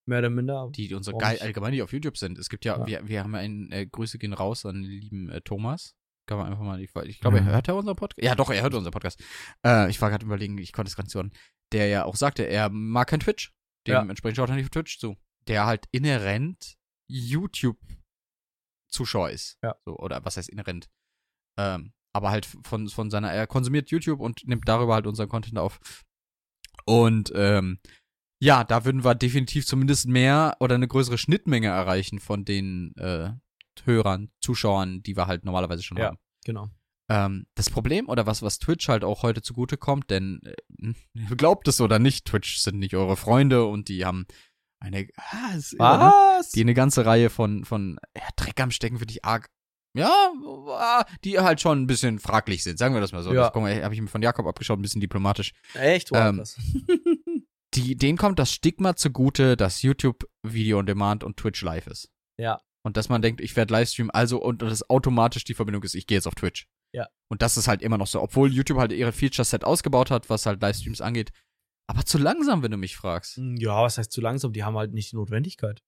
Speaker 1: Mehr oder minder.
Speaker 2: die, die unsere geil allgemein die auf YouTube sind. Es gibt ja,
Speaker 1: Ja.
Speaker 2: Wir, wir haben ja einen, äh, Grüße gehen raus an den lieben äh, Thomas. Kann man einfach mal, ich, ich glaube,
Speaker 1: Ja.
Speaker 2: er hört ja unseren Podcast. Ja, doch, er hört unseren Podcast. Äh, ich war gerade überlegen, ich konnte es gar nicht zuordnen. Der ja auch sagte, er mag kein Twitch.
Speaker 1: Ja.
Speaker 2: Dementsprechend schaut er nicht auf Twitch zu. Der halt inhärent YouTube-Zuschauer ist.
Speaker 1: Ja.
Speaker 2: So, oder was heißt inhärent? Ähm, aber halt von, von seiner, er konsumiert YouTube und nimmt darüber halt unseren Content auf. Und ähm, ja, da würden wir definitiv zumindest mehr oder eine größere Schnittmenge erreichen von den äh, Hörern, Zuschauern, die wir halt normalerweise schon
Speaker 1: Ja.
Speaker 2: haben.
Speaker 1: Genau.
Speaker 2: Ähm, das Problem oder was, was Twitch halt auch heute zugute kommt, denn äh, glaubt es oder nicht, Twitch sind nicht eure Freunde und die haben eine, ah, irre, ne?
Speaker 1: Was?
Speaker 2: die eine ganze Reihe von, von ja, Dreck am Stecken für dich arg. Ja, ah, die halt schon ein bisschen fraglich sind, sagen wir das mal so.
Speaker 1: Ja.
Speaker 2: Habe ich mir von Jakob abgeschaut, ein bisschen diplomatisch.
Speaker 1: Echt? Wow,
Speaker 2: Ähm. Die, denen kommt das Stigma zugute, dass YouTube Video on Demand und Twitch live ist.
Speaker 1: ja.
Speaker 2: Und dass man denkt, ich werde Livestream, also und das automatisch die Verbindung ist, ich gehe jetzt auf Twitch.
Speaker 1: Ja.
Speaker 2: Und das ist halt immer noch so, obwohl YouTube halt ihre Feature-Set ausgebaut hat, was halt Livestreams angeht. Aber zu langsam, wenn du mich fragst.
Speaker 1: Ja, was heißt zu langsam? Die haben halt nicht die Notwendigkeit.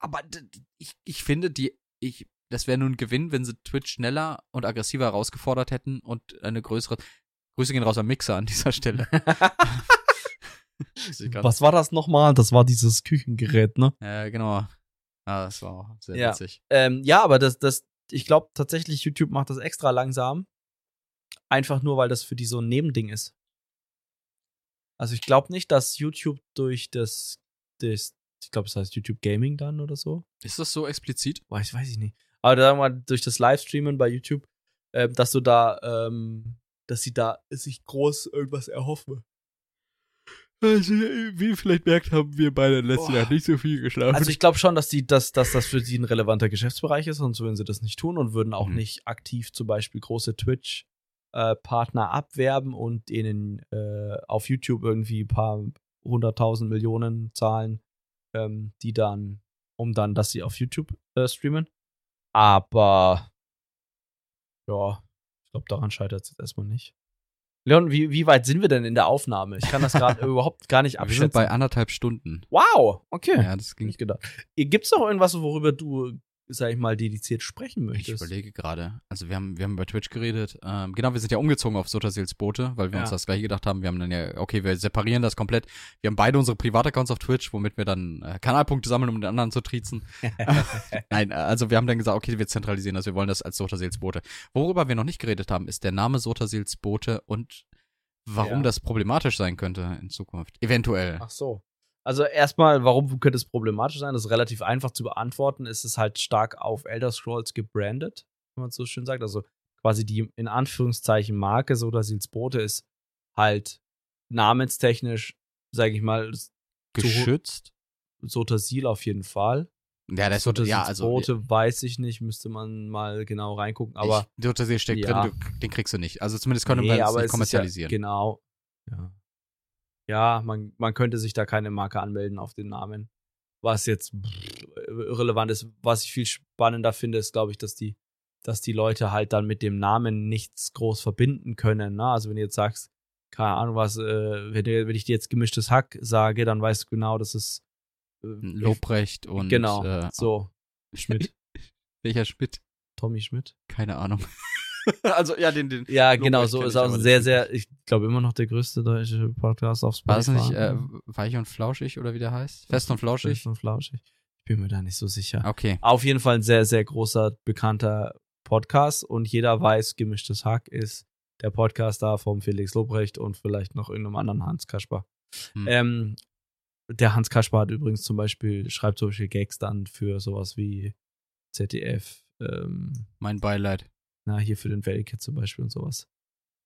Speaker 2: Aber ich, ich finde, die, ich, das wäre nun ein Gewinn, wenn sie Twitch schneller und aggressiver herausgefordert hätten und eine größere. Grüße gehen raus am Mixer an dieser Stelle.
Speaker 1: Was war das nochmal? Das war dieses Küchengerät, ne?
Speaker 2: Ja, genau. Ah, das war auch sehr
Speaker 1: Ja.
Speaker 2: witzig.
Speaker 1: Ähm, ja, aber das, das, ich glaube tatsächlich, YouTube macht das extra langsam. Einfach nur, weil das für die so ein Nebending ist. Also ich glaube nicht, dass YouTube durch das, das ich glaube, es heißt YouTube Gaming dann oder so.
Speaker 2: Ist das so explizit?
Speaker 1: Weiß, weiß ich nicht. Aber sagen wir mal, durch das Livestreamen bei YouTube, ähm, dass du da, ähm, dass sie da sich groß irgendwas erhoffen.
Speaker 2: Also, wie ihr vielleicht merkt, haben wir beide letzte
Speaker 1: Boah.
Speaker 2: Nacht nicht so viel geschlafen.
Speaker 1: Also ich glaube schon, dass die, dass, dass das für sie ein relevanter Geschäftsbereich ist, sonst würden sie das nicht tun und würden auch
Speaker 2: Mhm.
Speaker 1: nicht aktiv zum Beispiel große Twitch-Partner abwerben und denen äh, auf YouTube irgendwie ein paar hunderttausend Millionen zahlen, ähm, die dann, um dann, dass sie auf YouTube äh, streamen. Aber ja, ich glaube, daran scheitert es jetzt erstmal nicht. Leon, wie, wie weit sind wir denn in der Aufnahme? Ich kann das gerade überhaupt gar nicht
Speaker 2: wir
Speaker 1: abschätzen.
Speaker 2: sind bei anderthalb Stunden.
Speaker 1: wow, okay.
Speaker 2: Ja, das ging.
Speaker 1: Nicht gedacht. Gibt's noch irgendwas, worüber du, sag ich mal, dediziert sprechen
Speaker 2: Ich
Speaker 1: möchtest?
Speaker 2: überlege gerade. Also wir haben, wir haben über Twitch geredet. Ähm, genau, wir sind ja umgezogen auf Sotasils Boote, weil wir uns
Speaker 1: Ja.
Speaker 2: das gleiche gedacht haben. Wir haben dann ja, okay, wir separieren das komplett. Wir haben beide unsere Privataccounts auf Twitch, womit wir dann äh, Kanalpunkte sammeln, um den anderen zu triezen. Nein, also wir haben dann gesagt, okay, wir zentralisieren das, wir wollen das als Sotasils Boote. Worüber wir noch nicht geredet haben, ist der Name Sotasils Boote und warum
Speaker 1: Ja.
Speaker 2: das problematisch sein könnte in Zukunft. Eventuell.
Speaker 1: Ach so. Also erstmal, warum könnte es problematisch sein? Das ist relativ einfach zu beantworten. Es ist halt stark auf Elder Scrolls gebrandet, wenn man es so schön sagt. Also quasi die in Anführungszeichen Marke Sodasils Boote ist halt namenstechnisch, sage ich mal,
Speaker 2: Geschützt?
Speaker 1: Sotasil auf jeden Fall.
Speaker 2: Ja, das ist
Speaker 1: Sodasils
Speaker 2: ja, also
Speaker 1: Boote weiß ich nicht, müsste man mal genau reingucken. Aber
Speaker 2: Sotasil steckt
Speaker 1: Ja.
Speaker 2: drin, den kriegst du nicht. Also zumindest können
Speaker 1: Nee,
Speaker 2: wir das
Speaker 1: aber
Speaker 2: nicht
Speaker 1: es
Speaker 2: kommerzialisieren.
Speaker 1: Ja, genau. Ja, ja man, man könnte sich da keine Marke anmelden auf den Namen. Was jetzt irrelevant ist. Was ich viel spannender finde, ist, glaube ich, dass die dass die Leute halt dann mit dem Namen nichts groß verbinden können. Ne? Also wenn du jetzt sagst, keine Ahnung was, äh, wenn, wenn, ich dir jetzt gemischtes Hack sage, dann weißt du genau, dass es
Speaker 2: äh, Lobrecht und
Speaker 1: genau äh, so
Speaker 2: Schmidt. Welcher Schmidt?
Speaker 1: Tommy Schmidt.
Speaker 2: Keine Ahnung. also ja, den, den
Speaker 1: Ja, genau, so ist auch sehr, sehr, ich glaube immer noch der größte deutsche Podcast auf
Speaker 2: Spotify. War das nicht äh, Weich und Flauschig oder wie der heißt? Fest und Flauschig?
Speaker 1: Fest und Flauschig. Ich bin mir da nicht so sicher.
Speaker 2: Okay.
Speaker 1: Auf jeden Fall ein sehr, sehr großer, bekannter Podcast und jeder weiß, gemischtes Hack ist der Podcast da vom Felix Lobrecht und vielleicht noch irgendeinem anderen Hans Kasper. Hm. Ähm, der Hans Kasper hat übrigens zum Beispiel, schreibt solche Gags dann für sowas wie ZDF. Ähm,
Speaker 2: mein Beileid.
Speaker 1: Na, hier für den Wellcat zum Beispiel und sowas.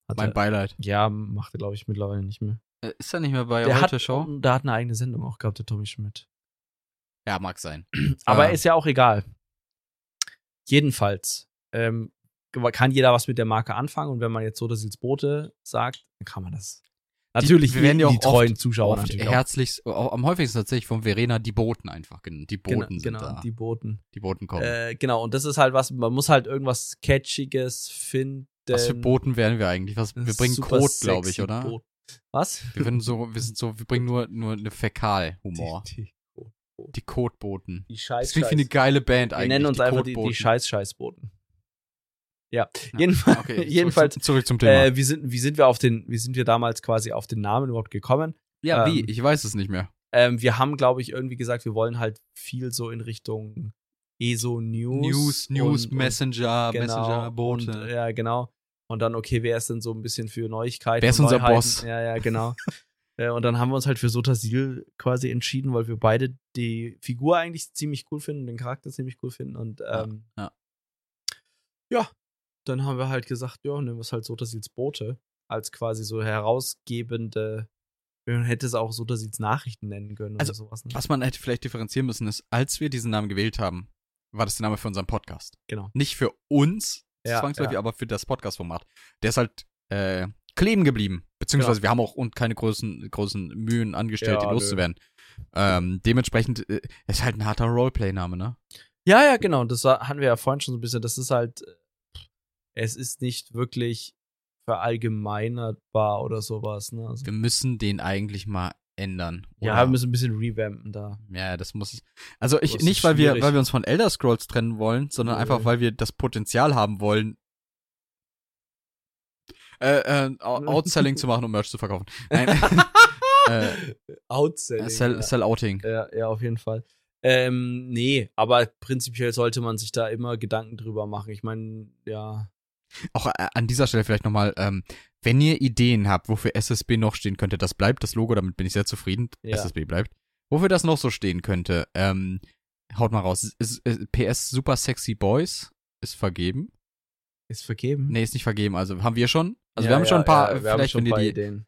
Speaker 2: Hat mein er, Beileid.
Speaker 1: Ja, macht er, glaube ich, mittlerweile nicht mehr.
Speaker 2: Äh, ist er nicht mehr bei
Speaker 1: der
Speaker 2: Heute
Speaker 1: hat,
Speaker 2: Show?
Speaker 1: Der hat eine eigene Sendung auch gehabt, der Tommy Schmidt.
Speaker 2: Ja, mag sein.
Speaker 1: Aber äh. ist ja auch egal. Jedenfalls ähm, kann jeder was mit der Marke anfangen und wenn man jetzt so das Bote sagt, dann kann man das. Natürlich
Speaker 2: die, wir werden ja auch
Speaker 1: die treuen Zuschauer
Speaker 2: oft herzlichst, am häufigsten tatsächlich von Verena die Boten einfach genannt. Die Boten
Speaker 1: genau,
Speaker 2: sind
Speaker 1: genau,
Speaker 2: da.
Speaker 1: Die Boten.
Speaker 2: Die Boten kommen.
Speaker 1: Äh, genau, und das ist halt was, man muss halt irgendwas Catchiges finden.
Speaker 2: Was für Boten werden wir eigentlich? Was, wir bringen Code, glaube ich, oder? Boot.
Speaker 1: Was?
Speaker 2: Wir, sind so, wir sind so, wir bringen nur, nur eine Fäkal-Humor. Die, die, die Kotboten.
Speaker 1: Die Scheiß.
Speaker 2: Das klingt wie eine geile Band eigentlich.
Speaker 1: Wir nennen uns
Speaker 2: die
Speaker 1: einfach die, die Scheiß-Scheißboten. Ja, ja. Jedenfalls, okay, jedenfalls
Speaker 2: zurück, zurück zum Thema.
Speaker 1: Äh, wie, sind, wie sind wir auf den, wie sind wir damals quasi auf den Namen überhaupt gekommen?
Speaker 2: Ja, ähm, wie? Ich weiß es nicht mehr.
Speaker 1: Ähm, wir haben, glaube ich, irgendwie gesagt, wir wollen halt viel so in Richtung ESO News.
Speaker 2: News, News, und, Messenger,
Speaker 1: und, genau,
Speaker 2: Messenger, Bote.
Speaker 1: Und, ja, genau. Und dann, okay, wer ist denn so ein bisschen für Neuigkeiten?
Speaker 2: Wer ist unser
Speaker 1: Neuheiten?
Speaker 2: Boss?
Speaker 1: Ja, ja, genau. äh, und dann haben wir uns halt für Sotasil quasi entschieden, weil wir beide die Figur eigentlich ziemlich cool finden, den Charakter ziemlich cool finden. Und ähm,
Speaker 2: ja,
Speaker 1: ja. ja, dann haben wir halt gesagt, ja, nehmen wir es halt Sotasils Bote als quasi so herausgebende. Man hätte es auch Sotasils Nachrichten nennen können
Speaker 2: also,
Speaker 1: oder sowas. Ne?
Speaker 2: Was man hätte vielleicht differenzieren müssen, ist, als wir diesen Namen gewählt haben, war das der Name für unseren Podcast.
Speaker 1: Genau.
Speaker 2: Nicht für uns,
Speaker 1: ja,
Speaker 2: zwangsläufig,
Speaker 1: ja.
Speaker 2: aber für das Podcast-Format. Der ist halt äh, kleben geblieben. Beziehungsweise genau. wir haben auch und keine großen, großen Mühen angestellt,
Speaker 1: Ja,
Speaker 2: die loszuwerden. Ähm, dementsprechend äh, ist halt ein harter Roleplay-Name, ne?
Speaker 1: Ja, ja, genau. Das war, hatten wir ja vorhin schon so ein bisschen. Das ist halt, es ist nicht wirklich verallgemeinerbar oder sowas. Ne? Also,
Speaker 2: Wir müssen den eigentlich mal ändern.
Speaker 1: ja, wir müssen ein bisschen revampen da.
Speaker 2: Ja, das muss es. Also ich
Speaker 1: Das
Speaker 2: nicht, weil wir, weil wir uns von Elder Scrolls trennen wollen, sondern
Speaker 1: Nö.
Speaker 2: einfach, weil wir das Potenzial haben wollen, äh, äh, Out- Outselling zu machen, um Merch zu verkaufen. Nein. äh,
Speaker 1: Outselling.
Speaker 2: Sell,
Speaker 1: ja.
Speaker 2: Sell-Outing.
Speaker 1: Ja, ja, auf jeden Fall. Ähm, nee, aber prinzipiell sollte man sich da immer Gedanken drüber machen. Ich meine, ja.
Speaker 2: Auch äh, an dieser Stelle vielleicht nochmal, ähm, wenn ihr Ideen habt, wofür SSB noch stehen könnte, das bleibt das Logo, damit bin ich sehr zufrieden.
Speaker 1: Ja.
Speaker 2: SSB bleibt. Wofür das noch so stehen könnte, ähm, haut mal raus. Ist, ist, PS Super Sexy Boys ist vergeben.
Speaker 1: Ist vergeben.
Speaker 2: Nee, ist nicht vergeben. Also haben wir schon. Also
Speaker 1: Ja,
Speaker 2: wir haben
Speaker 1: ja,
Speaker 2: schon ein paar,
Speaker 1: ja, wir haben
Speaker 2: vielleicht
Speaker 1: schon
Speaker 2: wenn ihr die,
Speaker 1: Ideen.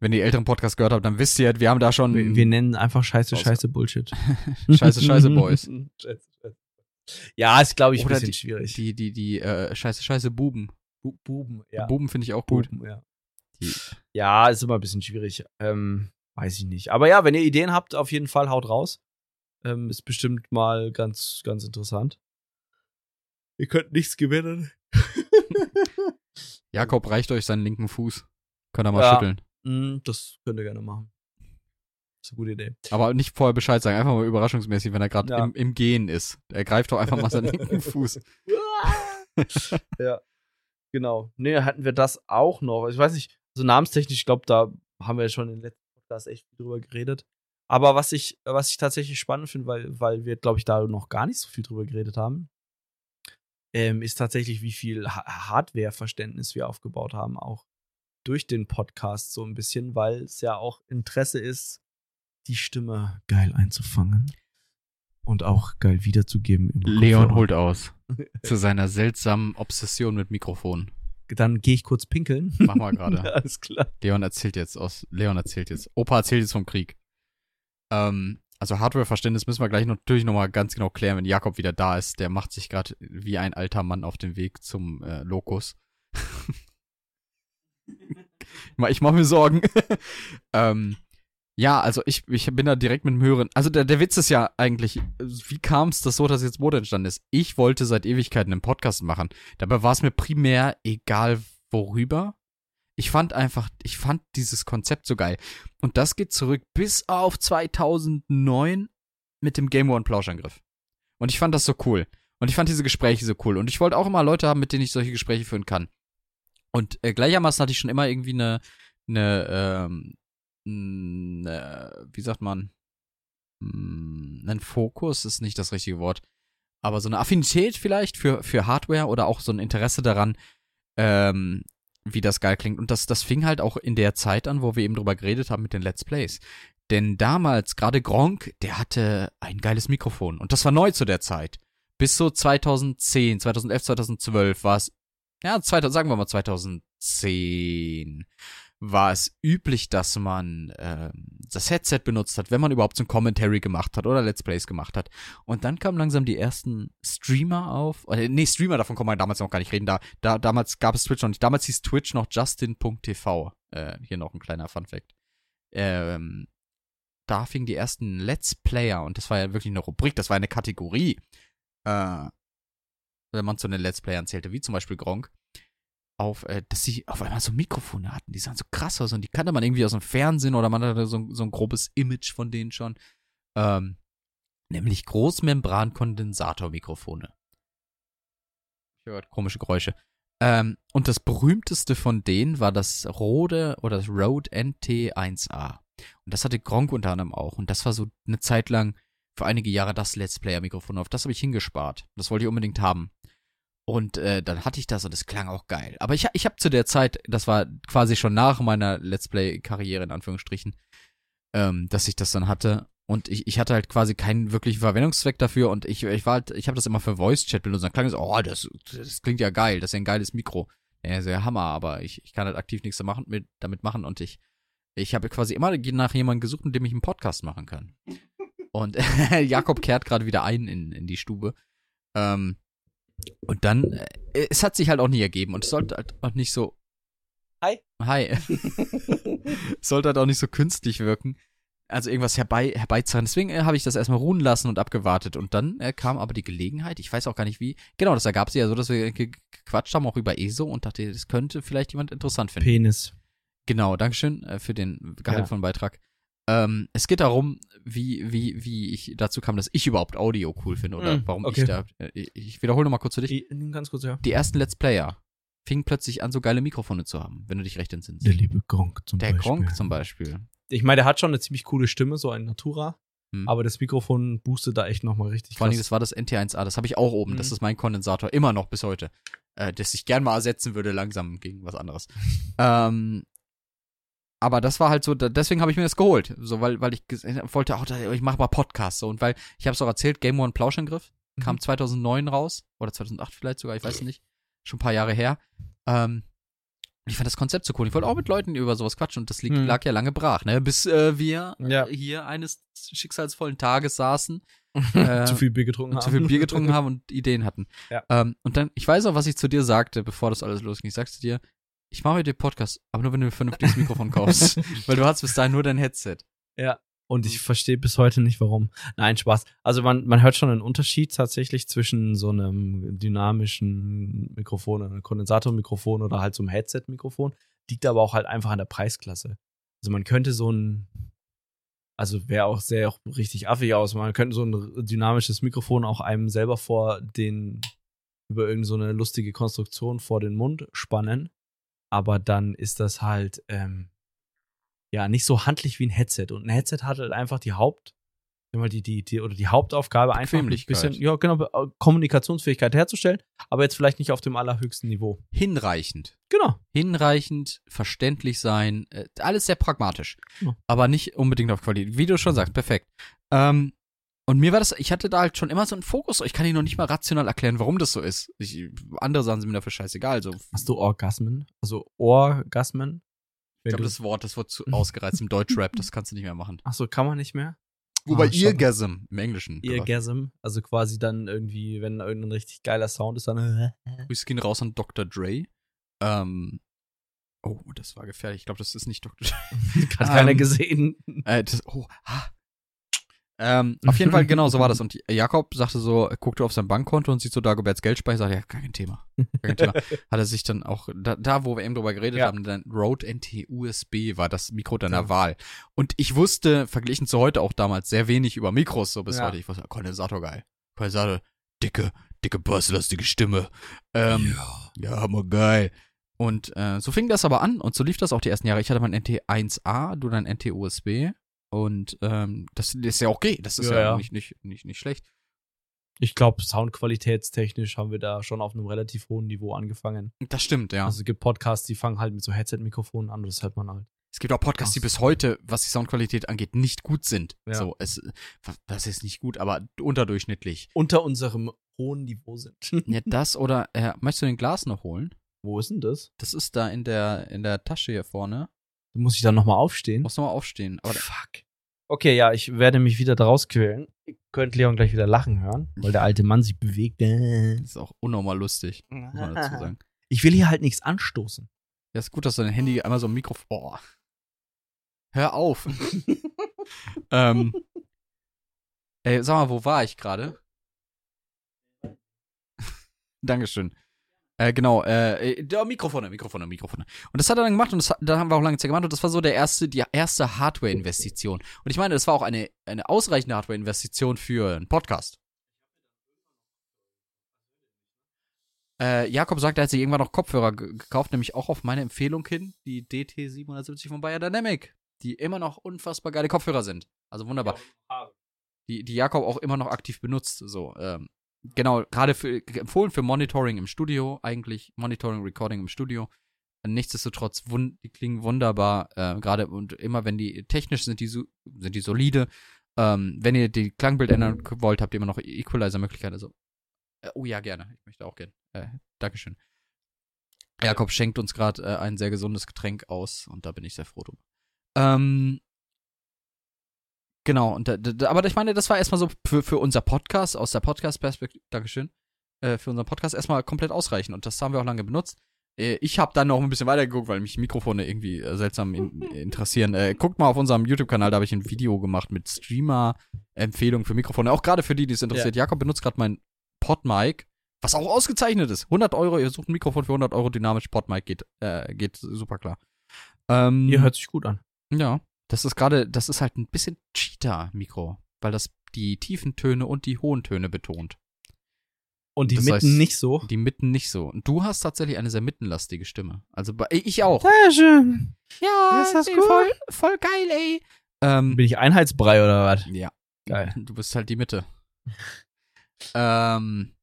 Speaker 2: wenn ihr die älteren Podcasts gehört habt, dann wisst ihr, wir haben da schon
Speaker 1: Wir, wir nennen einfach Scheiße, Scheiße, Bullshit.
Speaker 2: Scheiße, Scheiße Boys.
Speaker 1: Scheiße. Ja, ist, glaube ich, ein
Speaker 2: Oder
Speaker 1: bisschen
Speaker 2: die,
Speaker 1: schwierig.
Speaker 2: Die, die, die, äh, Scheiße, Scheiße Buben.
Speaker 1: Bu Buben, ja.
Speaker 2: Buben finde ich auch gut.
Speaker 1: Buben, ja.
Speaker 2: Die,
Speaker 1: Ja, ist immer ein bisschen schwierig. Ähm, weiß ich nicht. Aber ja, wenn ihr Ideen habt, auf jeden Fall haut raus. Ähm, ist bestimmt mal ganz, ganz interessant. Ihr könnt nichts gewinnen.
Speaker 2: Jakob reicht euch seinen linken Fuß. Könnt ihr mal
Speaker 1: Ja.
Speaker 2: schütteln.
Speaker 1: Mm, das könnt ihr gerne machen. Ist eine gute Idee.
Speaker 2: Aber nicht vorher Bescheid sagen, einfach mal überraschungsmäßig, wenn er gerade
Speaker 1: Ja.
Speaker 2: im, im Gehen ist. Er greift doch einfach mal seinen linken Fuß.
Speaker 1: ja. Genau. Nee, hatten wir das auch noch. Ich weiß nicht, so namenstechnisch, ich glaube, da haben wir schon in den letzten Podcast echt viel drüber geredet. Aber was ich, was ich tatsächlich spannend finde, weil, weil wir, glaube ich, da noch gar nicht so viel drüber geredet haben, ähm, ist tatsächlich, wie viel ha Hardware-Verständnis wir aufgebaut haben, auch durch den Podcast so ein bisschen, weil es ja auch Interesse ist, die Stimme geil einzufangen und auch geil wiederzugeben. Im
Speaker 2: Leon holt aus. Zu seiner seltsamen Obsession mit Mikrofon.
Speaker 1: Dann gehe ich kurz pinkeln.
Speaker 2: Mach mal gerade.
Speaker 1: Alles klar.
Speaker 2: Leon erzählt jetzt aus. Leon erzählt jetzt. Opa erzählt jetzt vom Krieg. Ähm, also Hardware-Verständnis müssen wir gleich natürlich nochmal ganz genau klären, wenn Jakob wieder da ist. Der macht sich gerade wie ein alter Mann auf den Weg zum äh, Lokus. ich mach mir Sorgen. ähm, Ja, also ich, ich bin da direkt mit dem Hören. Also der, der Witz ist ja eigentlich, wie kam es das so, dass jetzt Mode entstanden ist? Ich wollte seit Ewigkeiten einen Podcast machen. Dabei war es mir primär egal worüber. Ich fand einfach, ich fand dieses Konzept so geil. Und das geht zurück bis auf 2009 mit dem Game One Plauschangriff. Und ich fand das so cool. Und ich fand diese Gespräche so cool. Und ich wollte auch immer Leute haben, mit denen ich solche Gespräche führen kann. Und äh, gleichermaßen hatte ich schon immer irgendwie eine, eine, ähm, wie sagt man, ein Fokus ist nicht das richtige Wort, aber so eine Affinität vielleicht für, für Hardware oder auch so ein Interesse daran, ähm, wie das geil klingt. Und das, das fing halt auch in der Zeit an, wo wir eben drüber geredet haben mit den Let's Plays. Denn damals, gerade Gronk, der hatte ein geiles Mikrofon. Und das war neu zu der Zeit. Bis so 2010, 2011, 2012 war es, ja, 2000, sagen wir mal 2010, war es üblich, dass man äh, das Headset benutzt hat, wenn man überhaupt so ein Commentary gemacht hat oder Let's Plays gemacht hat. Und dann kamen langsam die ersten Streamer auf. Oder, nee, Streamer, davon kann man damals noch gar nicht reden. Da, da, damals gab es Twitch noch nicht. Damals hieß Twitch noch Justin.tv. Äh, hier noch ein kleiner Fun Fact. Ähm, da fingen die ersten Let's Player, und das war ja wirklich eine Rubrik, das war eine Kategorie, äh, wenn man zu den Let's Playern zählte, wie zum Beispiel Gronk, auf, äh, dass sie auf einmal so Mikrofone hatten. Die sahen so krass aus und die kannte man irgendwie aus dem Fernsehen oder man hatte so, so ein grobes Image von denen schon. Ähm, nämlich Großmembran-Kondensatormikrofone. Ich höre komische Geräusche. Ähm, und das berühmteste von denen war das Rode oder das Rode NT1A. Und das hatte Gronk unter anderem auch. Und das war so eine Zeit lang für einige Jahre das Let's Player-Mikrofon. Auf das habe ich hingespart. Das wollte ich unbedingt haben. Und äh, dann hatte ich das und es klang auch geil. Aber ich, ich habe zu der Zeit, das war quasi schon nach meiner Let's Play-Karriere in Anführungsstrichen, ähm, dass ich das dann hatte. Und ich, ich hatte halt quasi keinen wirklichen Verwendungszweck dafür und ich, ich war halt, ich habe das immer für Voice-Chat benutzt. Dann klang es, oh, das, das klingt ja geil, das ist ja ein geiles Mikro. Ja, sehr Hammer, aber ich, ich kann halt aktiv nichts damit, mit, damit machen und ich, ich habe quasi immer nach jemandem gesucht, mit dem ich einen Podcast machen kann. Und Jakob kehrt gerade wieder ein in, in die Stube. Ähm, und dann, äh, es hat sich halt auch nie ergeben und es sollte halt auch nicht so.
Speaker 1: Hi.
Speaker 2: Hi. sollte halt auch nicht so künstlich wirken. Also irgendwas herbei, herbeizahlen. Deswegen äh, habe ich das erstmal ruhen lassen und abgewartet. Und dann äh, kam aber die Gelegenheit, ich weiß auch gar nicht wie. Genau, das ergab sich ja so, dass wir gequatscht haben, auch über ESO und dachte, das könnte vielleicht jemand interessant finden.
Speaker 1: Penis.
Speaker 2: Genau, Dankeschön äh, für den gehaltvollen ja. Beitrag. Ähm, es geht darum, wie, wie, wie ich dazu kam, dass ich überhaupt Audio cool finde oder mm, warum okay. ich da. Äh, ich wiederhole nochmal kurz für dich.
Speaker 1: Ganz kurz, ja.
Speaker 2: Die ersten Let's Player fingen plötzlich an, so geile Mikrofone zu haben, wenn du dich recht entsinnst.
Speaker 1: Der liebe Gronk zum
Speaker 2: der
Speaker 1: Beispiel.
Speaker 2: Der Gronk zum Beispiel.
Speaker 1: Ich meine, der hat schon eine ziemlich coole Stimme, so ein Natura. Hm. Aber das Mikrofon boostet da echt nochmal richtig
Speaker 2: Vor allem, das war das NT1A, das habe ich auch oben. Hm. Das ist mein Kondensator, immer noch bis heute. Äh, das ich gern mal ersetzen würde, langsam gegen was anderes. ähm, aber das war halt so, deswegen habe ich mir das geholt. So, weil, weil ich wollte auch, ich mache mal Podcasts so. Und weil, ich habe es auch erzählt, Game One Plauschangriff mhm. kam 2009 raus. Oder 2008 vielleicht sogar, ich weiß nicht. Schon ein paar Jahre her. Ähm, ich fand das Konzept so cool. Ich wollte auch mit Leuten über sowas quatschen und das lag, mhm. lag ja lange brach, ne? Bis äh, wir ja. hier eines schicksalsvollen Tages saßen.
Speaker 1: äh, zu viel Bier getrunken
Speaker 2: haben. Zu viel Bier getrunken haben und Ideen hatten. Ja. Ähm, und dann, ich weiß auch, was ich zu dir sagte, bevor das alles losging. Ich sagte dir, ich mache dir Podcast, aber nur wenn du ein vernünftiges Mikrofon kaufst. Weil du hast bis dahin nur dein Headset.
Speaker 1: Ja. Und ich verstehe bis heute nicht, warum. Nein, Spaß. Also man, man hört schon einen Unterschied tatsächlich zwischen so einem dynamischen Mikrofon, einem Kondensatormikrofon oder halt so einem Headset-Mikrofon. Liegt aber auch halt einfach an der Preisklasse. Also man könnte so ein, also wäre auch sehr auch richtig affig aus. Man könnte so ein dynamisches Mikrofon auch einem selber vor den, über irgendeine so lustige Konstruktion vor den Mund spannen aber dann ist das halt ähm, ja nicht so handlich wie ein Headset. Und ein Headset hat halt einfach die Haupt, die, die, die, oder die Hauptaufgabe, einfach ein bisschen, ja, genau, äh, Kommunikationsfähigkeit herzustellen, aber jetzt vielleicht nicht auf dem allerhöchsten Niveau.
Speaker 2: Hinreichend.
Speaker 1: Genau.
Speaker 2: Hinreichend, verständlich sein, äh, alles sehr pragmatisch. Ja. Aber nicht unbedingt auf Qualität. Wie du schon sagst, perfekt. Ähm, und mir war das, ich hatte da halt schon immer so einen Fokus. Ich kann dir noch nicht mal rational erklären, warum das so ist. Ich, andere Sachen sind mir dafür scheißegal. So.
Speaker 1: Hast du Orgasmen? Also Orgasmen?
Speaker 2: Ich glaube, das Wort, das wird zu ausgereizt im Deutschrap, das kannst du nicht mehr machen.
Speaker 1: Ach so, kann man nicht mehr?
Speaker 2: Wobei oh, Eargasm im Englischen.
Speaker 1: Eargasm, also quasi dann irgendwie, wenn irgendein richtig geiler Sound ist, dann.
Speaker 2: Wir gehen raus an Dr. Dre. Ähm, Oh, das war gefährlich. Ich glaube, das ist nicht Dr.
Speaker 1: Hat keiner
Speaker 2: Ähm,
Speaker 1: gesehen.
Speaker 2: Äh, das, oh, ah. Ähm, auf jeden Fall, genau, so war das. Und Jakob sagte so, guckte auf sein Bankkonto und sieht so Dagoberts Geldspeicher, sagt, ja, gar kein Thema. Gar kein Thema. Hat er sich dann auch, da, da wo wir eben drüber geredet
Speaker 1: Ja.
Speaker 2: haben, dann Rode NT USB war das Mikro deiner
Speaker 1: Ja.
Speaker 2: Wahl. Und ich wusste, verglichen zu heute auch damals, sehr wenig über Mikros, so bis
Speaker 1: Ja.
Speaker 2: heute. Ich wusste, Kondensator geil. Kondensator, dicke, dicke basslastige Stimme. Ähm, ja, hammer geil. Und äh, so fing das aber an und so lief das auch die ersten Jahre. Ich hatte mein NT1A, du dein NT-USB. Und ähm, das ist ja okay. Das ist
Speaker 1: Ja,
Speaker 2: ja,
Speaker 1: ja.
Speaker 2: Nicht, nicht, nicht, nicht schlecht.
Speaker 1: Ich glaube, soundqualitätstechnisch haben wir da schon auf einem relativ hohen Niveau angefangen.
Speaker 2: Das stimmt, ja.
Speaker 1: Also es gibt Podcasts, die fangen halt mit so Headset-Mikrofonen an das hört man halt.
Speaker 2: es gibt auch Podcasts, die
Speaker 1: Ach
Speaker 2: bis heute, was die Soundqualität angeht, nicht gut sind.
Speaker 1: Ja.
Speaker 2: So, es, das ist nicht gut, aber unterdurchschnittlich.
Speaker 1: Unter unserem hohen Niveau sind.
Speaker 2: Ja, das oder, äh, möchtest du den Glas noch holen?
Speaker 1: Wo ist denn das?
Speaker 2: Das ist da in der, in der Tasche hier vorne.
Speaker 1: Muss ich dann nochmal aufstehen?
Speaker 2: Muss nochmal aufstehen. Aber
Speaker 1: Fuck. Okay, ja, ich werde mich wieder daraus quälen. Ihr könnt Leon gleich wieder lachen hören, weil der alte Mann sich bewegt.
Speaker 2: Das ist auch unnormal lustig, muss man dazu sagen.
Speaker 1: Ich will hier halt nichts anstoßen.
Speaker 2: Ja, ist gut, dass dein Handy einmal so ein Mikrofon. Oh. Hör auf. ähm, ey, sag mal, wo war ich gerade? Dankeschön. Äh, genau, äh, äh, Mikrofone, Mikrofone, Mikrofone. Und das hat er dann gemacht und das, hat- da haben wir auch lange Zeit gemacht und das war so der erste, die erste Hardware-Investition. Und ich meine, das war auch eine, eine ausreichende Hardware-Investition für einen Podcast. Äh, Jakob sagt, er hat sich irgendwann noch Kopfhörer ge- gekauft, nämlich auch auf meine Empfehlung hin, die DT770 von Bayer Dynamic, die immer noch unfassbar geile Kopfhörer sind. Also wunderbar. Die, die Jakob auch immer noch aktiv benutzt. So, ähm, genau, gerade für empfohlen für Monitoring im Studio, eigentlich Monitoring, Recording im Studio. Nichtsdestotrotz, die klingen wunderbar, äh, gerade und immer wenn die technisch sind, die sind die solide. Ähm, wenn ihr die Klangbild ändern wollt, habt ihr immer noch Equalizer-Möglichkeiten. Also, äh, oh ja, gerne. Ich möchte auch gerne. Äh, Dankeschön. Jakob schenkt uns gerade äh, ein sehr gesundes Getränk aus und da bin ich sehr froh drum. Ähm, genau, und da, da, aber ich meine, das war erstmal so für, für unser Podcast, aus der Podcast-Perspektive, Dankeschön, äh, für unseren Podcast erstmal komplett ausreichend und das haben wir auch lange benutzt. Äh, ich habe dann noch ein bisschen weitergeguckt, weil mich Mikrofone irgendwie äh, seltsam in, interessieren. Äh, guckt mal auf unserem YouTube-Kanal, da habe ich ein Video gemacht mit Streamer-Empfehlungen für Mikrofone, auch gerade für die, die es interessiert. Jakob benutzt gerade mein Podmic, was auch ausgezeichnet ist. 100 Euro, ihr sucht ein Mikrofon für 100 Euro, dynamisch Podmic geht, äh, geht super klar. Ähm,
Speaker 1: Ihr hört sich gut an.
Speaker 2: ja, das ist gerade, das ist halt ein bisschen Cheetah-Mikro, weil das die tiefen Töne und die hohen Töne betont.
Speaker 1: Und die
Speaker 2: Das
Speaker 1: Mitten
Speaker 2: heißt-
Speaker 1: nicht so.
Speaker 2: Die Mitten nicht so. Und du hast tatsächlich eine sehr mittenlastige Stimme. Also ich auch.
Speaker 1: Sehr schön.
Speaker 2: Ja,
Speaker 1: Ist das
Speaker 2: ey,
Speaker 1: gut?
Speaker 2: voll, voll geil, ey. Ähm,
Speaker 1: Bin ich Einheitsbrei oder was?
Speaker 2: ja.
Speaker 1: Geil.
Speaker 2: Du bist halt die Mitte. ähm,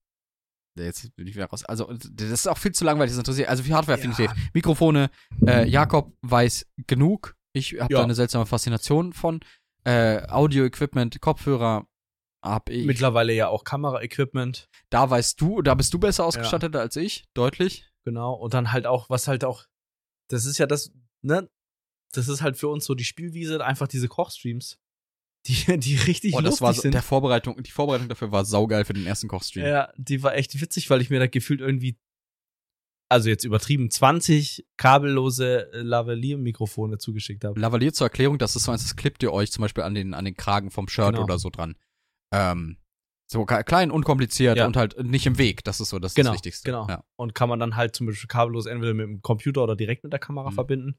Speaker 2: jetzt bin ich wieder raus. Also, das ist auch viel zu langweilig, das interessiert. Also, für Hardware finde ich
Speaker 1: Ja.
Speaker 2: safe. Mikrofone, äh, Jakob weiß genug. Ich habe
Speaker 1: Ja.
Speaker 2: da eine seltsame Faszination von. Äh, Audio-Equipment, Kopfhörer hab ich.
Speaker 1: Mittlerweile ja auch Kameraequipment.
Speaker 2: da weißt du, da bist du besser ausgestattet als ich, deutlich.
Speaker 1: Genau. Und dann halt auch, was halt auch, das ist ja das, ne? Das ist halt für uns so die Spielwiese, einfach diese Kochstreams. Die, die richtig
Speaker 2: Oh, das war so,
Speaker 1: sind.
Speaker 2: der Vorbereitung, die Vorbereitung dafür war saugeil für den ersten Kochstream.
Speaker 1: Ja, die war echt witzig, weil ich mir da gefühlt irgendwie, also jetzt übertrieben, 20 kabellose äh, Lavalier-Mikrofone zugeschickt habe.
Speaker 2: Lavalier zur Erklärung, das ist so eins, das klippt ihr euch zum Beispiel an den, an den Kragen vom Shirt
Speaker 1: Genau.
Speaker 2: oder so dran. Ähm, so klein, unkompliziert
Speaker 1: Ja.
Speaker 2: und halt nicht im Weg. Das ist so das,
Speaker 1: Genau,
Speaker 2: das Wichtigste.
Speaker 1: genau.
Speaker 2: Ja.
Speaker 1: Und kann man dann halt zum Beispiel kabellos entweder mit dem Computer oder direkt mit der Kamera
Speaker 2: Mhm.
Speaker 1: verbinden.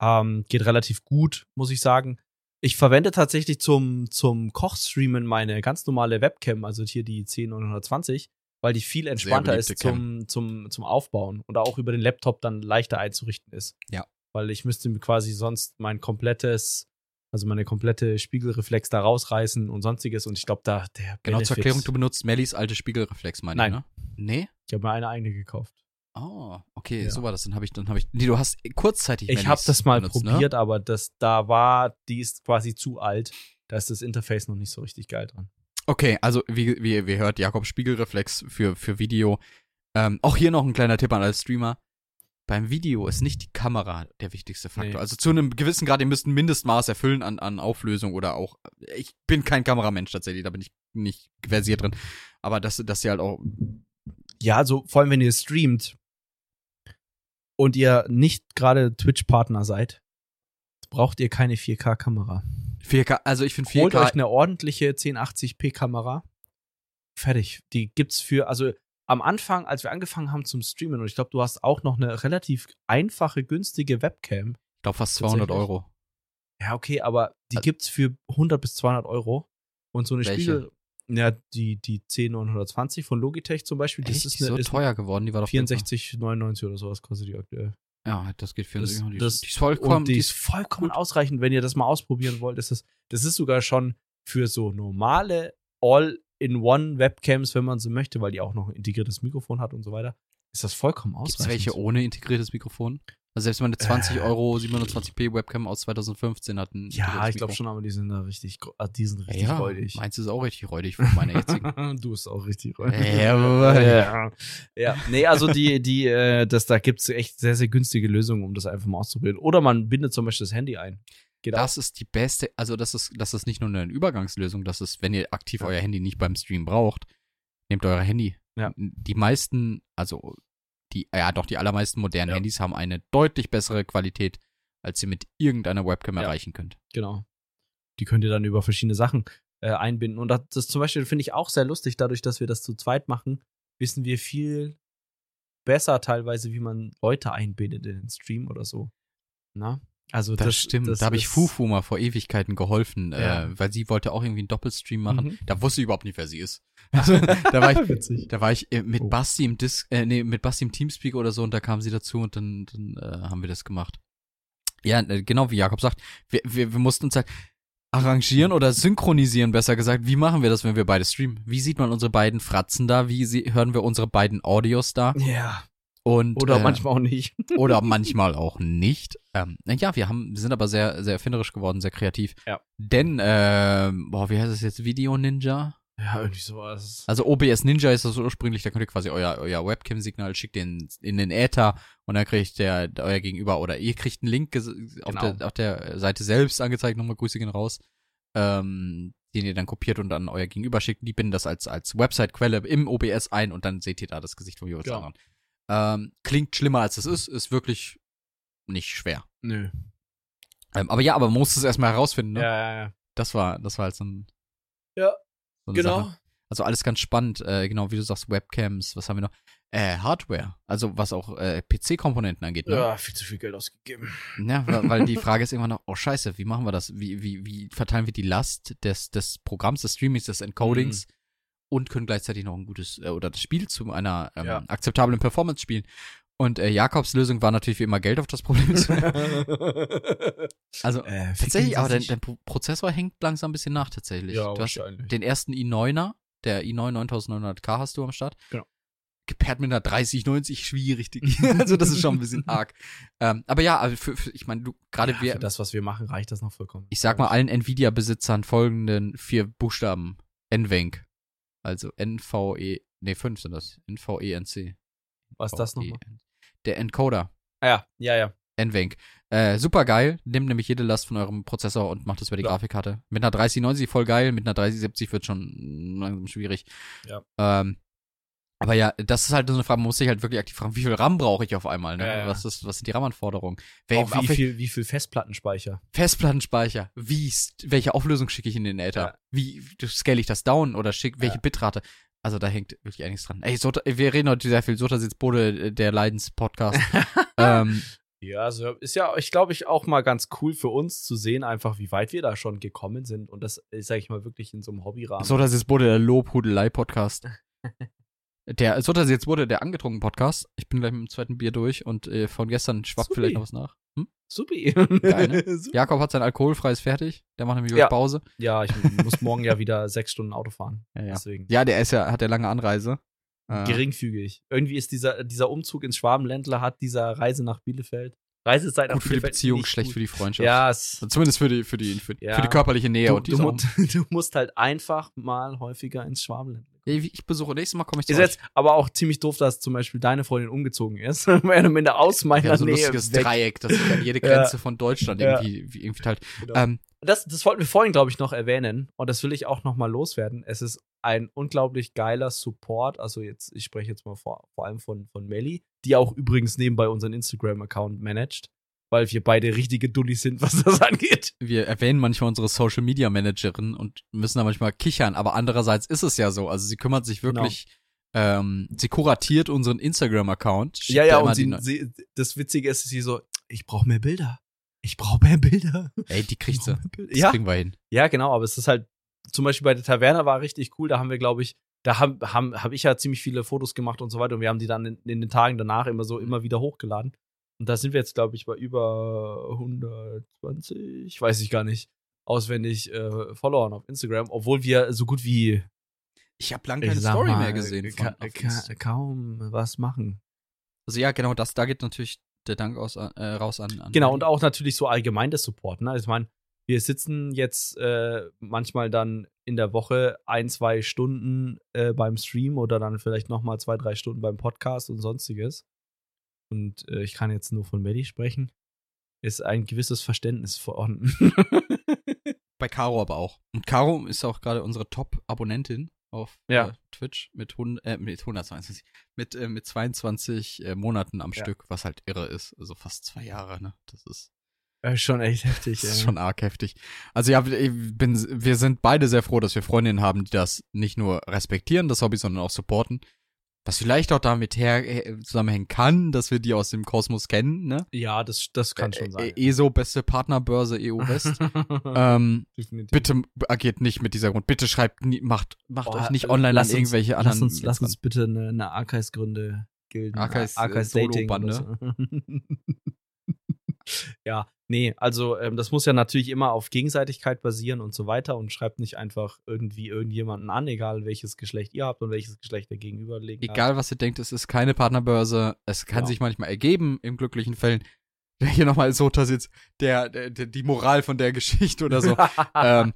Speaker 1: Ähm, geht relativ gut, muss ich sagen. Ich verwende tatsächlich zum, zum Kochstreamen meine ganz normale Webcam, also hier die 10920, weil die viel entspannter ist zum, zum, zum Aufbauen und auch über den Laptop dann leichter einzurichten ist.
Speaker 2: Ja.
Speaker 1: Weil ich müsste mir quasi sonst mein komplettes, also meine komplette Spiegelreflex da rausreißen und sonstiges und ich glaube, da der
Speaker 2: Genau zur
Speaker 1: Benefit-
Speaker 2: Erklärung, du benutzt Mellies alte Spiegelreflex, meine
Speaker 1: Nein.
Speaker 2: ich, ne? Nee?
Speaker 1: Ich habe mir eine eigene gekauft.
Speaker 2: Oh, okay,
Speaker 1: Ja.
Speaker 2: so war das. Dann habe ich, dann habe ich. Nee, du hast kurzzeitig.
Speaker 1: Ich habe
Speaker 2: Mellies
Speaker 1: das mal
Speaker 2: benutzt, ne?
Speaker 1: probiert, aber das da war, die ist quasi zu alt. Da ist das Interface noch nicht so richtig geil dran.
Speaker 2: Okay, also wie, wie ihr hört, Jakob Spiegelreflex für, für Video. Ähm, auch hier noch ein kleiner Tipp an alle Streamer. Beim Video ist nicht die Kamera der wichtigste Faktor.
Speaker 1: Nee.
Speaker 2: Also zu einem gewissen Grad, ihr müsst ein Mindestmaß erfüllen an, an Auflösung oder auch. Ich bin kein Kameramensch tatsächlich, da bin ich nicht versiert drin. Aber dass, dass ihr halt auch.
Speaker 1: Ja, also vor allem wenn ihr streamt und ihr nicht gerade Twitch-Partner seid, braucht ihr keine 4K-Kamera.
Speaker 2: 4K, also ich finde
Speaker 1: Holt euch
Speaker 2: 4K.
Speaker 1: eine ordentliche 1080p-Kamera. Fertig. Die gibt's für, also am Anfang, als wir angefangen haben zum Streamen, und ich glaube, du hast auch noch eine relativ einfache, günstige Webcam.
Speaker 2: Ich glaube fast 200
Speaker 1: Tatsächlich.
Speaker 2: Euro.
Speaker 1: Ja, okay, aber die
Speaker 2: Also-
Speaker 1: gibt's für 100 bis 200 Euro. Und so eine
Speaker 2: Welche?
Speaker 1: Spiegel, ja, die, die C920 von Logitech zum Beispiel, das
Speaker 2: Echt?
Speaker 1: ist,
Speaker 2: Die
Speaker 1: eine,
Speaker 2: so
Speaker 1: ist
Speaker 2: teuer geworden, die war doch
Speaker 1: 64,99 oder sowas kostet die aktuell.
Speaker 2: Ja, das geht 64.
Speaker 1: Das-
Speaker 2: die,
Speaker 1: das-
Speaker 2: die ist vollkommen.
Speaker 1: Die
Speaker 2: die
Speaker 1: ist vollkommen ausreichend, wenn ihr das mal ausprobieren wollt. Das ist, das ist sogar schon für so normale All-in-One-Webcams, wenn man so möchte, weil die auch noch ein integriertes Mikrofon hat und so weiter. Ist das vollkommen
Speaker 2: Gibt
Speaker 1: ausreichend.
Speaker 2: welche ohne integriertes Mikrofon? Also selbst wenn man eine 20
Speaker 1: Äh.
Speaker 2: Euro 720p Webcam aus 2015 hat. Ein
Speaker 1: Ja, ich glaube schon, aber die sind da richtig, ah, die sind richtig
Speaker 2: Ja,
Speaker 1: räudig.
Speaker 2: meins ist auch richtig räudig von meiner jetzigen.
Speaker 1: du bist auch richtig räudig.
Speaker 2: Jawohl.
Speaker 1: ja. ja, nee, also die, die, äh, das, da gibt's echt sehr, sehr günstige Lösungen, um das einfach mal auszuprobieren. Oder man bindet zum Beispiel das Handy ein. Geht
Speaker 2: Das ist die beste, also das ist, das ist nicht nur eine Übergangslösung, das ist, wenn ihr aktiv
Speaker 1: Ja.
Speaker 2: euer Handy nicht beim Stream braucht, nehmt euer Handy.
Speaker 1: Ja.
Speaker 2: Die meisten, also die, ja doch, die allermeisten modernen
Speaker 1: Ja.
Speaker 2: Handys haben eine deutlich bessere Qualität, als ihr mit irgendeiner Webcam
Speaker 1: Ja.
Speaker 2: erreichen könnt.
Speaker 1: Genau. Die könnt ihr dann über verschiedene Sachen äh, einbinden. Und das, das zum Beispiel finde ich auch sehr lustig, dadurch, dass wir das zu zweit machen, wissen wir viel besser teilweise, wie man Leute einbindet in den Stream oder so. Na? Also
Speaker 2: Das,
Speaker 1: das,
Speaker 2: stimmt.
Speaker 1: das
Speaker 2: da habe ich Fufu mal vor Ewigkeiten geholfen,
Speaker 1: Ja.
Speaker 2: äh, weil sie wollte auch irgendwie einen Doppelstream machen.
Speaker 1: Mhm.
Speaker 2: Da wusste ich überhaupt nicht, wer sie ist. Also, da war ich,
Speaker 1: Witzig.
Speaker 2: da war ich äh, mit
Speaker 1: Oh.
Speaker 2: Basti im Dis äh, nee, mit Basti im Teamspeak oder so und da kam sie dazu und dann, dann äh, haben wir das gemacht. Ja, äh, genau wie Jakob sagt, wir, wir, wir mussten uns halt arrangieren oder synchronisieren, besser gesagt. Wie machen wir das, wenn wir beide streamen? Wie sieht man unsere beiden Fratzen da? Wie hören wir unsere beiden Audios da?
Speaker 1: Ja.
Speaker 2: Und,
Speaker 1: Oder
Speaker 2: äh,
Speaker 1: manchmal auch nicht.
Speaker 2: oder manchmal auch nicht. Ähm, ja, wir haben, wir sind aber sehr, sehr erfinderisch geworden, sehr kreativ.
Speaker 1: Ja.
Speaker 2: Denn, ähm, boah, wie heißt das jetzt? Video Ninja?
Speaker 1: Ja, irgendwie sowas.
Speaker 2: Also OBS Ninja ist das ursprünglich, da könnt ihr quasi euer, euer Webcam-Signal schickt den in den Äther und dann kriegt der, euer Gegenüber oder ihr kriegt einen Link auf,
Speaker 1: Genau.
Speaker 2: der, auf der Seite selbst angezeigt, nochmal Grüße gehen raus, ähm, den ihr dann kopiert und dann euer Gegenüber schickt. Die binden das als, als Website-Quelle im OBS ein und dann seht ihr da das Gesicht von jeweils
Speaker 1: Ja.
Speaker 2: anderen. Ähm, klingt schlimmer als es ist, ist wirklich nicht schwer.
Speaker 1: Nö.
Speaker 2: Ähm, aber ja, aber man muss es erstmal herausfinden, ne?
Speaker 1: Ja, ja, ja.
Speaker 2: Das war, das war halt so ein.
Speaker 1: Ja,
Speaker 2: so eine
Speaker 1: Genau.
Speaker 2: Sache. Also alles ganz spannend, äh, genau wie du sagst, Webcams, was haben wir noch? Äh, Hardware, also was auch äh, PC-Komponenten angeht, ne?
Speaker 1: Ja, viel zu viel Geld ausgegeben.
Speaker 2: Ja, weil, weil die Frage ist irgendwann noch, oh scheiße, wie machen wir das? Wie, wie, wie verteilen wir die Last des, des Programms, des Streamings, des Encodings
Speaker 1: Mhm.
Speaker 2: Und können gleichzeitig noch ein gutes, äh, oder das Spiel zu einer ähm,
Speaker 1: Ja.
Speaker 2: akzeptablen Performance spielen? Und äh, Jakobs Lösung war natürlich wie immer Geld auf das Problem zu Also
Speaker 1: äh,
Speaker 2: tatsächlich, aber dein, dein Pro- Prozessor hängt langsam ein bisschen nach tatsächlich.
Speaker 1: Ja,
Speaker 2: du hast
Speaker 1: wahrscheinlich.
Speaker 2: den ersten i9er, der i9 9900K hast du am Start.
Speaker 1: Genau.
Speaker 2: Gepaart mit einer 3090, schwierig. Also das ist schon ein bisschen arg. Ähm, aber ja, also für, für, ich meine, du gerade
Speaker 1: ja,
Speaker 2: wir,
Speaker 1: für das, was wir machen, reicht das noch vollkommen.
Speaker 2: ich sag mal allen Nvidia-Besitzern folgenden vier Buchstaben. NVENC. Also NVE, nee, fünf sind das. NVENC.
Speaker 1: Was ist das nochmal?
Speaker 2: Der Encoder.
Speaker 1: Ah, ja, ja, ja.
Speaker 2: NVENC. Äh, super geil. Nimmt nämlich jede Last von eurem Prozessor und macht das über die
Speaker 1: Ja.
Speaker 2: Grafikkarte. Mit einer 3090 voll geil, mit einer 3070 wird schon langsam schwierig.
Speaker 1: Ja.
Speaker 2: Ähm, aber ja, das ist halt so eine Frage, man muss sich halt wirklich aktiv fragen, wie viel RAM brauche ich auf einmal, ne?
Speaker 1: Ja.
Speaker 2: Was, ist, was sind die RAM-Anforderungen? Wel-
Speaker 1: wie viel, wie viel Festplattenspeicher?
Speaker 2: Festplattenspeicher, wie, ist- welche Auflösung schicke ich in den Äther?
Speaker 1: Ja.
Speaker 2: Wie scale ich das down oder schick, welche. Bitrate? Also da hängt wirklich einiges dran. Ey, Sota, wir reden heute sehr viel. Sota sitzt Bode, äh, der Leidens-Podcast. ähm,
Speaker 1: Ja, also ist ja, ich glaube, ich auch mal ganz cool für uns zu sehen, einfach wie weit wir da schon gekommen sind. Und das, sage ich mal, wirklich in so einem Hobbyrahmen.
Speaker 2: Sota sitzt Bode, der Lobhudelei-Podcast. Der Sota sitzt Bode, der angetrunken Podcast. Ich bin gleich mit dem zweiten Bier durch und äh, von gestern schwappt
Speaker 1: Supi.
Speaker 2: vielleicht noch was nach. Hm?
Speaker 1: Supi.
Speaker 2: Geil, ne?
Speaker 1: Supi.
Speaker 2: Jakob hat sein alkoholfreies fertig. Der macht nämlich
Speaker 1: Ja.
Speaker 2: Pause.
Speaker 1: Ja, ich muss morgen ja wieder sechs Stunden Auto fahren.
Speaker 2: Ja, ja.
Speaker 1: Deswegen.
Speaker 2: ja, der ist ja, hat ja lange Anreise. Äh,
Speaker 1: Geringfügig. Irgendwie ist dieser, dieser Umzug ins Schwabenländler hat dieser Reise nach Bielefeld. Reisezeit nach
Speaker 2: gut für die Beziehung, schlecht
Speaker 1: gut.
Speaker 2: für die Freundschaft.
Speaker 1: Ja, es,
Speaker 2: Zumindest für die, für die, für,
Speaker 1: Ja.
Speaker 2: für die körperliche Nähe.
Speaker 1: du,
Speaker 2: und die
Speaker 1: du,
Speaker 2: ist
Speaker 1: du musst halt einfach mal häufiger ins Schwabenländler.
Speaker 2: Ja, Ich besuche nächstes Mal komme ich zu
Speaker 1: Ist
Speaker 2: euch.
Speaker 1: jetzt aber auch ziemlich doof, dass zum Beispiel deine Freundin umgezogen ist. Oder minder aus meiner
Speaker 2: haben so ein
Speaker 1: Nähe.
Speaker 2: lustiges
Speaker 1: weg.
Speaker 2: Dreieck, das sich an jede
Speaker 1: Ja.
Speaker 2: Grenze von Deutschland
Speaker 1: Ja.
Speaker 2: irgendwie, wie- irgendwie teilt.
Speaker 1: Genau.
Speaker 2: Ähm,
Speaker 1: Das, das wollten wir vorhin, glaube ich, noch erwähnen. Und das will ich auch noch mal loswerden. Es ist ein unglaublich geiler Support. Also jetzt, ich spreche jetzt mal vor, vor allem von, von Melly, die auch übrigens nebenbei unseren Instagram-Account managt, weil wir beide richtige Dullis sind, was das angeht.
Speaker 2: Wir erwähnen manchmal unsere Social Media Managerin und müssen da manchmal kichern, aber andererseits ist es ja so. Also sie kümmert sich wirklich, ähm, sie kuratiert unseren Instagram-Account.
Speaker 1: Ja, ja, und sie, sie, das Witzige ist, sie so, ich brauche mehr Bilder. Ich brauche mehr Bilder.
Speaker 2: Ey, die kriegt sie. Das
Speaker 1: Ja,
Speaker 2: kriegen wir hin.
Speaker 1: ja, genau, aber es ist halt, zum Beispiel bei der Taverne war richtig cool, da haben wir, glaube ich, da habe haben, hab ich ja ziemlich viele Fotos gemacht und so weiter und wir haben die dann in, in den Tagen danach immer so immer wieder hochgeladen. Und da sind wir jetzt, glaube ich, bei über 120, weiß ich gar nicht, auswendig äh, Followern auf Instagram, obwohl wir so gut wie
Speaker 2: Ich habe lange keine Story
Speaker 1: mal,
Speaker 2: mehr gesehen. Von,
Speaker 1: Ka kaum was machen.
Speaker 2: also ja, genau, das, da geht natürlich der Dank aus, äh, raus an, an
Speaker 1: Genau, und auch natürlich so allgemein das Support. Ne? Ich meine, wir sitzen jetzt äh, manchmal dann in der Woche ein, zwei Stunden äh, beim Stream oder dann vielleicht nochmal zwei, drei Stunden beim Podcast und sonstiges. Und äh, ich kann jetzt nur von Melly sprechen. Ist ein gewisses Verständnis vorhanden.
Speaker 2: Bei Caro aber auch. Und Caro ist auch gerade unsere Top-Abonnentin auf
Speaker 1: Ja.
Speaker 2: äh, Twitch mit, 100, äh, mit 122, mit, äh, mit 22 äh, Monaten am
Speaker 1: Ja.
Speaker 2: Stück, was halt irre ist. Also fast zwei Jahre, ne? Das ist,
Speaker 1: schon echt heftig.
Speaker 2: das ist
Speaker 1: ey.
Speaker 2: schon arg heftig. Also ja, ich bin, wir sind beide sehr froh, dass wir Freundinnen haben, die das nicht nur respektieren, das Hobby, sondern auch supporten. Was vielleicht auch damit her äh, zusammenhängen kann, dass wir die aus dem Kosmos kennen, ne?
Speaker 1: Ja, das, das kann schon sein.
Speaker 2: Äh, ESO, beste Partnerbörse EU West. ähm, bitte agiert nicht mit dieser Grund. Bitte schreibt, nie, macht, macht
Speaker 1: Boah,
Speaker 2: euch nicht
Speaker 1: äh,
Speaker 2: online
Speaker 1: lass
Speaker 2: an irgendwelche
Speaker 1: uns,
Speaker 2: anderen.
Speaker 1: Lass uns, lass uns bitte eine, eine Archives gründe Gilden.
Speaker 2: Archives, äh,
Speaker 1: Archives Dating oder
Speaker 2: Solo-Bande.
Speaker 1: so. ja, nee, also ähm, das muss ja natürlich immer auf Gegenseitigkeit basieren und so weiter und schreibt nicht einfach irgendwie irgendjemanden an, egal welches Geschlecht ihr habt und welches Geschlecht der Gegenüberlegen hat.
Speaker 2: Egal, was ihr denkt, es ist keine Partnerbörse. Es kann
Speaker 1: Ja.
Speaker 2: sich manchmal ergeben, in glücklichen Fällen. Wer hier nochmal so da sitzt, der, der, der, die Moral von der Geschichte oder so. ähm,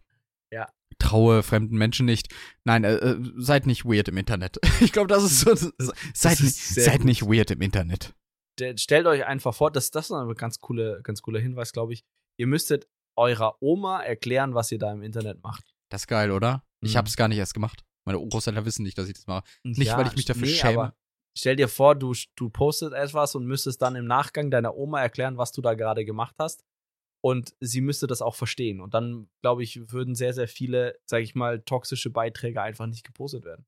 Speaker 1: Ja.
Speaker 2: Traue fremden Menschen nicht. Nein, äh, äh, seid nicht weird im Internet. Ich glaube, das ist so. seid
Speaker 1: ist
Speaker 2: nicht, seid
Speaker 1: gut.
Speaker 2: nicht weird im Internet.
Speaker 1: Stellt euch einfach vor, das, das ist ein ganz, coole, ganz cooler Hinweis, glaube ich. Ihr müsstet eurer Oma erklären, was ihr da im Internet macht.
Speaker 2: Das ist geil, oder? Ich
Speaker 1: Mhm.
Speaker 2: habe es gar nicht erst gemacht. Meine Großeltern wissen nicht, dass ich das mache. Nicht,
Speaker 1: Ja,
Speaker 2: weil ich mich dafür
Speaker 1: nee,
Speaker 2: schäme.
Speaker 1: Stell dir vor, du, du postest etwas und müsstest dann im Nachgang deiner Oma erklären, was du da gerade gemacht hast. Und sie müsste das auch verstehen. Und dann, glaube ich, würden sehr, sehr viele, sage ich mal, toxische Beiträge einfach nicht gepostet werden.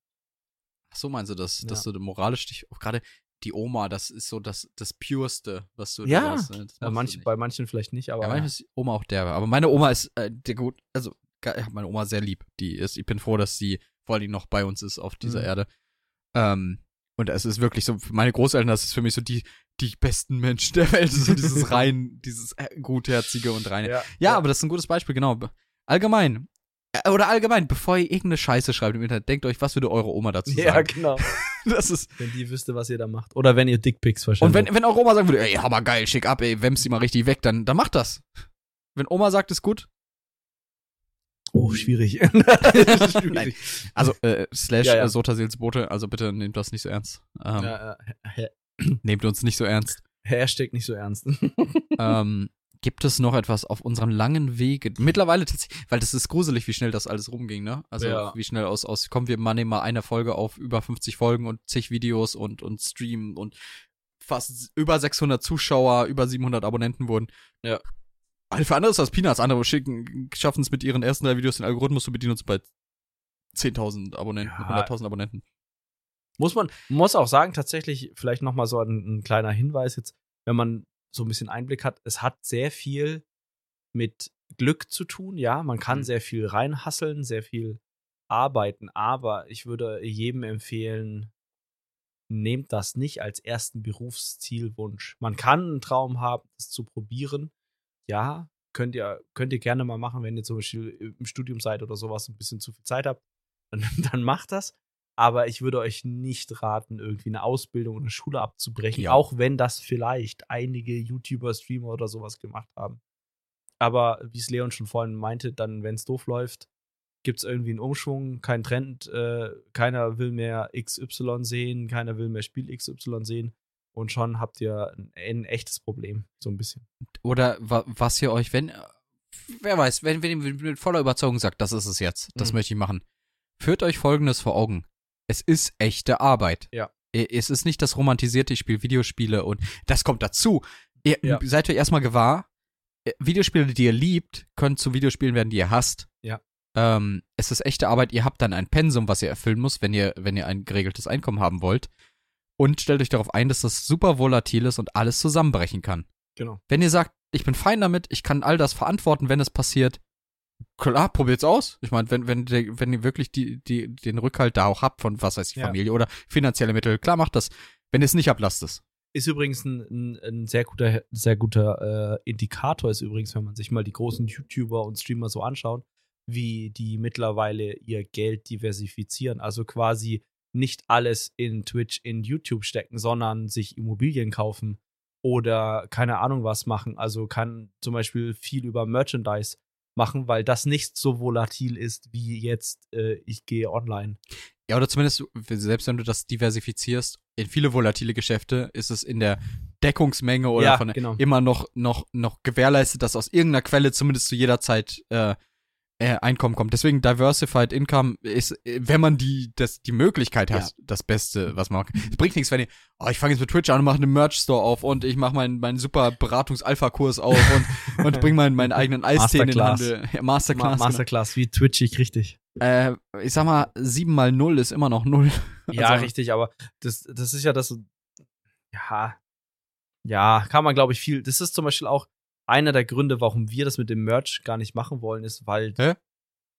Speaker 2: Ach so meinst du das, dass
Speaker 1: Ja.
Speaker 2: du moralisch dich, auch gerade die Oma, das ist so das, das Pureste, was du
Speaker 1: Ja.
Speaker 2: äh, das
Speaker 1: Bei, manch, bei manchen vielleicht nicht, aber.
Speaker 2: ja, manchmal ist Oma auch derbe. Aber meine Oma ist äh, der gut, also ich habe meine Oma sehr lieb. Die ist, ich bin froh, dass sie vor Dingen noch bei uns ist auf dieser
Speaker 1: Mhm.
Speaker 2: Erde. Ähm, und es ist wirklich so, für meine Großeltern, das ist für mich so die, die besten Menschen der Welt. So dieses rein, dieses äh, gutherzige und reine.
Speaker 1: ja,
Speaker 2: Ja, aber das ist ein gutes Beispiel, genau. Allgemein. Äh, Oder allgemein, bevor ihr irgendeine Scheiße schreibt im Internet, denkt euch, was würde eure Oma dazu
Speaker 1: Ja,
Speaker 2: sagen?
Speaker 1: genau.
Speaker 2: Das ist.
Speaker 1: Wenn die wüsste, was ihr da macht. Oder wenn ihr Dickpics
Speaker 2: Und
Speaker 1: verschwendet.
Speaker 2: wenn, wenn eure Oma sagen würde, ey, hammer geil, schick ab, ey, wemst die mal richtig weg, dann, dann macht das. Wenn Oma sagt, ist gut.
Speaker 1: oh, schwierig. schwierig.
Speaker 2: Nein. Also, äh, slash
Speaker 1: Ja, ja.
Speaker 2: äh, Sotaseelsbote, also bitte nehmt das nicht so ernst. Ähm,
Speaker 1: Ja, ja.
Speaker 2: Nehmt uns nicht so ernst.
Speaker 1: Hashtag nicht so ernst.
Speaker 2: ähm, gibt es noch etwas auf unserem langen Wege? Mittlerweile tatsächlich, weil das ist gruselig, wie schnell das alles rumging, ne? Also
Speaker 1: Ja.
Speaker 2: wie schnell aus, aus, kommen wir mal nehmen mal eine Folge auf über 50 Folgen und zig Videos und, und Stream und fast über 600 Zuschauer, über 700 Abonnenten wurden.
Speaker 1: Ja.
Speaker 2: All für andere ist das Peanuts. Andere schicken, schaffen es mit ihren ersten drei Videos den Algorithmus zu bedienen und sind bei 10.000 Abonnenten,
Speaker 1: Ja.
Speaker 2: 100.000 Abonnenten.
Speaker 1: Muss man, muss auch sagen, tatsächlich, vielleicht nochmal so ein, ein kleiner Hinweis jetzt, wenn man so ein bisschen Einblick hat, es hat sehr viel mit Glück zu tun, ja. Man kann
Speaker 2: Mhm.
Speaker 1: sehr viel reinhasseln, sehr viel arbeiten, aber ich würde jedem empfehlen, nehmt das nicht als ersten Berufszielwunsch. Man kann einen Traum haben, das zu probieren. Ja, könnt ihr, könnt ihr gerne mal machen, wenn ihr zum Beispiel im Studium seid oder sowas, ein bisschen zu viel Zeit habt, dann, dann macht das. Aber ich würde euch nicht raten, irgendwie eine Ausbildung oder eine Schule abzubrechen,
Speaker 2: Ja.
Speaker 1: auch wenn das vielleicht einige YouTuber, Streamer oder sowas gemacht haben. Aber wie es Leon schon vorhin meinte, dann, wenn es doof läuft, gibt es irgendwie einen Umschwung, kein Trend, äh, keiner will mehr XY sehen, keiner will mehr Spiel XY sehen. Und schon habt ihr ein, ein echtes Problem, so ein bisschen.
Speaker 2: Oder wa was ihr euch, wenn, wer weiß, wenn, wenn ihr mit voller Überzeugung sagt, das ist es jetzt, das
Speaker 1: Mhm.
Speaker 2: möchte ich machen. führt euch folgendes vor Augen. Es ist echte Arbeit.
Speaker 1: Ja.
Speaker 2: Es ist nicht das romantisierte, ich spiele Videospiele und das kommt dazu. Ihr
Speaker 1: Ja.
Speaker 2: seid euch erstmal gewahr, Videospiele, die ihr liebt, können zu Videospielen werden, die ihr hasst.
Speaker 1: Ja.
Speaker 2: Ähm, es ist echte Arbeit, ihr habt dann ein Pensum, was ihr erfüllen müsst, wenn ihr, wenn ihr ein geregeltes Einkommen haben wollt. Und stellt euch darauf ein, dass das super volatil ist und alles zusammenbrechen kann.
Speaker 1: Genau.
Speaker 2: Wenn ihr sagt, ich bin fein damit, ich kann all das verantworten, wenn es passiert, klar, probiert's aus. Ich meine, wenn, wenn, wenn ihr wirklich die, die, den Rückhalt da auch habt von, was weiß ich,
Speaker 1: Ja.
Speaker 2: Familie oder finanzielle Mittel, klar, macht das. Wenn ihr es nicht habt, lasst es.
Speaker 1: Ist übrigens ein, ein, ein sehr guter, sehr guter äh, Indikator, ist übrigens, wenn man sich mal die großen YouTuber und Streamer so anschaut, wie die mittlerweile ihr Geld diversifizieren. Also quasi nicht alles in Twitch, in YouTube stecken, sondern sich Immobilien kaufen oder keine Ahnung was machen. Also kann zum Beispiel viel über Merchandise machen, weil das nicht so volatil ist wie jetzt, äh, ich gehe online.
Speaker 2: Ja, oder zumindest, selbst wenn du das diversifizierst, in viele volatile Geschäfte ist es in der Deckungsmenge oder
Speaker 1: Ja,
Speaker 2: von
Speaker 1: genau.
Speaker 2: immer noch, noch, noch gewährleistet, dass aus irgendeiner Quelle zumindest zu jeder Zeit äh, äh, Einkommen kommt. Deswegen Diversified Income ist, äh, wenn man die, das, die Möglichkeit hat, das Beste, was man kann. Es bringt nichts, wenn ihr, oh, ich fange jetzt mit Twitch an und mache einen Merch-Store auf und ich mache meinen, meinen super Beratungs-Alpha-Kurs auf und, und bringe meinen, meinen eigenen Eistee in den. Handel. Ja,
Speaker 1: Ma
Speaker 2: Masterclass. genau.
Speaker 1: Masterclass, wie Twitch ich richtig.
Speaker 2: Äh, ich sag mal, 7 mal 0 ist immer noch 0.
Speaker 1: Ja,
Speaker 2: Also-
Speaker 1: richtig, aber das, das ist ja das. Ja. Ja, kann man, glaube ich, viel. Das ist zum Beispiel auch einer der Gründe, warum wir das mit dem Merch gar nicht machen wollen, ist, weil.
Speaker 2: Hä?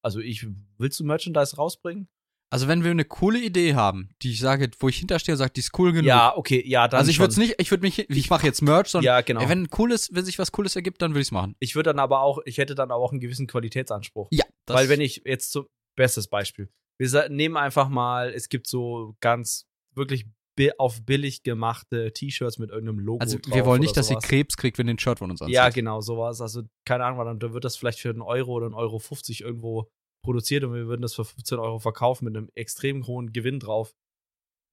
Speaker 1: Also, ich. Willst du Merchandise rausbringen?
Speaker 2: Also wenn wir eine coole Idee haben, die ich sage, wo ich hinterstehe und sage, die ist cool genug.
Speaker 1: Ja, okay, ja, dann.
Speaker 2: also ich würde es nicht, ich würde mich, ich mache jetzt Merch, sondern
Speaker 1: Ja, genau.
Speaker 2: wenn cooles, wenn sich was Cooles ergibt, dann würde ich es machen.
Speaker 1: ich würde dann aber auch, ich hätte dann aber auch einen gewissen Qualitätsanspruch.
Speaker 2: Ja,
Speaker 1: Weil wenn ich jetzt so, bestes Beispiel. Wir nehmen einfach mal, es gibt so ganz wirklich auf billig gemachte T-Shirts mit irgendeinem Logo
Speaker 2: also wir wollen nicht, dass
Speaker 1: sowas.
Speaker 2: Krebs kriegt, wenn ein Shirt von uns anzieht.
Speaker 1: Ja, genau, sowas. Also, keine Ahnung, dann da wird das vielleicht für einen Euro oder einen Euro 50 irgendwo produziert und wir würden das für 15 Euro verkaufen mit einem extrem hohen Gewinn drauf.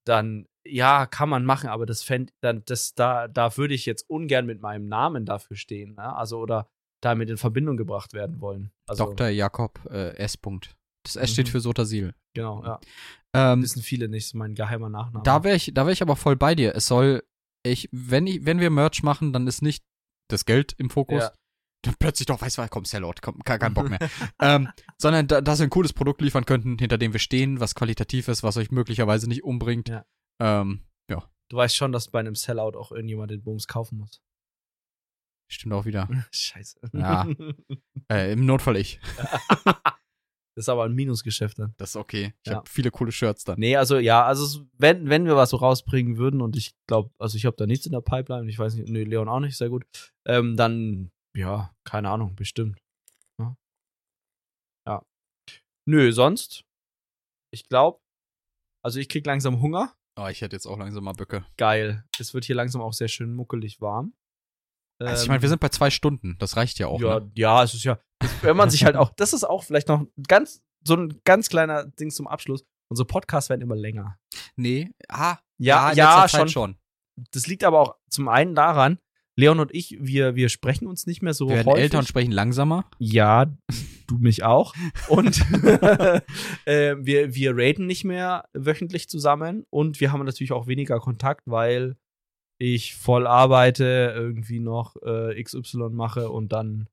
Speaker 1: Dann, ja, kann man machen, aber das fänd, dann, das, da, da würde ich jetzt ungern mit meinem Namen dafür stehen, ne? Also, oder damit in Verbindung gebracht werden wollen. Also,
Speaker 2: Dr. Jakob äh, S. Punkt. Das S steht
Speaker 1: Mhm.
Speaker 2: für Sotasil.
Speaker 1: Genau, ja.
Speaker 2: Ähm,
Speaker 1: Wissen viele nicht, ist mein geheimer Nachname.
Speaker 2: da wäre ich, da wäre ich aber voll bei dir. Es soll, ich, wenn ich, wenn wir Merch machen, dann ist nicht das Geld im Fokus.
Speaker 1: Ja.
Speaker 2: Dann plötzlich doch, weißt du was, komm, Sellout, komm, kein, kein Bock mehr. ähm, sondern da, dass wir ein cooles Produkt liefern könnten, hinter dem wir stehen, was qualitativ ist, was euch möglicherweise nicht umbringt.
Speaker 1: Ja.
Speaker 2: Ähm,
Speaker 1: Du weißt schon, dass bei einem Sellout auch irgendjemand den Booms kaufen muss.
Speaker 2: stimmt auch wieder.
Speaker 1: Scheiße.
Speaker 2: Ja. Äh, Im Notfall ich.
Speaker 1: Das ist aber ein Minusgeschäft dann.
Speaker 2: Das ist okay. Ich
Speaker 1: Ja.
Speaker 2: habe viele coole Shirts dann.
Speaker 1: Nee, also ja, also wenn, wenn wir was so rausbringen würden und ich glaube, also ich habe da nichts in der Pipeline, ich weiß nicht, nee, Leon auch nicht, sehr gut, ähm, dann, ja, keine Ahnung, bestimmt. Ja. ja. Nö, sonst, ich glaube, also ich krieg langsam Hunger.
Speaker 2: Oh, ich hätte jetzt auch langsam mal Böcke.
Speaker 1: Geil. Es wird hier langsam auch sehr schön muckelig warm.
Speaker 2: Also ich meine, wir sind bei zwei Stunden. Das reicht ja auch.
Speaker 1: Ähm, ja,
Speaker 2: Ne?
Speaker 1: ja, es ist ja, wenn man sich halt auch, das ist auch vielleicht noch ganz, so ein ganz kleiner Ding zum Abschluss. Unsere Podcasts werden immer länger.
Speaker 2: Nee. Ah,
Speaker 1: Ja, ja,
Speaker 2: letzter Zeit
Speaker 1: schon. Das liegt aber auch zum einen daran, Leon und ich, wir, wir sprechen uns nicht mehr so
Speaker 2: Wir werden
Speaker 1: häufig.
Speaker 2: älter und sprechen langsamer.
Speaker 1: Ja, du mich auch. Und äh, wir, wir raten nicht mehr wöchentlich zusammen und wir haben natürlich auch weniger Kontakt, weil ich voll arbeite, irgendwie noch äh, XY mache und dann,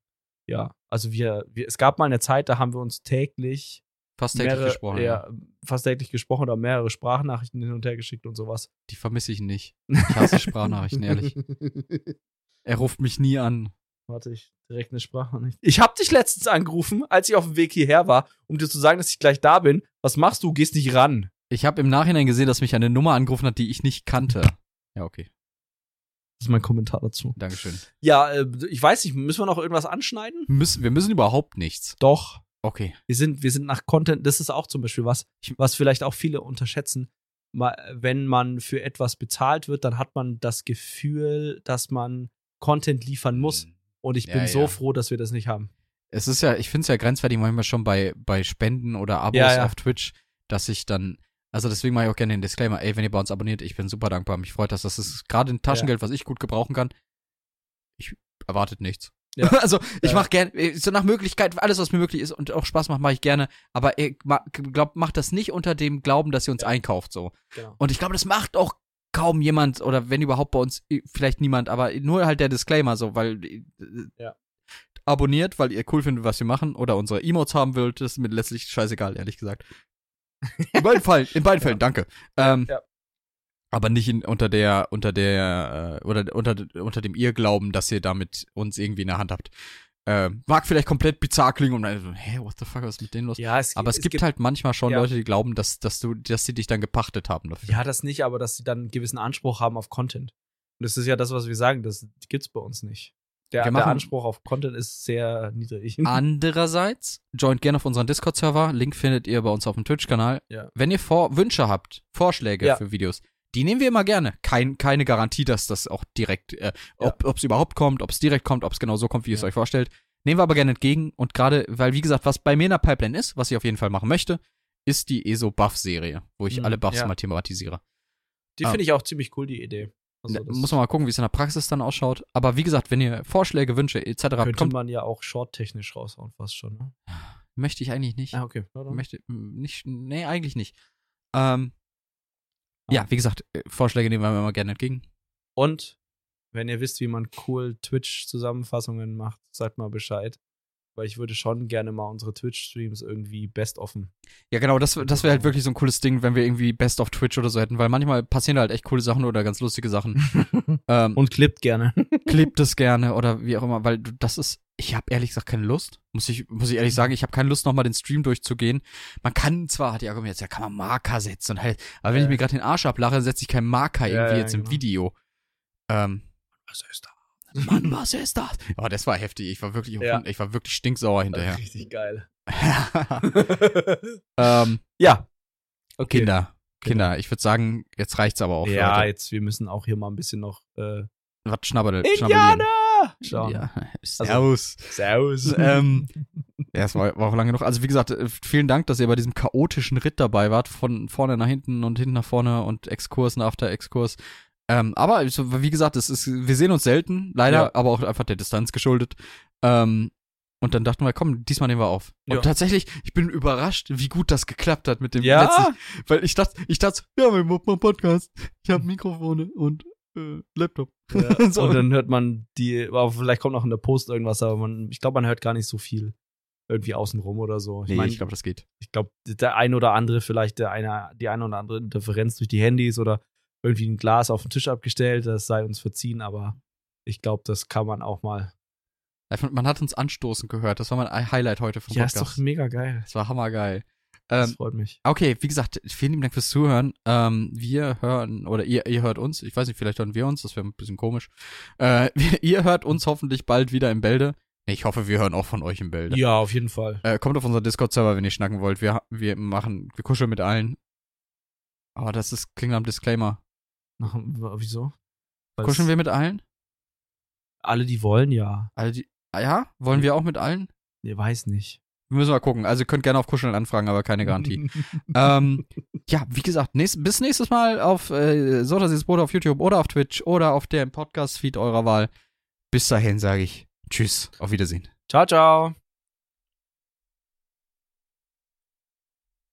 Speaker 1: ja, also wir, wir, es gab mal eine Zeit, da haben wir uns täglich
Speaker 2: Fast täglich
Speaker 1: mehrere,
Speaker 2: gesprochen. Ja.
Speaker 1: fast täglich gesprochen oder mehrere Sprachnachrichten hin und her geschickt und sowas.
Speaker 2: Die vermisse ich nicht. Ich hasse Sprachnachrichten, ehrlich. Er ruft mich nie an.
Speaker 1: Warte, ich direkt eine Sprachnachricht. Ich hab dich letztens angerufen, als ich auf dem Weg hierher war, um dir zu sagen, dass ich gleich da bin. Was machst du? Gehst nicht ran.
Speaker 2: Ich habe im Nachhinein gesehen, dass mich eine Nummer angerufen hat, die ich nicht kannte. Ja, okay.
Speaker 1: Das ist mein Kommentar dazu.
Speaker 2: Dankeschön.
Speaker 1: Ja, äh, ich weiß nicht, müssen wir noch irgendwas anschneiden?
Speaker 2: Müssen, wir müssen überhaupt nichts.
Speaker 1: Doch.
Speaker 2: Okay.
Speaker 1: Wir sind, wir sind nach Content, das ist auch zum Beispiel was, was vielleicht auch viele unterschätzen. Wenn man für etwas bezahlt wird, dann hat man das Gefühl, dass man Content liefern muss. Und ich
Speaker 2: Ja,
Speaker 1: bin so
Speaker 2: ja.
Speaker 1: froh, dass wir das nicht haben.
Speaker 2: Es ist ja, ich finde es ja grenzwertig manchmal schon bei, bei Spenden oder Abos
Speaker 1: Ja, ja.
Speaker 2: auf Twitch, dass ich dann, also deswegen mache ich auch gerne den Disclaimer, ey, wenn ihr bei uns abonniert, ich bin super dankbar, mich freut das. Das ist gerade ein Taschengeld, was ich gut gebrauchen kann. Ich erwartet nichts.
Speaker 1: Ja.
Speaker 2: Also ich
Speaker 1: Ja.
Speaker 2: mache gerne, so nach Möglichkeit, alles, was mir möglich ist und auch Spaß macht, mache ich gerne. Aber ich ma- glaub, macht das nicht unter dem Glauben, dass ihr uns
Speaker 1: Ja.
Speaker 2: einkauft so.
Speaker 1: Genau.
Speaker 2: Und ich glaube, das macht auch kaum jemand oder wenn überhaupt bei uns eh, vielleicht niemand, aber nur halt der Disclaimer so, weil äh,
Speaker 1: Ja.
Speaker 2: abonniert, weil ihr cool findet, was wir machen oder unsere Emotes haben wollt, das ist mir letztlich scheißegal, ehrlich gesagt. In beiden Fällen, in beiden Fällen, danke. Ähm,
Speaker 1: ja.
Speaker 2: Aber nicht in, unter der, unter der, äh, oder unter, unter dem Irrglauben, dass ihr damit uns irgendwie in der Hand habt. Äh, mag vielleicht komplett bizarr klingen und dann so, hä, what the fuck, was ist mit denen los?
Speaker 1: Ja, es,
Speaker 2: aber es, gibt, halt manchmal schon
Speaker 1: ja.
Speaker 2: Leute, die glauben, dass, dass du, dass sie dich dann gepachtet haben dafür.
Speaker 1: Ja, das nicht, aber dass sie dann einen gewissen Anspruch haben auf Content. Und das ist ja das, was wir sagen, das gibt's bei uns nicht. Der, der Anspruch auf Content ist sehr niedrig.
Speaker 2: Andererseits, joint gerne auf unseren Discord-Server. Link findet ihr bei uns auf dem Twitch-Kanal.
Speaker 1: Ja.
Speaker 2: Wenn ihr Vor Wünsche habt, Vorschläge
Speaker 1: Ja.
Speaker 2: für Videos, die nehmen wir immer gerne. Kein, keine Garantie, dass das auch direkt, äh, ob es überhaupt kommt, ob es direkt kommt, ob es genau so kommt, wie ihr es
Speaker 1: Ja.
Speaker 2: euch vorstellt. Nehmen wir aber gerne entgegen. Und gerade, weil, wie gesagt, was bei mir in der Pipeline ist, was ich auf jeden Fall machen möchte, ist die ESO-Buff-Serie, wo ich
Speaker 1: Mhm,
Speaker 2: alle Buffs
Speaker 1: ja.
Speaker 2: mal thematisiere.
Speaker 1: Die
Speaker 2: Ah.
Speaker 1: finde ich auch ziemlich cool, die Idee. Also,
Speaker 2: muss man mal gucken, wie es in der Praxis dann ausschaut. Aber wie gesagt, wenn ihr Vorschläge, Wünsche etc.
Speaker 1: könnte
Speaker 2: kommt,
Speaker 1: man ja auch short-technisch raushauen, fast schon. Ne?
Speaker 2: möchte ich eigentlich nicht.
Speaker 1: Ah, okay.
Speaker 2: Möchte nicht, nee, eigentlich nicht. Ähm,
Speaker 1: Ah.
Speaker 2: ja, wie gesagt, äh, Vorschläge nehmen wir immer gerne entgegen.
Speaker 1: Und wenn ihr wisst, wie man cool Twitch-Zusammenfassungen macht, sagt mal Bescheid. Weil ich würde schon gerne mal unsere Twitch-Streams irgendwie best offen.
Speaker 2: Ja, genau, das, das wäre halt wirklich so ein cooles Ding, wenn wir irgendwie Best of Twitch oder so hätten, weil manchmal passieren da halt echt coole Sachen oder ganz lustige Sachen. ähm,
Speaker 1: Und klippt gerne.
Speaker 2: klebt es gerne oder wie auch immer, weil das ist, ich habe ehrlich gesagt keine Lust, muss ich, muss ich ehrlich sagen, ich habe keine Lust, nochmal den Stream durchzugehen. Man kann zwar, hat die Argumente, ja, kann man Marker setzen und halt, aber wenn
Speaker 1: Ja.
Speaker 2: ich mir gerade den Arsch ablache, setze ich keinen Marker
Speaker 1: Ja,
Speaker 2: irgendwie
Speaker 1: ja,
Speaker 2: jetzt im
Speaker 1: genau.
Speaker 2: Video. Ähm,
Speaker 1: Was ist da?
Speaker 2: Mann, was ist das? Oh, das war heftig. Ich war wirklich,
Speaker 1: Ja.
Speaker 2: ich war wirklich stinksauer hinterher.
Speaker 1: Richtig geil.
Speaker 2: ähm,
Speaker 1: ja. Okay.
Speaker 2: Kinder, Kinder, ich würde sagen, jetzt reicht's aber auch.
Speaker 1: Ja,
Speaker 2: heute.
Speaker 1: jetzt, wir müssen auch hier mal ein bisschen noch äh,
Speaker 2: Was schnabbel,
Speaker 1: Indianer schauen.
Speaker 2: Ja. Servus.
Speaker 1: Servus.
Speaker 2: ähm, ja, es war, war auch lange noch. Also wie gesagt, äh, vielen Dank, dass ihr bei diesem chaotischen Ritt dabei wart, von vorne nach hinten und hinten nach vorne und Exkurs nach after Exkurs. Ähm, aber so, wie gesagt, es ist, wir sehen uns selten, leider,
Speaker 1: Ja.
Speaker 2: aber auch einfach der Distanz geschuldet. Ähm, und dann dachten wir, komm, diesmal nehmen wir auf. Und
Speaker 1: Ja.
Speaker 2: tatsächlich, ich bin überrascht, wie gut das geklappt hat mit dem
Speaker 1: Ja.
Speaker 2: letzten. Weil ich dachte, ich dachte, ja, wir machen mal einen Podcast. Ich habe Mikrofone und äh, Laptop.
Speaker 1: Ja,
Speaker 2: So.
Speaker 1: Und dann hört man die, aber vielleicht kommt noch in der Post irgendwas, aber man, ich glaube, man hört gar nicht so viel irgendwie außenrum oder so. Ich
Speaker 2: Nee,
Speaker 1: meine,
Speaker 2: ich glaube, das geht.
Speaker 1: ich glaube, der ein oder andere, vielleicht der eine, die eine oder andere Interferenz durch die Handys oder irgendwie ein Glas auf den Tisch abgestellt, das sei uns verziehen, aber ich glaube, das kann man auch mal.
Speaker 2: Man hat uns anstoßen gehört. Das war mein Highlight heute vom
Speaker 1: Ja, ist
Speaker 2: Podcast.
Speaker 1: doch mega geil.
Speaker 2: das war hammergeil.
Speaker 1: Das
Speaker 2: Ähm,
Speaker 1: freut mich.
Speaker 2: okay, wie gesagt, vielen lieben Dank fürs Zuhören. Ähm, wir hören, oder ihr, ihr hört uns, ich weiß nicht, vielleicht hören wir uns, das wäre ein bisschen komisch. Äh, ihr hört uns hoffentlich bald wieder im Bälde. Ich hoffe, wir hören auch von euch im Bälde.
Speaker 1: Ja, auf jeden Fall.
Speaker 2: Äh, kommt auf unseren Discord-Server, wenn ihr schnacken wollt. Wir, wir machen, wir kuscheln mit allen. Aber das ist, klingt am Disclaimer.
Speaker 1: Nach, wieso? Weil's-
Speaker 2: Kuscheln wir mit allen?
Speaker 1: Alle, die wollen, ja.
Speaker 2: Alle die, ah, ja? Wollen wir auch mit allen?
Speaker 1: Nee, weiß nicht.
Speaker 2: Wir müssen mal gucken. Also ihr könnt gerne auf Kuscheln anfragen, aber keine Garantie. ähm, ja, wie gesagt, nächst, bis nächstes Mal auf äh, Sodasis Brot auf YouTube oder auf Twitch oder auf dem Podcast-Feed eurer Wahl. Bis dahin sage ich Tschüss, auf Wiedersehen.
Speaker 1: ciao, ciao.